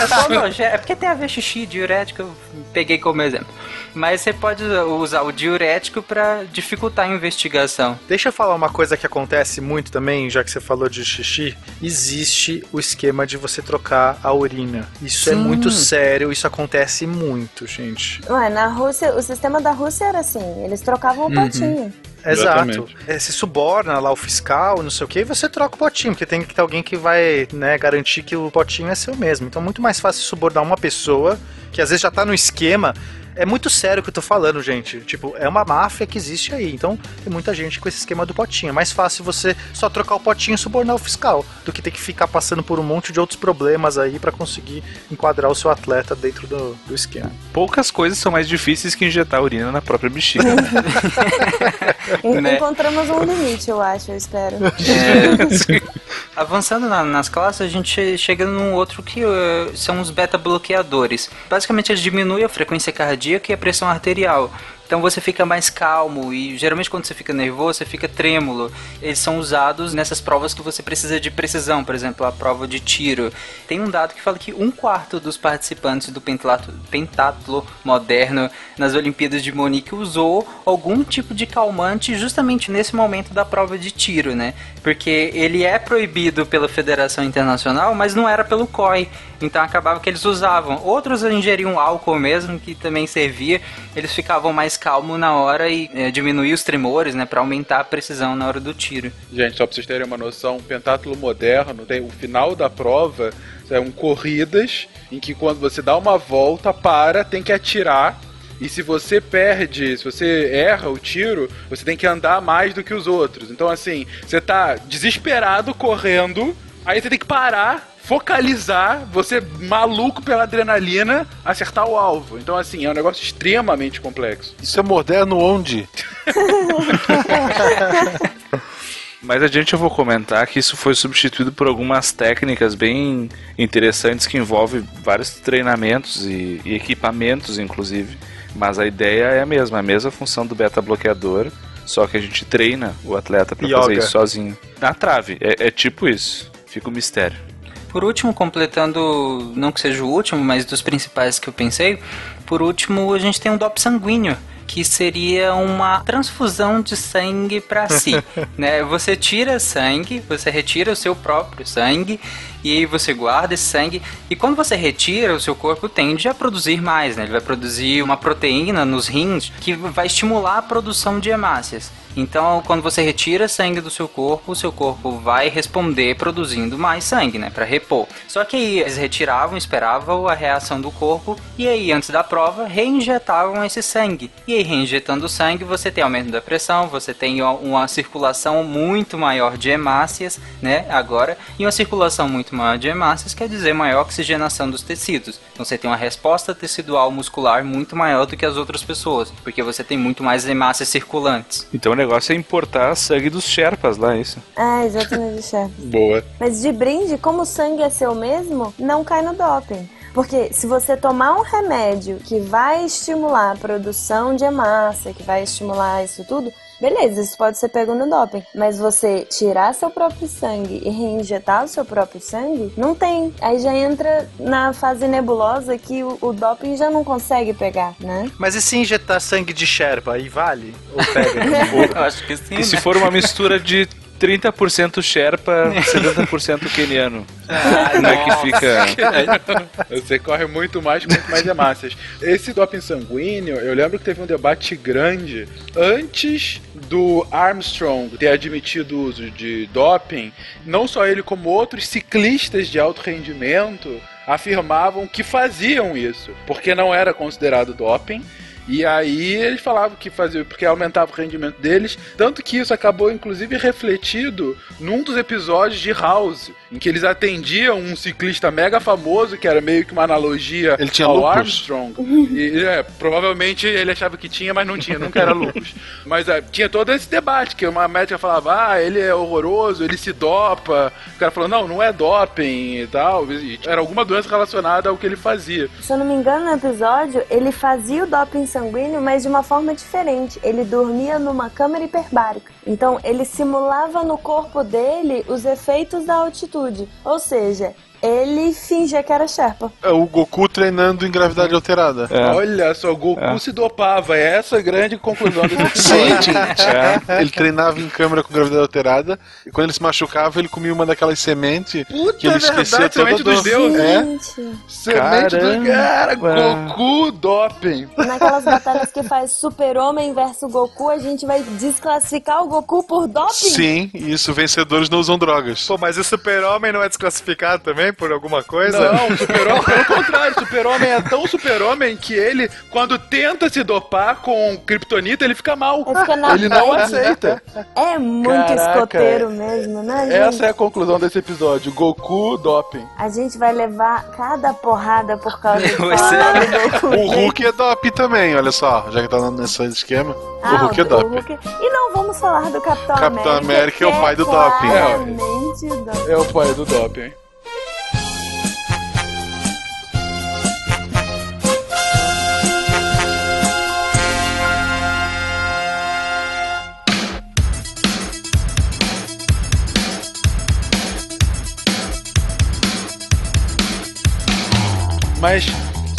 é só nojento. É porque tem a ver xixi, diurético, peguei como exemplo. Mas você pode usar o diurético para dificultar a investigação. Deixa eu falar uma coisa que acontece muito também, já que você falou de xixi. Existe o esquema de você trocar a urina. Isso é Sim. muito sério, isso acontece muito, gente. Ué, na Rússia, o sistema da Rússia era assim, eles trocavam o potinho. Exato. É, se suborna lá o fiscal, não sei o que, e você troca o potinho, porque tem que ter alguém que vai né, garantir que o potinho é seu mesmo. Então é muito mais fácil subornar uma pessoa que às vezes já tá no esquema. É muito sério o que eu tô falando, gente. Tipo, é uma máfia que existe aí. Então tem muita gente com esse esquema do potinho. É mais fácil você só trocar o potinho e subornar o fiscal do que ter que ficar passando por um monte de outros problemas aí pra conseguir enquadrar o seu atleta dentro do, do esquema. Poucas coisas são mais difíceis que injetar urina na própria bexiga. né? En-? Encontramos um limite, eu acho, eu espero. Avançando na- nas classes, a gente chega num outro que eh, são os beta-bloqueadores. Basicamente, eles diminuem a frequência cardíaca e a pressão arterial. Então você fica mais calmo e geralmente quando você fica nervoso, você fica trêmulo. Eles são usados nessas provas que você precisa de precisão, por exemplo, a prova de tiro. Tem um dado que fala que um quarto dos participantes do pentatlo, moderno nas Olimpíadas de Munique usou algum tipo de calmante justamente nesse momento da prova de tiro, né? Porque ele é proibido pela Federação Internacional, mas não era pelo COI. Então acabava que eles usavam. Outros ingeriam álcool mesmo, que também servia. Eles ficavam mais calmos na hora e eh, diminuir os tremores, né? Pra aumentar a precisão na hora do tiro. Gente, só pra vocês terem uma noção, o pentátulo moderno tem o final da prova são corridas em que quando você dá uma volta, para, tem que atirar. E se você perde, se você erra o tiro, você tem que andar mais do que os outros. Então, assim, você tá desesperado correndo, aí você tem que parar, focalizar, você maluco pela adrenalina, acertar o alvo. Então, assim, é um negócio extremamente complexo. Isso é moderno onde? Mais adiante eu vou comentar que isso foi substituído por algumas técnicas bem interessantes que envolvem vários treinamentos e, e equipamentos, inclusive. Mas a ideia é a mesma, a mesma função do beta-bloqueador, só que a gente treina o atleta para fazer isso sozinho. Na trave, é, é tipo isso. Fica o mistério. Por último, completando, não que seja o último, mas dos principais que eu pensei, por último, a gente tem um DOP sanguíneo, que seria uma transfusão de sangue para si. né? Você tira sangue, você retira o seu próprio sangue e aí você guarda esse sangue. E quando você retira, o seu corpo tende a produzir mais, né? Ele vai produzir uma proteína nos rins que vai estimular a produção de hemácias. Então, quando você retira sangue do seu corpo, o seu corpo vai responder produzindo mais sangue, né, para repor. Só que aí eles retiravam, esperavam a reação do corpo e aí antes da prova reinjetavam esse sangue. E aí reinjetando o sangue, você tem aumento da pressão, você tem uma- circulação muito maior de hemácias, né, agora, e uma circulação muito maior de hemácias quer dizer maior oxigenação dos tecidos. Então você tem uma resposta tecidual muscular muito maior do que as outras pessoas, porque você tem muito mais hemácias circulantes. Então o negócio é importar sangue dos Sherpas lá, é isso. É, exatamente, chefe. Boa. Mas de brinde, como o sangue é seu mesmo, não cai no doping. Porque se você tomar um remédio que vai estimular a produção de hemácia, que vai estimular isso tudo, beleza, isso pode ser pego no doping. Mas você tirar seu próprio sangue e reinjetar o seu próprio sangue, não tem. Aí já entra na fase nebulosa que o, o doping já não consegue pegar, né? Mas e se injetar sangue de Sherpa, aí vale? Ou pega? Eu acho que sim. E se né? for uma mistura de 30% Sherpa, 70% keniano. Como é que fica? Você corre muito mais com muito mais hemácias. Esse doping sanguíneo, eu lembro que teve um debate grande antes do Armstrong ter admitido o uso de doping. Não só ele, como outros ciclistas de alto rendimento afirmavam que faziam isso, porque não era considerado doping. E aí eles falavam que fazia porque aumentava o rendimento deles, tanto que isso acabou inclusive refletido num dos episódios de House, em que eles atendiam um ciclista mega famoso, que era meio que uma analogia Ele tinha ao lupus? Armstrong. E, é, provavelmente ele achava que tinha, mas não tinha, nunca era lupus. Mas é, tinha todo esse debate, que uma médica falava, ah, ele é horroroso, ele se dopa. O cara falou, não, não é doping e tal. E era alguma doença relacionada ao que ele fazia. Se eu não me engano, no episódio, ele fazia o doping sanguíneo, mas de uma forma diferente. Ele dormia numa câmara hiperbárica. Então, ele simulava no corpo dele os efeitos da altitude. Ou seja, ele fingia que era Sherpa. É o Goku treinando em gravidade alterada. Olha só, o Goku É. se dopava. É essa a grande conclusão desse Sim, episódio. tinha- ele treinava em câmera com gravidade alterada e quando ele se machucava, ele comia uma daquelas sementes que ele é esquecia verdade, toda semente dos deuses. É. Gente. Semente do cara. Goku doping. Naquelas batalhas que faz Super-Homem versus Goku, a gente vai desclassificar o Goku por doping? Sim, e isso, vencedores não usam drogas. Pô, mas o super-homem não é desclassificado também por alguma coisa? Não, o super-homem, pelo contrário, o super-homem é tão super-homem que ele, quando tenta se dopar com kryptonita, ele fica mal. Ele fica na Ele não aceita. É muito Caraca, escoteiro mesmo, né, gente? Essa é a conclusão desse episódio. Goku doping. A gente vai levar cada porrada por causa do Goku. O Hulk é dop também, olha só, já que tá nesse esquema. Ah, o Hulk é o dop. Hulk- E não vamos falar do Capitão, Capitão América. América é o que pai do doping. o doping. É o pai do doping. Mas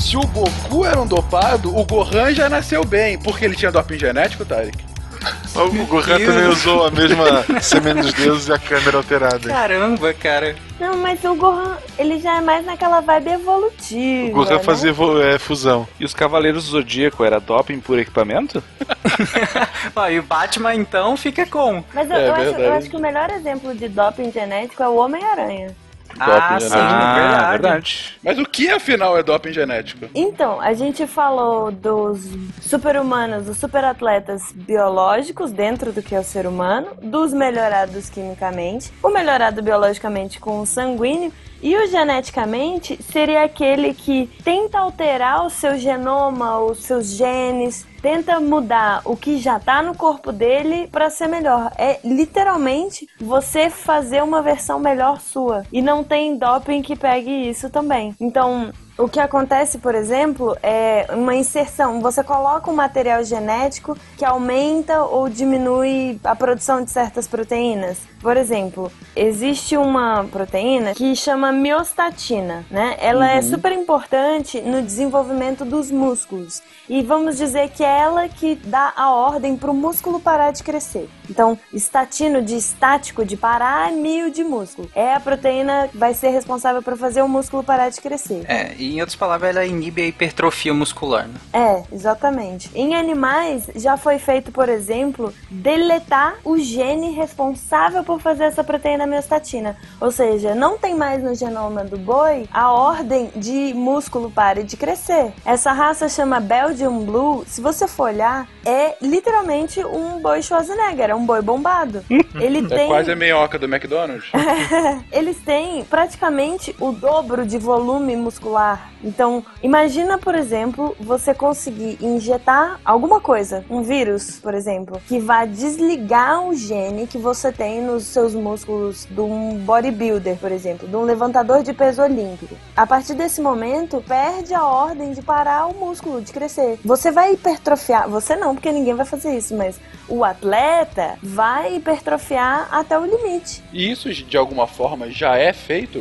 se o Goku era um dopado, o Gohan já nasceu bem, porque ele tinha doping genético, Tarek? O Gohan também usou a mesma semente dos deuses e a câmera alterada. Caramba, cara. Não, mas o Gohan, ele já é mais naquela vibe evolutiva. O Gohan né? fazia é, fusão. E os Cavaleiros do Zodíaco era doping por equipamento? Ó, e o Batman então fica com. Mas eu, É eu acho, eu acho que o melhor exemplo de doping genético é o Homem-Aranha. Ah, sim, Ah, verdade. Mas o que afinal é doping genético? Então, a gente falou dos super-humanos, dos super-atletas biológicos dentro do que é o ser humano, dos melhorados quimicamente, o melhorado biologicamente com o sanguíneo, e o geneticamente seria aquele que tenta alterar o seu genoma, os seus genes, tenta mudar o que já tá no corpo dele para ser melhor. É literalmente você fazer uma versão melhor sua. E não tem doping que pegue isso também. Então, o que acontece, por exemplo, é uma inserção. Você coloca um material genético que aumenta ou diminui a produção de certas proteínas. Por exemplo, existe uma proteína que chama miostatina, né? Ela é super importante no desenvolvimento dos músculos. E vamos dizer que é ela que dá a ordem para o músculo parar de crescer. Então, estatino de estático, de parar, é mio de músculo. É a proteína que vai ser responsável por fazer o músculo parar de crescer. É, em outras palavras, ela inibe a hipertrofia muscular. Né? É, exatamente. Em animais, já foi feito, por exemplo, deletar o gene responsável por fazer essa proteína miostatina. Ou seja, não tem mais no genoma do boi a ordem de músculo pare de crescer. Essa raça chama Belgian Blue. Se você for olhar, é literalmente um boi Schwarzenegger, é um boi bombado. Ele É tem quase a meioca do McDonald's. eles têm praticamente o dobro de volume muscular. Então, imagina, por exemplo, você conseguir injetar alguma coisa, um vírus, por exemplo, que vai desligar o gene que você tem nos seus músculos de um bodybuilder, por exemplo, de um levantador de peso olímpico. A partir desse momento, perde a ordem de parar o músculo de crescer. Você vai hipertrofiar, você não, porque ninguém vai fazer isso, mas o atleta vai hipertrofiar até o limite. E isso, de alguma forma, já é feito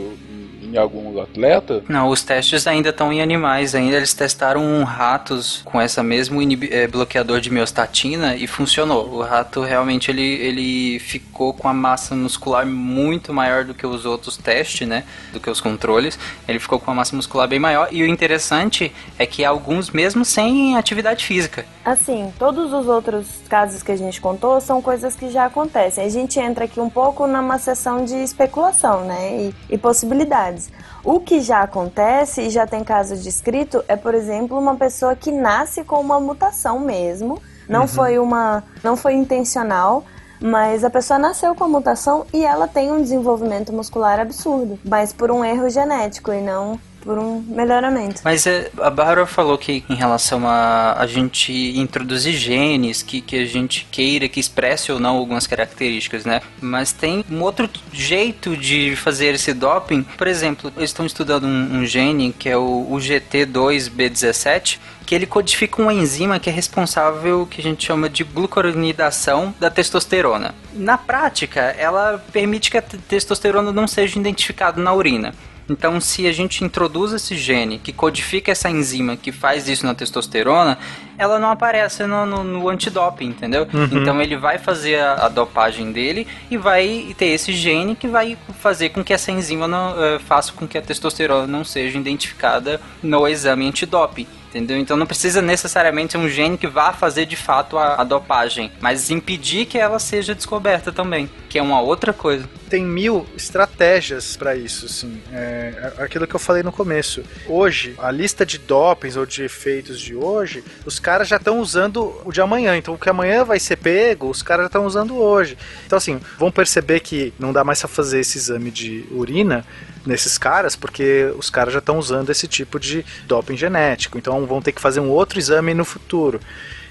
em em algum atleta? Não, os testes ainda estão em animais. Ainda eles testaram ratos com essa mesmo inibi- eh, bloqueador de miostatina e funcionou. O rato realmente ele, ele ficou com a massa muscular muito maior do que os outros testes, né? Do que os controles. Ele ficou com uma massa muscular bem maior. E o interessante é que alguns mesmo sem atividade física. Assim, todos os outros casos que a gente contou são coisas que já acontecem. A gente entra aqui um pouco numa sessão de especulação, né? E, e possibilidades. O que já acontece e já tem caso descrito é, por exemplo, uma pessoa que nasce com uma mutação mesmo. Não foi uma. não foi intencional. Mas a pessoa nasceu com a mutação e ela tem um desenvolvimento muscular absurdo. Mas por um erro genético e não por um melhoramento. Mas é, a Bárbara falou que em relação a a gente introduzir genes que, que a gente queira que expresse ou não algumas características, né? Mas tem um outro jeito de fazer esse doping. Por exemplo, eles estão estudando um, um gene que é o, o GT2B17 que ele codifica uma enzima que é responsável que a gente chama de glucuronidação da testosterona. Na prática, ela permite que a te- testosterona não seja identificada na urina. Então, se a gente introduz esse gene que codifica essa enzima que faz isso na testosterona, ela não aparece no, no, no antidoping, entendeu? Então, ele vai fazer a, a dopagem dele e vai ter esse gene que vai fazer com que essa enzima não, eh, faça com que a testosterona não seja identificada no exame antidoping. Entendeu? Então não precisa necessariamente ser um gene que vá fazer de fato a, a dopagem, mas impedir que ela seja descoberta também, que é uma outra coisa. tem mil estratégias para isso, assim. É aquilo que eu falei no começo. Hoje, a lista de dopings ou de efeitos de hoje, os caras já estão usando o de amanhã. Então, o que amanhã vai ser pego, os caras já estão usando hoje. Então, assim, vão perceber que não dá mais pra fazer esse exame de urina nesses caras, porque os caras já estão usando esse tipo de doping genético. Então, vão ter que fazer um outro exame no futuro.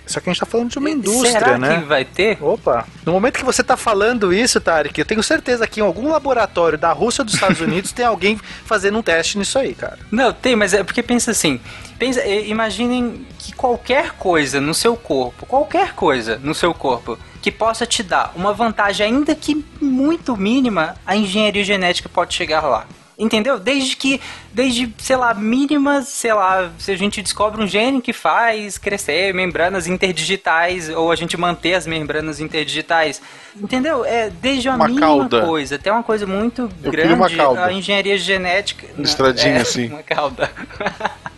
Só que a gente tá falando de uma indústria, Será né? que vai ter? Opa, no momento que você tá falando isso, Tarek, eu tenho certeza que em algum laboratório da Rússia ou dos Estados Unidos tem alguém fazendo um teste nisso aí, cara. Não, tem, mas é porque pensa assim. Pensa, eh, imaginem que qualquer coisa no seu corpo, qualquer coisa no seu corpo que possa te dar uma vantagem, ainda que muito mínima, a engenharia genética pode chegar lá. Entendeu? Desde que, desde, sei lá, mínimas, sei lá, se a gente descobre um gene que faz crescer membranas interdigitais, ou a gente manter as membranas interdigitais. Entendeu? É desde uma, Uma mínima cauda. coisa até uma coisa muito Eu queria uma grande, cauda. a engenharia genética. Listradinha, é, assim. Uma cauda.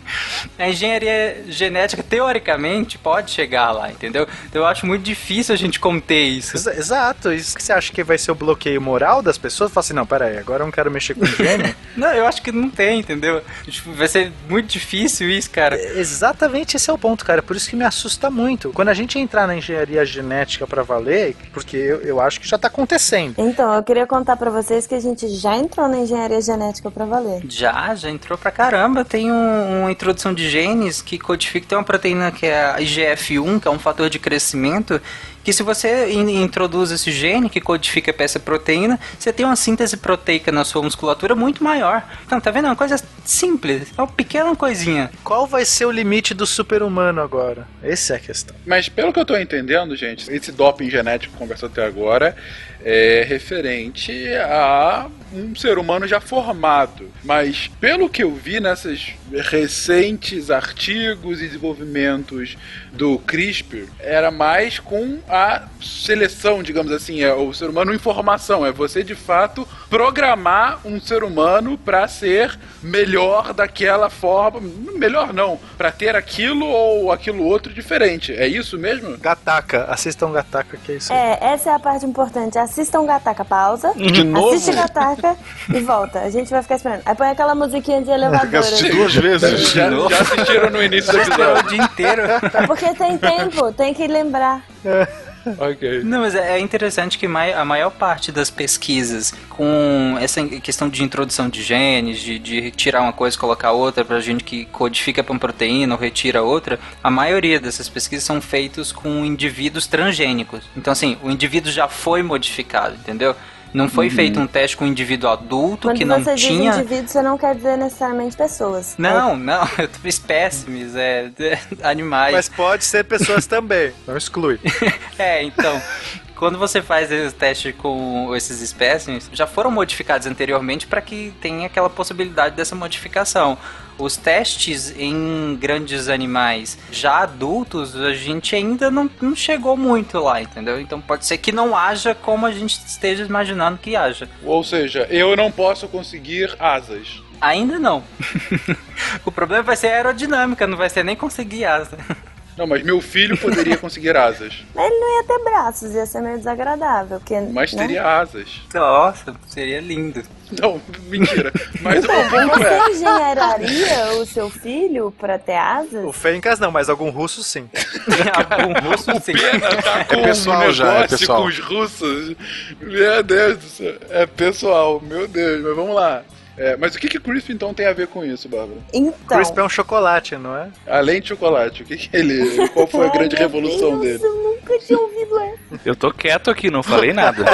A engenharia genética, teoricamente, pode chegar lá, entendeu? Então eu acho muito difícil a gente conter isso. Exa- Exato, isso que você acha que vai ser o bloqueio moral das pessoas? Fala assim, não, peraí, agora eu não quero mexer com gênio. Não, eu acho que não tem, entendeu? Tipo, Vai ser muito difícil isso, cara. Exatamente esse é o ponto, cara. Por isso que me assusta muito. Quando a gente entrar na engenharia genética pra valer, porque eu, eu acho que já tá acontecendo. Então, eu queria contar pra vocês que a gente já entrou na engenharia genética pra valer. Já, já entrou pra caramba. Tem um- uma introdução de genes que codifica. Tem uma proteína que é a IGF-1, que é um fator de crescimento. Que se você in- introduz esse gene que codifica pra essa proteína, você tem uma síntese proteica na sua musculatura muito maior. Então, tá vendo? É uma coisa simples. É uma pequena coisinha. Qual vai ser o limite do super-humano agora? Essa é a questão. Mas pelo que eu tô entendendo, gente, esse doping genético conversado até agora é referente a um ser humano já formado. Mas pelo que eu vi nessas recentes artigos e desenvolvimentos do CRISPR, era mais com a seleção, digamos assim, é o ser humano em formação, é você de fato programar um ser humano para ser melhor daquela forma, melhor não, para ter aquilo ou aquilo outro diferente. É isso mesmo? Gataca, assistam Gataca que é isso aí. É, essa é a parte importante. Assistam Gataca, pausa. De novo? Assiste Gataca e volta. A gente vai ficar esperando. Aí põe aquela musiquinha de elevador. Tem que assistir assim. duas vezes. Já, já assistiram no início do esperou o episódio. dia inteiro. Porque tem tempo, tem que lembrar. ok. Não, mas é é interessante que a maior parte das pesquisas com essa questão de introdução de genes, de, de tirar uma coisa e colocar outra pra gente que codifica pra uma proteína ou retira outra, a maioria dessas pesquisas são feitas com indivíduos transgênicos. Então, assim, o indivíduo já foi modificado, entendeu? Não foi feito um teste com um indivíduo adulto Quando que não você tinha. diz indivíduo, você não quer dizer necessariamente pessoas. Não, não, eu tô espécimes, é, é, animais. Mas pode ser pessoas também, não exclui. É, então. quando você faz os testes com esses espécimes, já foram modificados anteriormente para que tenha aquela possibilidade dessa modificação. Os testes em grandes animais já adultos, a gente ainda não, não chegou muito lá, entendeu? Então pode ser que não haja como a gente esteja imaginando que haja. Ou seja, eu não posso conseguir asas. Ainda não. o problema vai ser a aerodinâmica, não vai ser nem conseguir asa. Não, mas meu filho poderia conseguir asas. Ele não ia ter braços, ia ser meio desagradável. Porque, Mas né? teria asas. Nossa, seria lindo. Não, mentira. Mas o Então, ponto você é. engenheiraria o seu filho pra ter asas? O Fencas não, mas algum russo sim. Algum russo sim. Pena tá com pessoal um já, é negócio pessoal. com os russos. Meu Deus do céu. É pessoal, meu Deus. Mas vamos lá. É, mas o que que Crisp então tem a ver com isso, Bárbara? Então. Crisp é um chocolate, não é? Além de chocolate, o que que ele... Qual foi a grande revolução Deus, dele? Eu nunca tinha ouvido essa. Eu tô quieto aqui, não falei nada.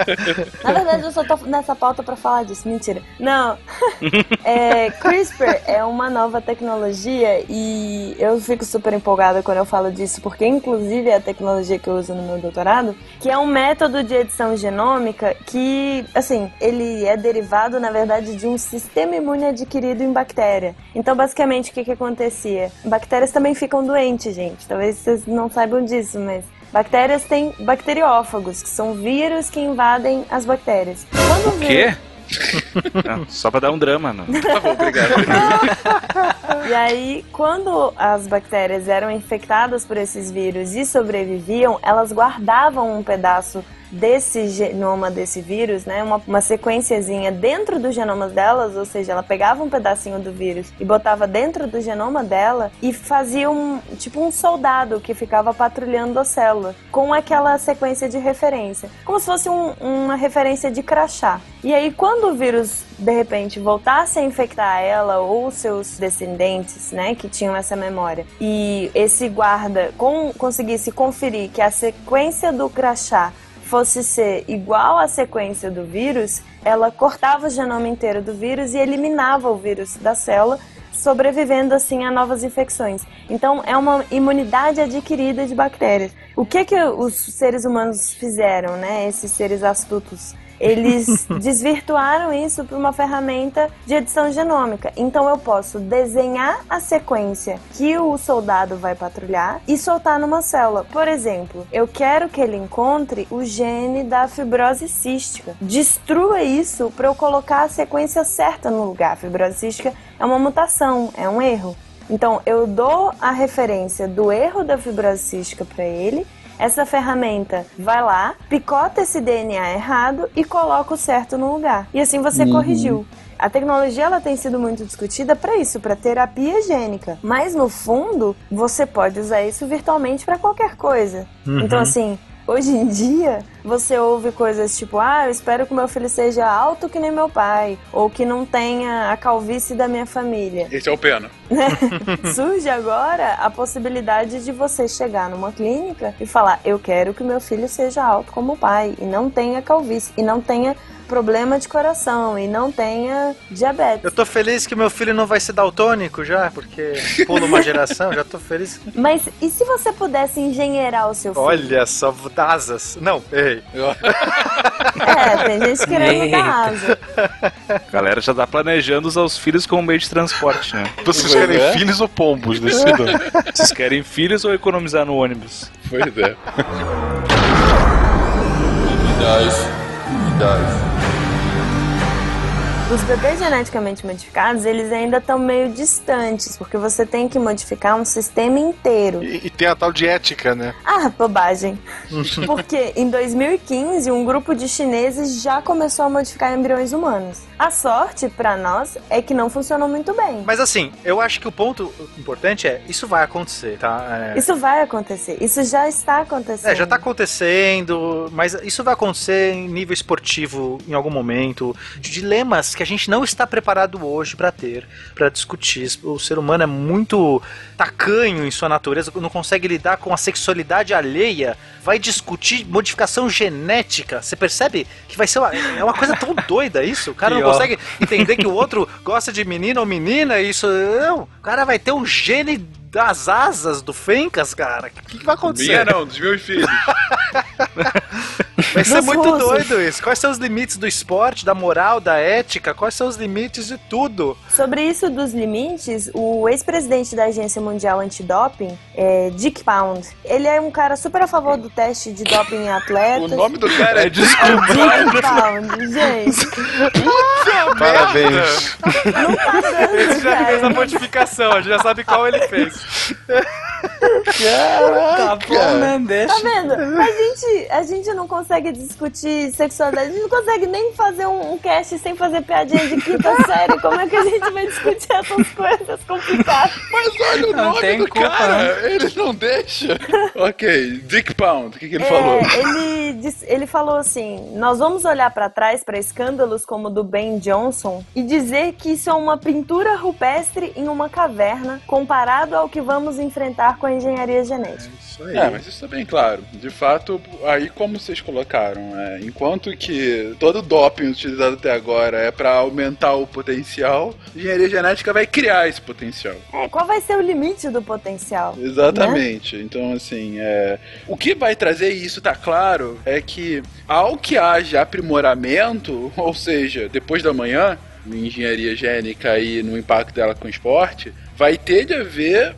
Na verdade, eu só tô nessa pauta pra falar disso. Mentira. Não. É, CRISPR é uma nova tecnologia e eu fico super empolgada quando eu falo disso, porque inclusive é a tecnologia que eu uso no meu doutorado, que é um método de edição genômica que, assim, ele é derivado, na verdade, de um sistema imune adquirido em bactéria. Então, basicamente, o que que acontecia? Bactérias também ficam doentes, gente. Talvez vocês não saibam disso, mas Bactérias têm bacteriófagos, que são vírus que invadem as bactérias. Quando O quê? Não, só pra dar um drama, não. Tá bom, obrigado. E aí, quando as bactérias eram infectadas por esses vírus e sobreviviam, elas guardavam um pedaço desse genoma desse vírus, né, uma, uma sequenciazinha dentro do genoma delas, ou seja, ela pegava um pedacinho do vírus e botava dentro do genoma dela e fazia um tipo um soldado que ficava patrulhando a célula com aquela sequência de referência, como se fosse um- uma referência de crachá. E aí, quando o vírus de repente voltasse a infectar ela ou seus descendentes, né, que tinham essa memória, e esse guarda com, conseguisse conferir que a sequência do crachá fosse ser igual à sequência do vírus, ela cortava o genoma inteiro do vírus e eliminava o vírus da célula, sobrevivendo assim a novas infecções. Então é uma imunidade adquirida de bactérias. O que que os seres humanos fizeram, né? Esses seres astutos eles desvirtuaram isso para uma ferramenta de edição genômica. Então eu posso desenhar a sequência que o soldado vai patrulhar e soltar numa célula. Por exemplo, eu quero que ele encontre o gene da fibrose cística. Destrua isso para eu colocar a sequência certa no lugar. A fibrose cística é uma mutação, é um erro. Então eu dou a referência do erro da fibrose cística para ele essa ferramenta vai lá, picota esse DNA errado e coloca o certo no lugar. E assim você corrigiu. A tecnologia ela tem sido muito discutida para isso, para terapia gênica. Mas no fundo, você pode usar isso virtualmente para qualquer coisa. Então assim, hoje em dia, você ouve coisas tipo: "Ah, eu espero que meu filho seja alto que nem meu pai", ou que não tenha a calvície da minha família Esse é o pena. né? Surge agora a possibilidade de você chegar numa clínica e falar: Eu quero que meu filho seja alto como o pai, e não tenha calvície, e não tenha problema de coração, e não tenha diabetes. Eu tô feliz que meu filho não vai ser daltônico já, porque pula uma geração, já tô feliz. Mas e se você pudesse engenheirar o seu filho? Olha só, asas. Não, errei. É, tem gente querendo Eita. dar asa. A galera já tá planejando usar os filhos como meio de transporte, né? Vocês querem É? filhos ou pombos? Decidam. Vocês querem filhos ou economizar no ônibus? Pois é. does. Os bebês geneticamente modificados, eles ainda estão meio distantes, porque você tem que modificar um sistema inteiro. E, e tem a tal de ética, né? Ah, bobagem. Porque em 2015, um grupo de chineses já começou a modificar embriões humanos. A sorte pra nós é que não funcionou muito bem. Mas assim, eu acho que o ponto importante é, isso vai acontecer, tá? É, Isso vai acontecer. Isso já está acontecendo. É, já tá acontecendo, mas isso vai acontecer em nível esportivo em algum momento. De dilemas que a gente não está preparado hoje pra ter, pra discutir. O ser humano é muito tacanho em sua natureza, não consegue lidar com a sexualidade alheia, vai discutir modificação genética. Você percebe que vai ser uma, é uma coisa tão doida isso? O cara não consegue entender que o outro gosta de menino ou menina, isso. Não, o cara vai ter um gene das asas do Fencas, cara. O que, que vai acontecer? Minha não, dos meus filhos. Vai ser Dos muito doido isso. Quais são os limites do esporte, da moral, da ética? Quais são os limites de tudo? Sobre isso dos limites, o ex-presidente da Agência Mundial Antidoping, é, Dick Pound, ele é um cara super a favor do teste de doping em O atletas. nome do cara é Dick Pound, gente. Parabéns. Não tá dando, Ele já fez a modificação, a gente já sabe qual ele fez. Tá bom, né? Deixa. Tá vendo? A gente, a gente não consegue discutir sexualidade, a gente não consegue nem fazer um, um cast sem fazer piadinha de quinta série. Como é que a gente vai discutir essas coisas complicadas? Mas olha o Não nome tem do culpa, cara, ele não deixa. ok, Dick Pound, o que, que ele É, falou? ele, disse- ele falou assim: nós vamos olhar pra trás para escândalos como o do Ben Johnson e dizer que isso é uma pintura rupestre em uma caverna comparado ao que vamos enfrentar com a engenharia genética. Isso aí. É, mas isso é bem claro. De fato, aí como vocês colocaram, é, enquanto que todo doping utilizado até agora é pra aumentar o potencial, engenharia genética vai criar esse potencial. É, qual vai ser o limite do potencial? Exatamente. Então, assim, é, o que vai trazer e isso tá claro é que ao que haja aprimoramento, ou seja, depois da manhã, em engenharia gênica e no impacto dela com o esporte, vai ter de haver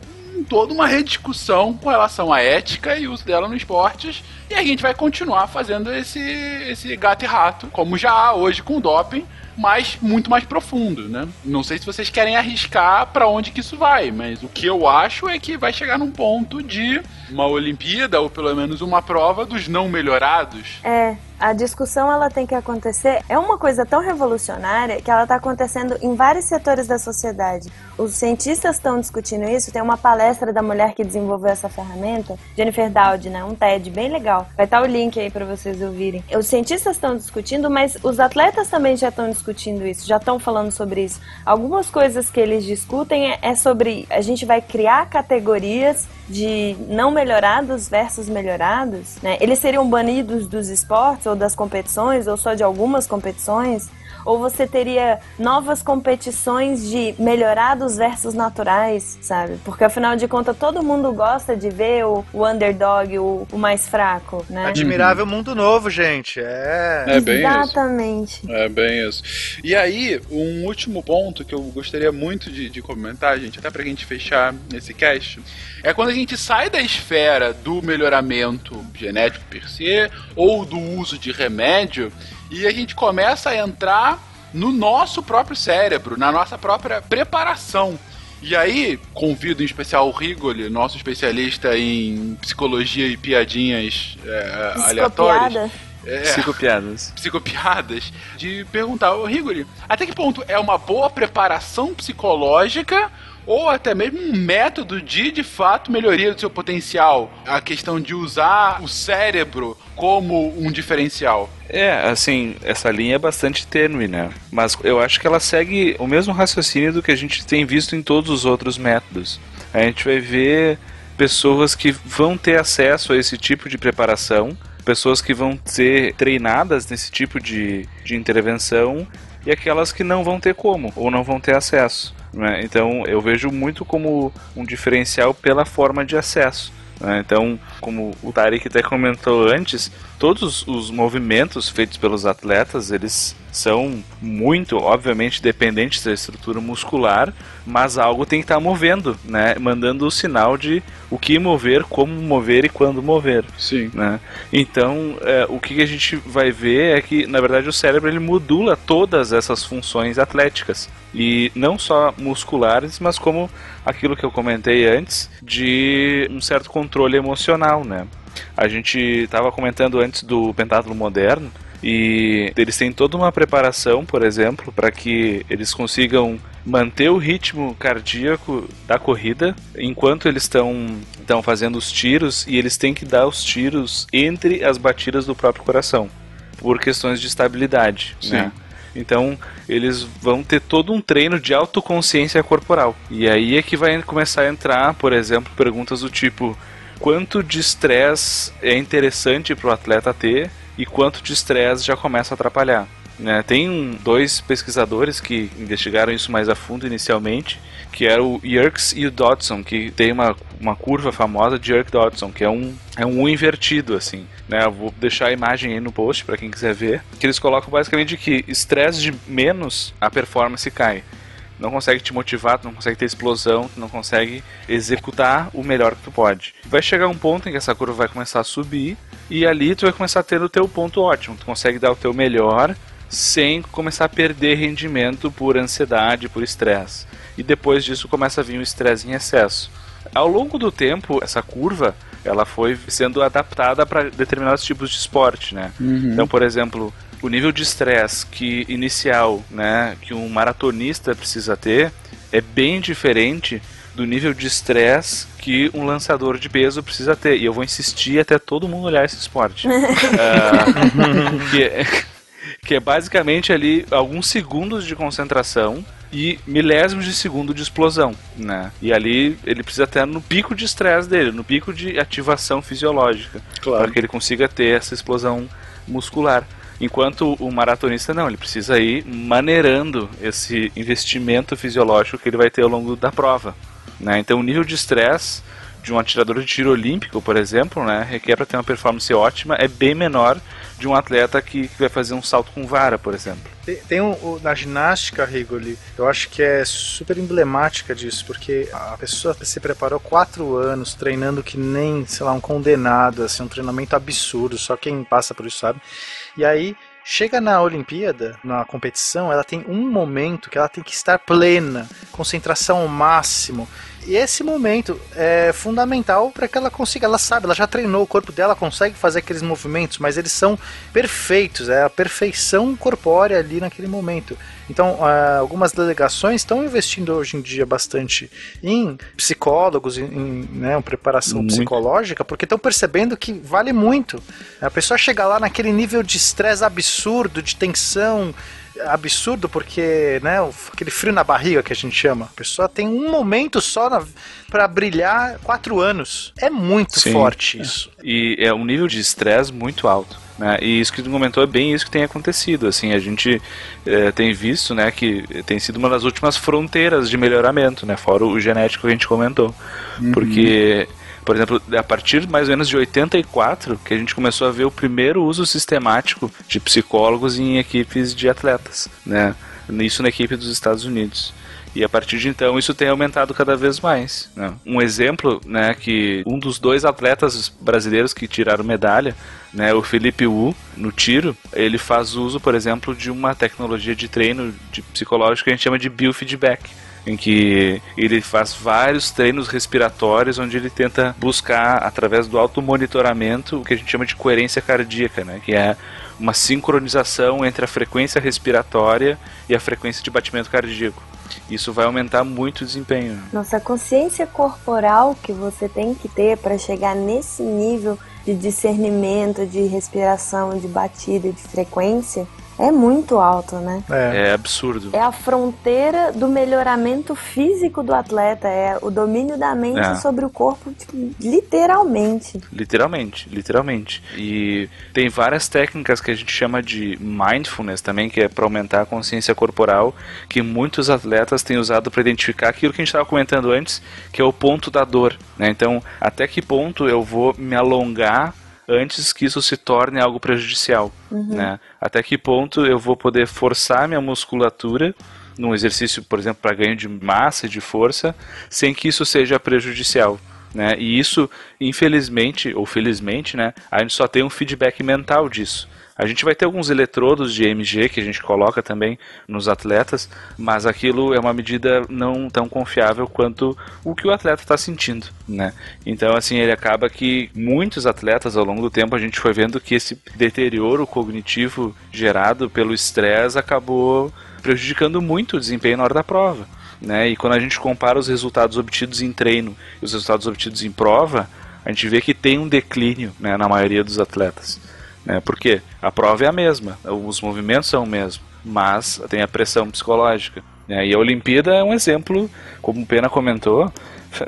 toda uma rediscussão com relação à ética e uso dela nos esportes. E a gente vai continuar fazendo esse, esse gato e rato, como já há hoje com o doping, mas muito mais profundo, né? Não sei se vocês querem arriscar pra onde que isso vai, mas o que eu acho é que vai chegar num ponto de uma Olimpíada ou pelo menos uma prova dos não melhorados. É, a discussão ela tem que acontecer. É uma coisa tão revolucionária que ela está acontecendo em vários setores da sociedade. Os cientistas estão discutindo isso. Tem uma palestra da mulher que desenvolveu essa ferramenta, Jennifer Dowd, né? Um TED bem legal. Vai estar o link aí para vocês ouvirem. Os cientistas estão discutindo, mas os atletas também já estão discutindo isso, já estão falando sobre isso. Algumas coisas que eles discutem é, é sobre a gente vai criar categorias de não melhorados versus melhorados, né? Eles seriam banidos dos esportes ou das competições ou só de algumas competições? Ou você teria novas competições de melhorados versus naturais, sabe? Porque afinal de contas todo mundo gosta de ver o, o underdog, o, o mais fraco, né? Admirável mundo novo, gente. É. É bem isso. Exatamente. É bem isso. E aí, um último ponto que eu gostaria muito de, de comentar, gente, até pra gente fechar esse cast, é quando a gente sai da esfera do melhoramento genético per se ou do uso de remédio e a gente começa a entrar no nosso próprio cérebro, na nossa própria preparação. E aí, convido em especial o Rigoli, nosso especialista em psicologia e piadinhas é, aleatórias. É, Psicopiadas. psicopiadas, de perguntar, ô Rigori, até que ponto é uma boa preparação psicológica ou até mesmo um método de, de fato, melhoria do seu potencial? A questão de usar o cérebro como um diferencial. É, assim, essa linha é bastante tênue, né? Mas eu acho que ela segue o mesmo raciocínio do que a gente tem visto em todos os outros métodos. A gente vai ver pessoas que vão ter acesso a esse tipo de preparação, pessoas que vão ser treinadas nesse tipo de, de intervenção e aquelas que não vão ter como ou não vão ter acesso. Né? Então eu vejo muito como um diferencial pela forma de acesso. né? Então, como o Tarek até comentou antes, todos os movimentos feitos pelos atletas, eles são muito, obviamente, dependentes da estrutura muscular, mas algo tem que estar movendo, né? Mandando o sinal de o que mover, como mover e quando mover. Sim. Né? Então, é, o que a gente vai ver é que, na verdade, o cérebro ele modula todas essas funções atléticas. E não só musculares, mas como aquilo que eu comentei antes, de um certo controle emocional, né? A gente estava comentando antes do pentátulo moderno, e eles têm toda uma preparação, por exemplo, para que eles consigam manter o ritmo cardíaco da corrida enquanto eles estão estão fazendo os tiros e eles têm que dar os tiros entre as batidas do próprio coração por questões de estabilidade, Sim. né? Então, eles vão ter todo um treino de autoconsciência corporal. E aí é que vai começar a entrar, por exemplo, perguntas do tipo: quanto de estresse é interessante para o atleta ter e quanto de estresse já começa a atrapalhar. Né? Tem um, dois pesquisadores que investigaram isso mais a fundo inicialmente, que era o Yerkes e o Dodson, que tem uma, uma curva famosa de Yerkes-Dodson, que é um, é um U invertido, assim. Né? Eu vou deixar a imagem aí no post para quem quiser ver. Que eles colocam basicamente que estresse de menos, a performance cai não consegue te motivar, tu não consegue ter explosão, tu não consegue executar o melhor que tu pode. Vai chegar um ponto em que essa curva vai começar a subir e ali tu vai começar a ter o teu ponto ótimo. Tu consegue dar o teu melhor sem começar a perder rendimento por ansiedade, por estresse. E depois disso começa a vir o estresse em excesso. Ao longo do tempo, essa curva ela foi sendo adaptada para determinados tipos de esporte, né? Uhum. Então, por exemplo, o nível de estresse que inicial, né, que um maratonista precisa ter é bem diferente do nível de estresse que um lançador de peso precisa ter. E eu vou insistir até todo mundo olhar esse esporte. Ah, que, é, que é basicamente ali alguns segundos de concentração e milésimos de segundo de explosão, né? E ali ele precisa estar no pico de estresse dele, no pico de ativação fisiológica, Claro. para que ele consiga ter essa explosão muscular. Enquanto o maratonista não, ele precisa ir maneirando esse investimento fisiológico que ele vai ter ao longo da prova. Né? Então o nível de estresse de um atirador de tiro olímpico, por exemplo, né, requer para ter uma performance ótima, é bem menor de um atleta que, que vai fazer um salto com vara, por exemplo. Tem, tem um, na ginástica, Rigoli, eu acho que é super emblemática disso, porque a pessoa se preparou quatro anos treinando que nem, sei lá, um condenado, assim, um treinamento absurdo, só quem passa por isso sabe. E aí, chega na Olimpíada, na competição, ela tem um momento que ela tem que estar plena, concentração ao máximo. E esse momento é fundamental para que ela consiga, ela sabe, ela já treinou, o corpo dela consegue fazer aqueles movimentos, mas eles são perfeitos, é a perfeição corpórea ali naquele momento. Então, ah, algumas delegações estão investindo hoje em dia bastante em psicólogos, em, em, né, preparação Muito. psicológica, porque estão percebendo que vale muito. A pessoa chega lá naquele nível de estresse absurdo, de tensão absurdo, porque, né, aquele frio na barriga que a gente chama. A pessoa tem um momento só na, para brilhar quatro anos. É muito Sim. forte isso. E é um nível de estresse muito alto. Né? E isso que tu comentou é bem isso que tem acontecido. Assim, a gente eh, tem visto né, que tem sido uma das últimas fronteiras de melhoramento, né? fora o genético que a gente comentou. Porque, por exemplo, a partir mais ou menos de 84, que a gente começou a ver o primeiro uso sistemático de psicólogos em equipes de atletas. Né? Isso na equipe dos Estados Unidos. E a partir de então isso tem aumentado cada vez mais. né? Um exemplo, né, que um dos dois atletas brasileiros que tiraram medalha, né, o Felipe Wu, no tiro, ele faz uso, por exemplo, de uma tecnologia de treino de psicológico que a gente chama de biofeedback. Em que ele faz vários treinos respiratórios, onde ele tenta buscar, através do automonitoramento, o que a gente chama de coerência cardíaca, né? que é uma sincronização entre a frequência respiratória e a frequência de batimento cardíaco. Isso vai aumentar muito o desempenho. Nossa, a consciência corporal que você tem que ter para chegar nesse nível de discernimento, de respiração, de batida, de frequência, é muito alto, né? É absurdo. É a fronteira do melhoramento físico do atleta, é o domínio da mente É. sobre o corpo, tipo, literalmente. Literalmente, literalmente. E tem várias técnicas que a gente chama de mindfulness também, que é para aumentar a consciência corporal, que muitos atletas têm usado para identificar aquilo que a gente estava comentando antes, que é o ponto da dor. né? Então, até que ponto eu vou me alongar antes que isso se torne algo prejudicial, né? Até que ponto eu vou poder forçar minha musculatura num exercício, por exemplo, para ganho de massa e de força, sem que isso seja prejudicial. Né? E isso, infelizmente ou felizmente, né, a gente só tem um feedback mental disso. A gente vai ter alguns eletrodos de EMG que a gente coloca também nos atletas, mas aquilo é uma medida não tão confiável quanto o que o atleta está sentindo, né? Então, assim, ele acaba que muitos atletas ao longo do tempo a gente foi vendo que esse deterioro cognitivo gerado pelo estresse acabou prejudicando muito o desempenho na hora da prova. Né? E quando a gente compara os resultados obtidos em treino e os resultados obtidos em prova, a gente vê que tem um declínio né, na maioria dos atletas. Né? Porque a prova é a mesma, os movimentos são o mesmo, mas tem a pressão psicológica. Né? E a Olimpíada é um exemplo, como o Pena comentou,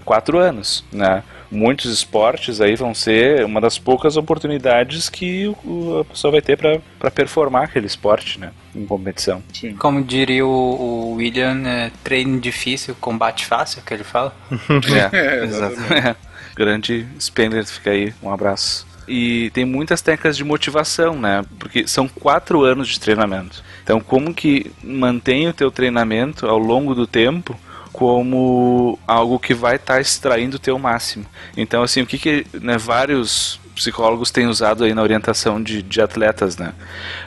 quatro anos. Né? muitos esportes aí vão ser uma das poucas oportunidades que o, a pessoa vai ter para performar aquele esporte, né? Em competição. Como diria o, o William, é, treino difícil, combate fácil, que ele fala. É, exato. Grande Spengler, fica aí, um abraço. E tem muitas técnicas de motivação, né? Porque são quatro anos de treinamento. Então, como que mantém o teu treinamento ao longo do tempo como algo que vai estar tá extraindo o teu máximo? Então, assim, o que que né, vários psicólogos têm usado aí na orientação de, de atletas, né?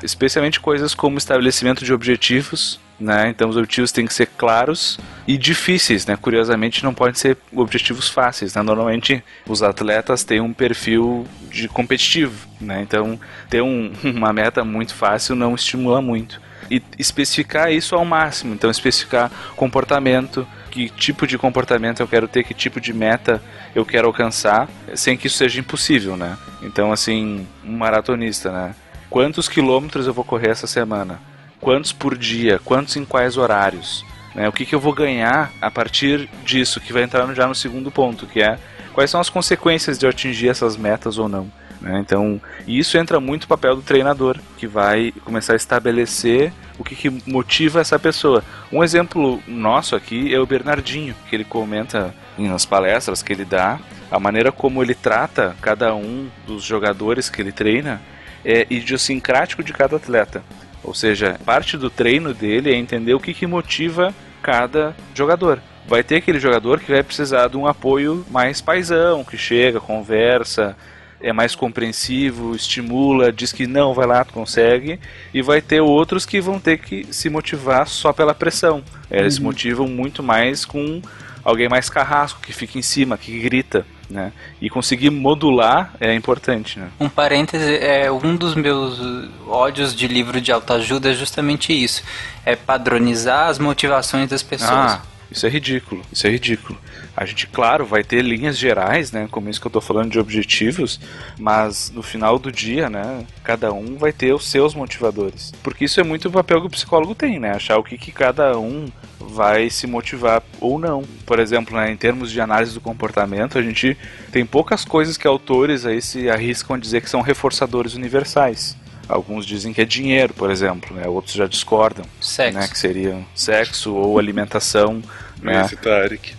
Especialmente coisas como estabelecimento de objetivos, né? Então os objetivos têm que ser claros e difíceis, né? Curiosamente não podem ser objetivos fáceis, né? Normalmente os atletas têm um perfil de competitivo, né? Então ter um, uma meta muito fácil não estimula muito. E especificar isso ao máximo, então especificar comportamento, que tipo de comportamento eu quero ter, que tipo de meta eu quero alcançar, sem que isso seja impossível, né? Então, assim, um maratonista, né? Quantos quilômetros eu vou correr essa semana? Quantos por dia? Quantos em quais horários? Né? O que, que eu vou ganhar a partir disso, que vai entrar já no segundo ponto, que é quais são as consequências de eu atingir essas metas ou não. Né? Então, isso entra muito no papel do treinador, que vai começar a estabelecer o que, que, motiva essa pessoa. Um exemplo nosso aqui é o Bernardinho, que ele comenta nas palestras que ele dá, a maneira como ele trata cada um dos jogadores que ele treina é idiosincrático de cada atleta. Ou seja, parte do treino dele é entender o que, que motiva cada jogador vai ter aquele jogador que vai precisar de um apoio mais paisão, que chega, conversa, é mais compreensivo, estimula, diz que não, vai lá, tu consegue, e vai ter outros que vão ter que se motivar só pela pressão. Eles uhum. se motivam muito mais com alguém mais carrasco, que fica em cima, que grita. Né? E conseguir modular é importante. Né? Um parêntese, é, um dos meus ódios de livro de autoajuda é justamente isso: é padronizar as motivações das pessoas. Ah, isso é ridículo, isso é ridículo. A gente, claro, vai ter linhas gerais, né? Como isso que eu tô falando de objetivos, mas no final do dia, né? Cada um vai ter os seus motivadores. Porque isso é muito o papel que o psicólogo tem, né? Achar o que, que cada um vai se motivar ou não. Por exemplo, né, em termos de análise do comportamento, a gente tem poucas coisas que autores aí se arriscam a dizer que são reforçadores universais. Alguns dizem que é dinheiro, por exemplo, né? outros já discordam. Sexo. Né? Que seria sexo ou alimentação. Né? Esse Tarek.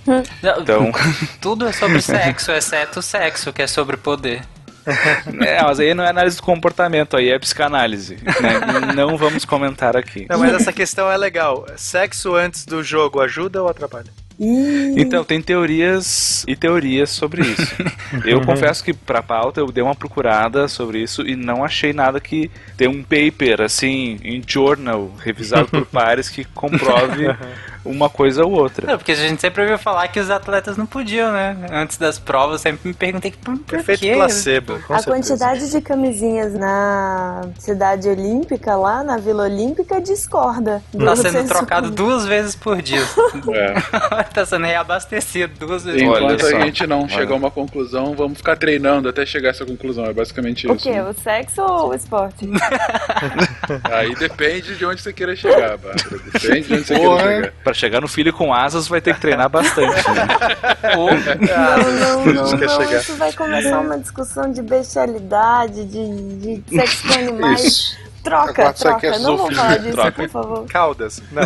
Então... Tudo é sobre sexo, exceto o sexo, que é sobre poder. É, mas aí não é análise do comportamento, aí é psicanálise. Né? Não vamos comentar aqui. Não, mas essa questão é legal. Sexo antes do jogo ajuda ou atrapalha? Então, tem teorias e teorias sobre isso. eu confesso que pra pauta eu dei uma procurada sobre isso e não achei nada que tem um paper assim em journal revisado por pares que comprove uma coisa ou outra. Não, porque a gente sempre ouviu falar que os atletas não podiam, né? Antes das provas, eu sempre me perguntei por, por Efeito quê? placebo. a certeza. quantidade de camisinhas na cidade olímpica, lá na Vila Olímpica, discorda. Tá sendo trocado duas vezes por dia. É. tá sendo reabastecido duas vezes por dia. Enquanto a gente não chegar a uma conclusão, vamos ficar treinando até chegar a essa conclusão. É basicamente o isso. O quê? Né? O sexo ou o esporte? Aí depende de onde você queira chegar, Bárbara. Depende de onde você Porra. queira chegar. Pra chegar no filho com asas vai ter que treinar bastante. Né? não, não, não, não. Isso vai começar uma discussão de bestialidade, de, de sexo com animais. Isso. Troca, troca. Não vou falar disso, troca. por favor. Caudas, não.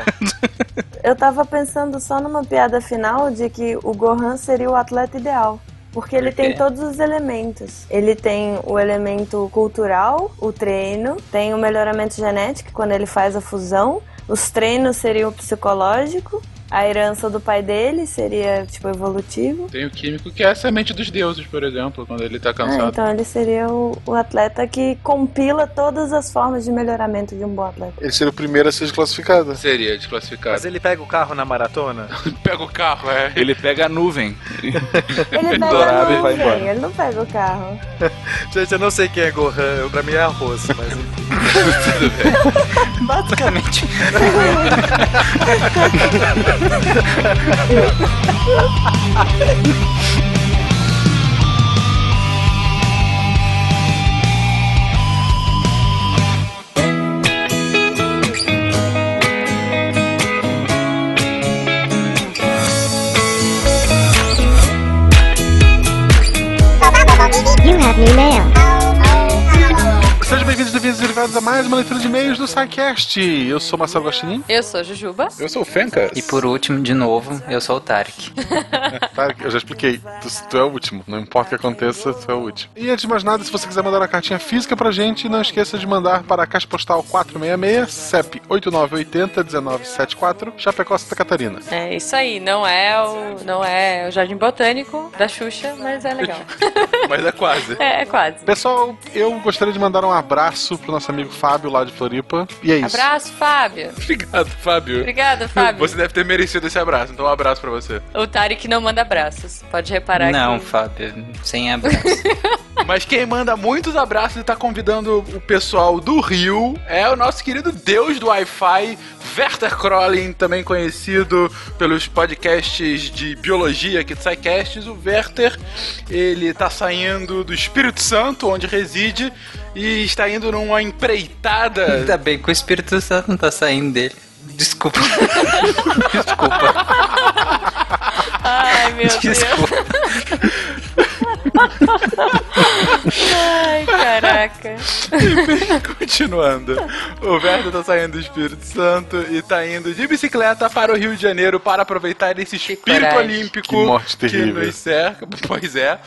Eu tava pensando só numa piada final de que o Gohan seria o atleta ideal. Porque ele tem todos os elementos. Ele tem o elemento cultural, o treino, tem o melhoramento genético quando ele faz a fusão, os treinos seriam psicológico, a herança do pai dele seria, tipo, evolutivo. Tem o químico que é a semente dos deuses, por exemplo, quando ele tá cansado. Ah, então ele seria o, o, atleta que compila todas as formas de melhoramento de um bom atleta. Ele seria o primeiro a ser desclassificado. Seria desclassificado. Mas ele pega o carro na maratona? pega o carro, é. Ele pega a nuvem. ele pega a nuvem, ele não pega o carro. Gente, eu não sei quem é Gohan, pra mim é arroz, mas Basicamente. 哈哈哈哈哈哈！哈哈。Bem-vindos, bem-vindos, derivados a mais uma leitura de e-mails do SciCast. Eu sou Marcelo Guaxinim. Eu sou a Jujuba. Eu sou o Fencas. E por último, de novo, eu sou o Tarek. Tá, eu já expliquei. Tu, tu é o último. Não importa o que aconteça, tu é o último. E antes de mais nada, se você quiser mandar uma cartinha física pra gente, não esqueça de mandar para a Caixa Postal 466, CEP 8980-1974, Chapecó, Santa Catarina. É isso aí, não é o, não é o Jardim Botânico da Xuxa, mas é legal. Mas é quase. É, é quase. Pessoal, eu gostaria de mandar um abraço pro nosso amigo Fábio lá de Floripa. E é isso. Abraço, Fábio. Obrigado, Fábio. Obrigada, Fábio. Você deve ter merecido esse abraço, então um abraço pra você. O Tarek não manda abraços. Pode reparar Não, que... Fábio, sem abraço. Mas quem manda muitos abraços e tá convidando o pessoal do Rio é o nosso querido deus do Wi-Fi, Werther Crolling, também conhecido pelos podcasts de biologia aqui do SciCasts. O Werther, ele tá saindo do Espírito Santo, onde reside, e está indo numa empreitada. Ainda bem que o Espírito Santo não tá saindo dele. Desculpa. Desculpa. Ai, meu Deus. Ai, caraca. Continuando. O Werther tá saindo do Espírito Santo e tá indo de bicicleta para o Rio de Janeiro para aproveitar esse espírito coragem. olímpico Que morte terrível. nos cerca. Pois é.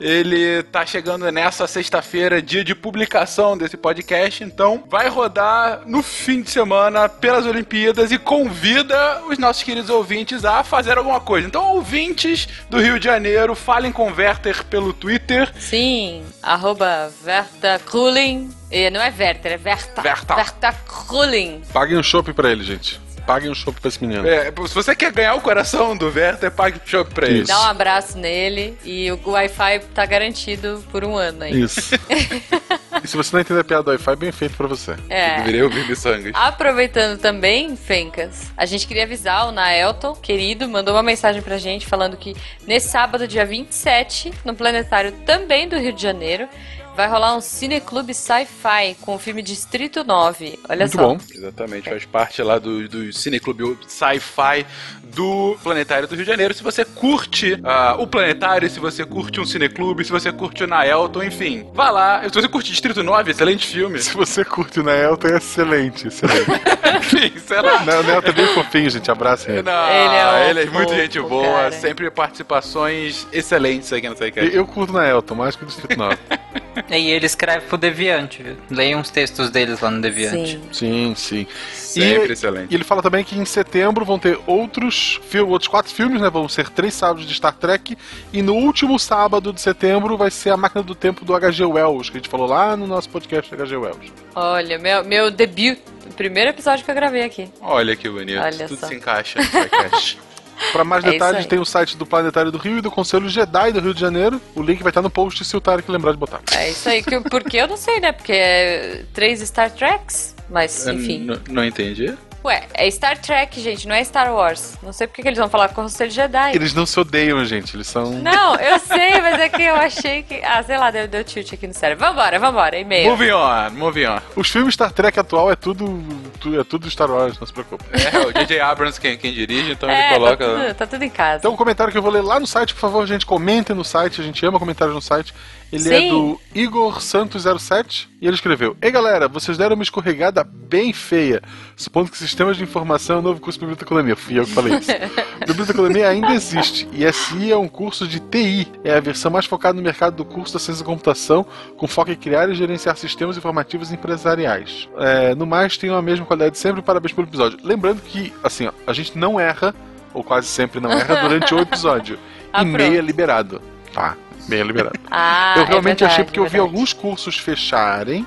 Ele tá chegando nessa sexta-feira, dia de publicação desse podcast, então vai rodar no fim de semana pelas Olimpíadas e convida os nossos queridos ouvintes a fazer alguma coisa. Então, ouvintes do Rio de Janeiro, falem com o Werther pelo Twitter. Sim, arroba Verta Krulin. E Não é Werther, é Verta. Verta. Verta Krulin. Paguem um chopp pra ele, gente. Paguem um chopp pra esse menino. É, se você quer ganhar o coração do Werther, pague o show pra ele. Dá um abraço nele e o Wi-Fi tá garantido por um ano aí. Isso. e se você não entender a piada do Wi-Fi, bem feito pra você. É. Deveria ouvir miçangas. Aproveitando também, Fencas, a gente queria avisar o Naelton, querido, mandou uma mensagem pra gente falando que nesse sábado, dia 27, no Planetário também do Rio de Janeiro, vai rolar um cineclube sci-fi com o filme Distrito 9. Olha Muito só. bom. Exatamente, faz parte lá do, do Cineclube Sci-Fi do Planetário do Rio de Janeiro. Se você curte ah, o Planetário, se você curte um cineclube, se você curte o Naelton, enfim, vá lá. Se você curte Distrito 9, excelente filme. Se você curte o Naelton, é excelente, excelente. enfim, sei lá. o Naelton é bem fofinho, gente. Abraçem ele. Não, Ele é um ele é muito gente boa, cara. sempre participações excelentes aqui no Eu, SciCast. eu curto o Naelton, mais que o Distrito 9. E ele escreve pro Deviante, viu? Leiam uns textos deles lá no Deviante. Sim. sim, sim. Sempre E excelente. ele fala também que em setembro vão ter outros, outros quatro filmes, né? Vão ser três sábados de Star Trek. E no último sábado de setembro vai ser a máquina do tempo do HG Wells, que a gente falou lá no nosso podcast HG Wells. Olha, meu, meu debut, o primeiro episódio que eu gravei aqui. Olha que bonito, Olha tudo só. se encaixa no SciCast. Para mais É detalhes, aí. tem o site do Planetário do Rio e do Conselho Jedi do Rio de Janeiro. O link vai estar no post se o Tarek lembrar de botar. É isso aí, que, porque eu não sei, né? Porque é três Star Treks, mas enfim. N- não entendi. Ué, é Star Trek, gente, não é Star Wars. Não sei porque que eles vão falar Conselho Jedi. Eles não se odeiam, gente. Eles são. Não, eu sei, mas é que eu achei que. Ah, sei lá, deu, deu tilt aqui no cérebro. Vambora, vambora, e-mail. Moving on, moving on. Os filmes Star Trek atual é tudo, tu- é tudo Star Wars, não se preocupe. É, o J.J. Abrams quem, quem dirige, então É, ele coloca. tá, tudo, tá tudo em casa. Então, o comentário que eu vou ler lá no site, por favor, gente, comentem no site. A gente ama comentários no site. Ele Sim. é do Igor Santos07 e ele escreveu: Ei galera, vocês deram uma escorregada bem feia, supondo que sistemas de informação é o novo curso de biblioteconomia. Fui eu que falei isso. biblioteconomia ainda existe e SI é um curso de TI. É a versão mais focada no mercado do curso da ciência da computação, com foco em criar e gerenciar sistemas informativos empresariais. É, no mais, tenham a mesma qualidade de sempre. Parabéns pelo episódio. Lembrando que, assim, ó, a gente não erra, ou quase sempre não erra, durante o episódio. Ah, e-mail é pronto. liberado. Tá, é liberado. Ah, eu realmente é verdade, achei porque eu vi alguns cursos fecharem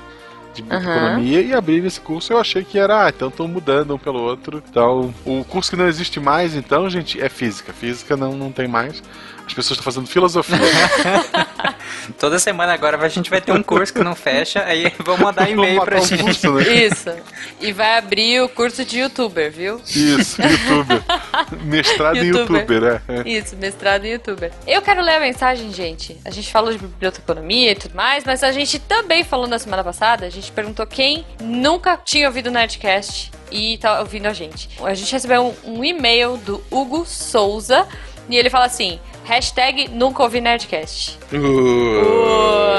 de Aham. economia e abrirem esse curso. Eu achei que era, ah, então estão mudando um pelo outro. Então, o curso que não existe mais, então, gente, é física. Física não, não tem mais. As pessoas estão fazendo filosofia. Toda semana agora a gente vai ter um curso que não fecha, aí vão mandar e-mail pra um gente. curso, né? Isso. E vai abrir o curso de youtuber, viu? Isso, youtuber. Mestrado em Youtuber. youtuber, é. é. Isso, mestrado em youtuber. Eu quero ler a mensagem, gente. A gente falou de biblioteconomia e tudo mais, mas a gente também falou na semana passada, a gente perguntou quem nunca tinha ouvido o Nerdcast e tá ouvindo a gente. A gente recebeu um, um e-mail do Hugo Souza e ele fala assim: hashtag nunca ouvi Nerdcast. Uh,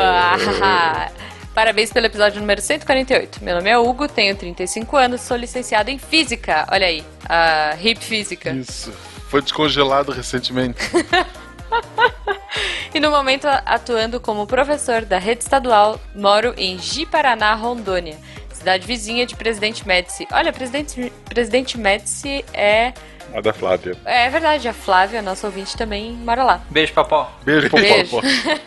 Uah. Parabéns pelo episódio número 148. Meu nome é Hugo, tenho 35 anos, sou licenciado em Física. Olha aí, a HIP Física. Isso. Foi descongelado recentemente. E no momento atuando como professor da rede estadual, moro em Ji-Paraná, Rondônia, cidade vizinha de Presidente Médici. Olha, Presidente, Presidente Médici é... A da Flávia. É verdade, a Flávia, nossa ouvinte, também mora lá. Beijo, Popó. Beijo, Popó. Beijo.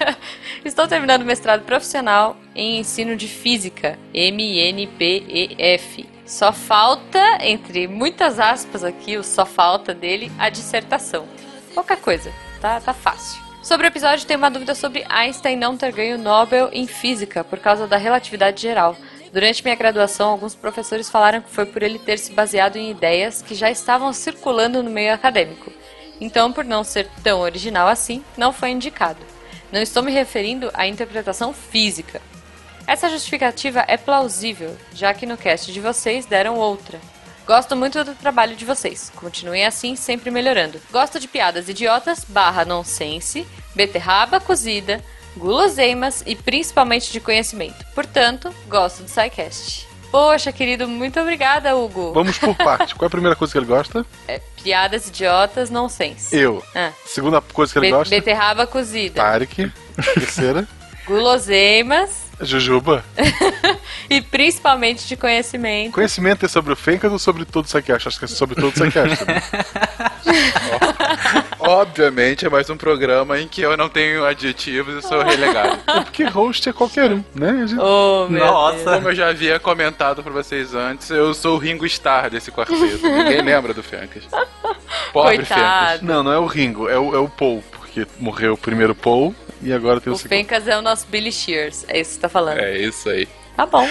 Estou terminando o mestrado profissional em ensino de física, MNPEF. Só falta, entre muitas aspas aqui, o só falta dele, a dissertação. Pouca coisa, tá, tá fácil. Sobre o episódio, tem uma dúvida sobre Einstein não ter ganho o Nobel em física por causa da relatividade geral. Durante minha graduação, alguns professores falaram que foi por ele ter se baseado em ideias que já estavam circulando no meio acadêmico. Então, por não ser tão original assim, não foi indicado. Não estou me referindo à interpretação física. Essa justificativa é plausível, já que no cast de vocês deram outra. Gosto muito do trabalho de vocês. Continuem assim, sempre melhorando. Gosto de piadas idiotas, barra nonsense, beterraba cozida, guloseimas e principalmente de conhecimento. Portanto, gosto do SciCast. Poxa, querido, muito obrigada, Hugo. Vamos por parte. Qual é a primeira coisa que ele gosta? É, piadas idiotas, nonsense. Eu. Ah. Segunda coisa que ele Be- gosta? beterraba cozida. Tarek. Terceira. Guloseimas Jujuba. e principalmente de conhecimento. Conhecimento é sobre o Fencas ou sobre todo o Psycast? Acho que é sobre todo o né? Obviamente é mais um programa em que eu não tenho adjetivos e sou relegado. É porque host é qualquer um, né? Gente- Oh, Nossa. Como eu já havia comentado pra vocês antes, eu sou o Ringo Starr desse quarteto. Ninguém lembra do Fencas. Pobre Fencas. Não, não é o Ringo, é o, é o Paul, porque morreu o primeiro Paul e agora tem o, O segundo. Fencas é o nosso Billy Shears. É isso que você tá falando. É isso aí. Tá bom.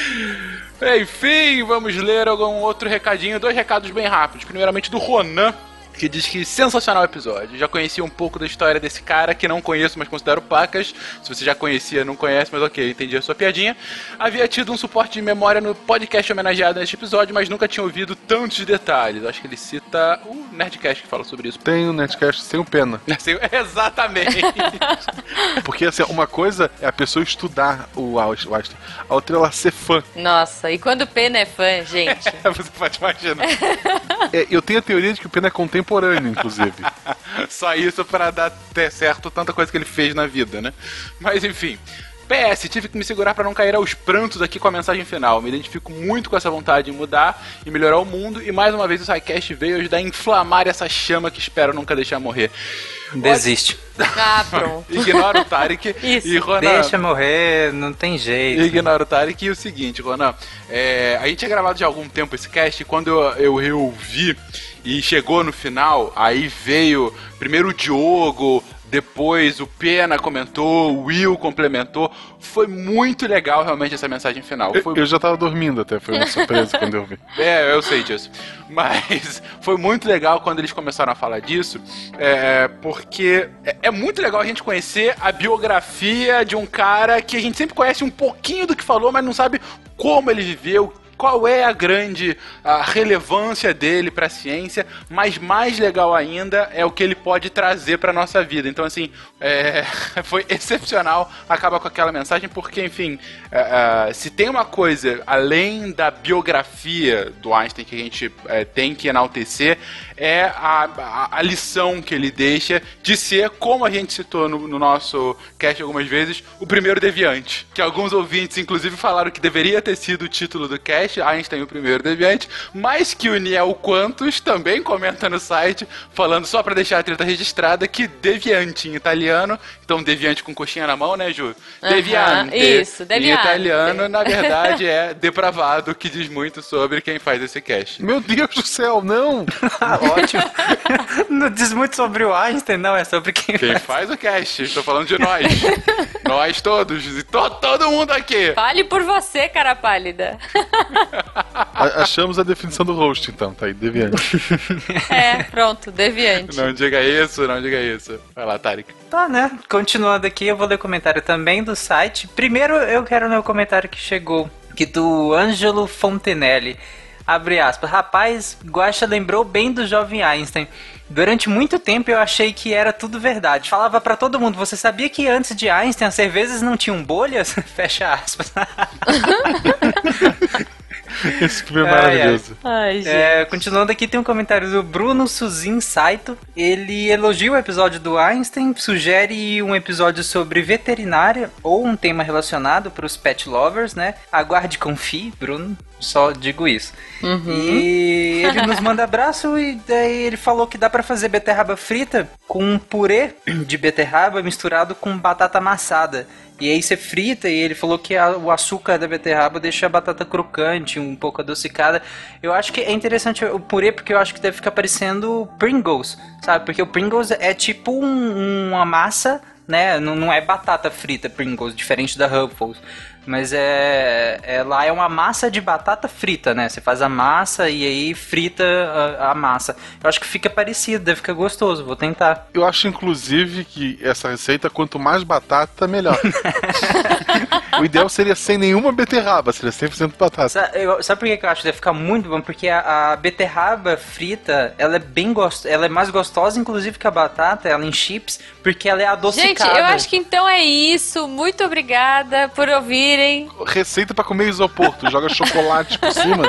Enfim, vamos ler algum outro recadinho. Dois recados bem rápidos. Primeiramente do Ronan, que diz que sensacional episódio. Já conhecia um pouco da história desse cara, que não conheço, mas considero pacas. Se você já conhecia, não conhece, mas ok, entendi a sua piadinha. Havia tido um suporte de memória no podcast homenageado neste episódio, mas nunca tinha ouvido tantos detalhes. Acho que ele cita o Nerdcast que fala sobre isso. Tem o Netcast sem o pena. Assim, Exatamente. Porque assim, uma coisa é a pessoa estudar o Aus- o Einstein, a outra é ela ser fã. Nossa, e quando o Pena é fã, gente? Você pode imaginar. É, eu tenho a teoria de que o Pena é contemporâneo, inclusive. Só isso pra dar certo tanta coisa que ele fez na vida, né? Mas enfim. PS, tive que me segurar pra não cair aos prantos aqui com a mensagem final. Me identifico muito com essa vontade de mudar e melhorar o mundo. E mais uma vez o SciCast veio ajudar a inflamar essa chama que espero nunca deixar morrer. Desiste. Ah, pronto. Ignora o Tarek Isso. e Ronan. Deixa morrer, não tem jeito. Ignora o Tarek e o seguinte, Ronan. é, a gente tinha gravado já há algum tempo esse cast e quando eu, eu reouvi e chegou no final, aí veio primeiro o Diogo, depois o Pena comentou, o Will complementou. Foi muito legal realmente essa mensagem final. Eu, Foi eu já tava dormindo até, foi uma surpresa quando eu vi. é, eu sei disso. Mas foi muito legal quando eles começaram a falar disso, é, porque é, é muito legal a gente conhecer a biografia de um cara que a gente sempre conhece um pouquinho do que falou, mas não sabe como ele viveu. Qual é a grande a relevância dele para a ciência? Mas mais legal ainda é o que ele pode trazer para nossa vida. Então, assim, é, foi excepcional acabar com aquela mensagem, porque, enfim, é, é, se tem uma coisa além da biografia do Einstein que a gente é, tem que enaltecer, é a, a, a lição que ele deixa de ser, como a gente citou no, no nosso cast algumas vezes, o primeiro deviante. Que alguns ouvintes, inclusive, falaram que deveria ter sido o título do cast, Einstein o primeiro deviante, mas que o Niel Quantos também comenta no site, falando só pra deixar a treta registrada, que deviante em italiano, então deviante com coxinha na mão, né, Ju? Aham, Deviante. isso, Em deviante. italiano, na verdade, é depravado, que diz muito sobre quem faz esse cast. Meu Deus do céu, não! Ótimo. não diz muito sobre o Einstein, não, é sobre quem Quem faz o cast? Estou falando de nós. nós todos. E to- todo mundo aqui. Fale por você, cara pálida. Achamos a definição do host, então, tá aí, deviante. É, pronto, deviante. Não diga isso, não diga isso. Vai lá, Tarek. Tá, né? Continuando aqui, eu vou ler o comentário também do site. Primeiro, eu quero ler o comentário que chegou, que do Ângelo Fontenelle. Abre aspas. Rapaz, Guaxa lembrou bem do jovem Einstein. Durante muito tempo eu achei que era tudo verdade. Falava pra todo mundo, você sabia que antes de Einstein as cervejas não tinham bolhas? Fecha aspas. Esse filme é maravilhoso. Ai. É, continuando aqui, tem um comentário do Bruno Suzin Saito. Ele elogia o episódio do Einstein, sugere um episódio sobre veterinária ou um tema relacionado para os pet lovers, né? Aguarde e confie, Bruno. Só digo isso. E ele nos manda abraço e daí ele falou que dá pra fazer beterraba frita com um purê de beterraba misturado com batata amassada. E aí você frita e ele falou que a- o açúcar da beterraba deixa a batata crocante, um pouco adocicada. Eu acho que é interessante o purê porque eu acho que deve ficar parecendo Pringles, sabe? Porque o Pringles é tipo um- uma massa, né? Não, não é batata frita Pringles, diferente da Ruffles. Mas é, é lá é uma massa de batata frita, né? Você faz a massa e aí frita a, a massa. Eu acho que fica parecido, deve ficar gostoso. Vou tentar. Eu acho, inclusive, que essa receita, quanto mais batata, melhor. o ideal seria sem nenhuma beterraba, seria 100% batata. Sa- eu- Sabe por que que eu acho que deve ficar muito bom? Porque a, a beterraba frita, ela é bem gostosa, ela é mais gostosa, inclusive, que a batata, ela em chips, porque ela é Gente, adocicada. eu acho que então é isso. Muito obrigada por Receita pra comer isopor. Tu joga chocolate por cima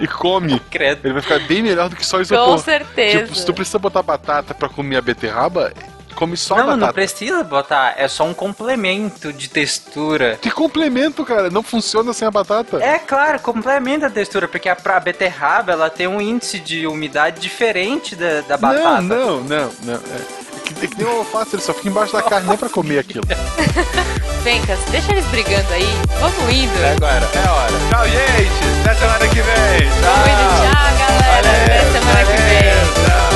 e come. Credo. Ele vai ficar bem melhor do que só isopor. Com certeza. Tipo, se tu precisa botar batata pra comer a beterraba, come só a Não, batata. não precisa botar, é só um complemento de textura. Que complemento, cara. Não funciona sem a batata. É claro, complementa a textura, porque a, pra beterraba ela tem um índice de umidade diferente da, da batata. Não, não, não, não. É. Que, que nem o alface, ele só fica embaixo da carne, nem pra comer aquilo. Fencas, deixa eles brigando aí. Vamos indo. É agora, é hora. Tchau, gente. Até semana que vem. Vamos indo. Tchau, galera. Até semana que vem. Tchau.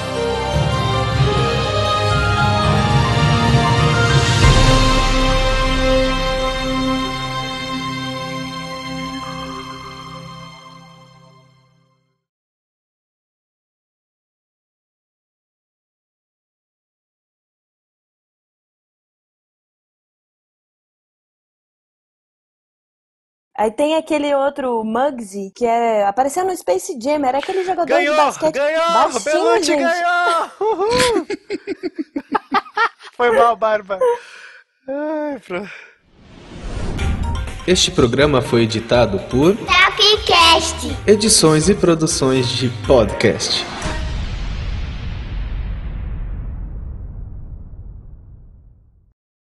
Aí tem aquele outro Muggsy, que é, apareceu no Space Jam, era aquele jogador Ganhou, de basquete ganhou, baixinho, Belucci gente. ganhou. Uhul. Foi mal, Barba. Ai, pro... Este programa foi editado por Tapcast. Edições e Produções de Podcast.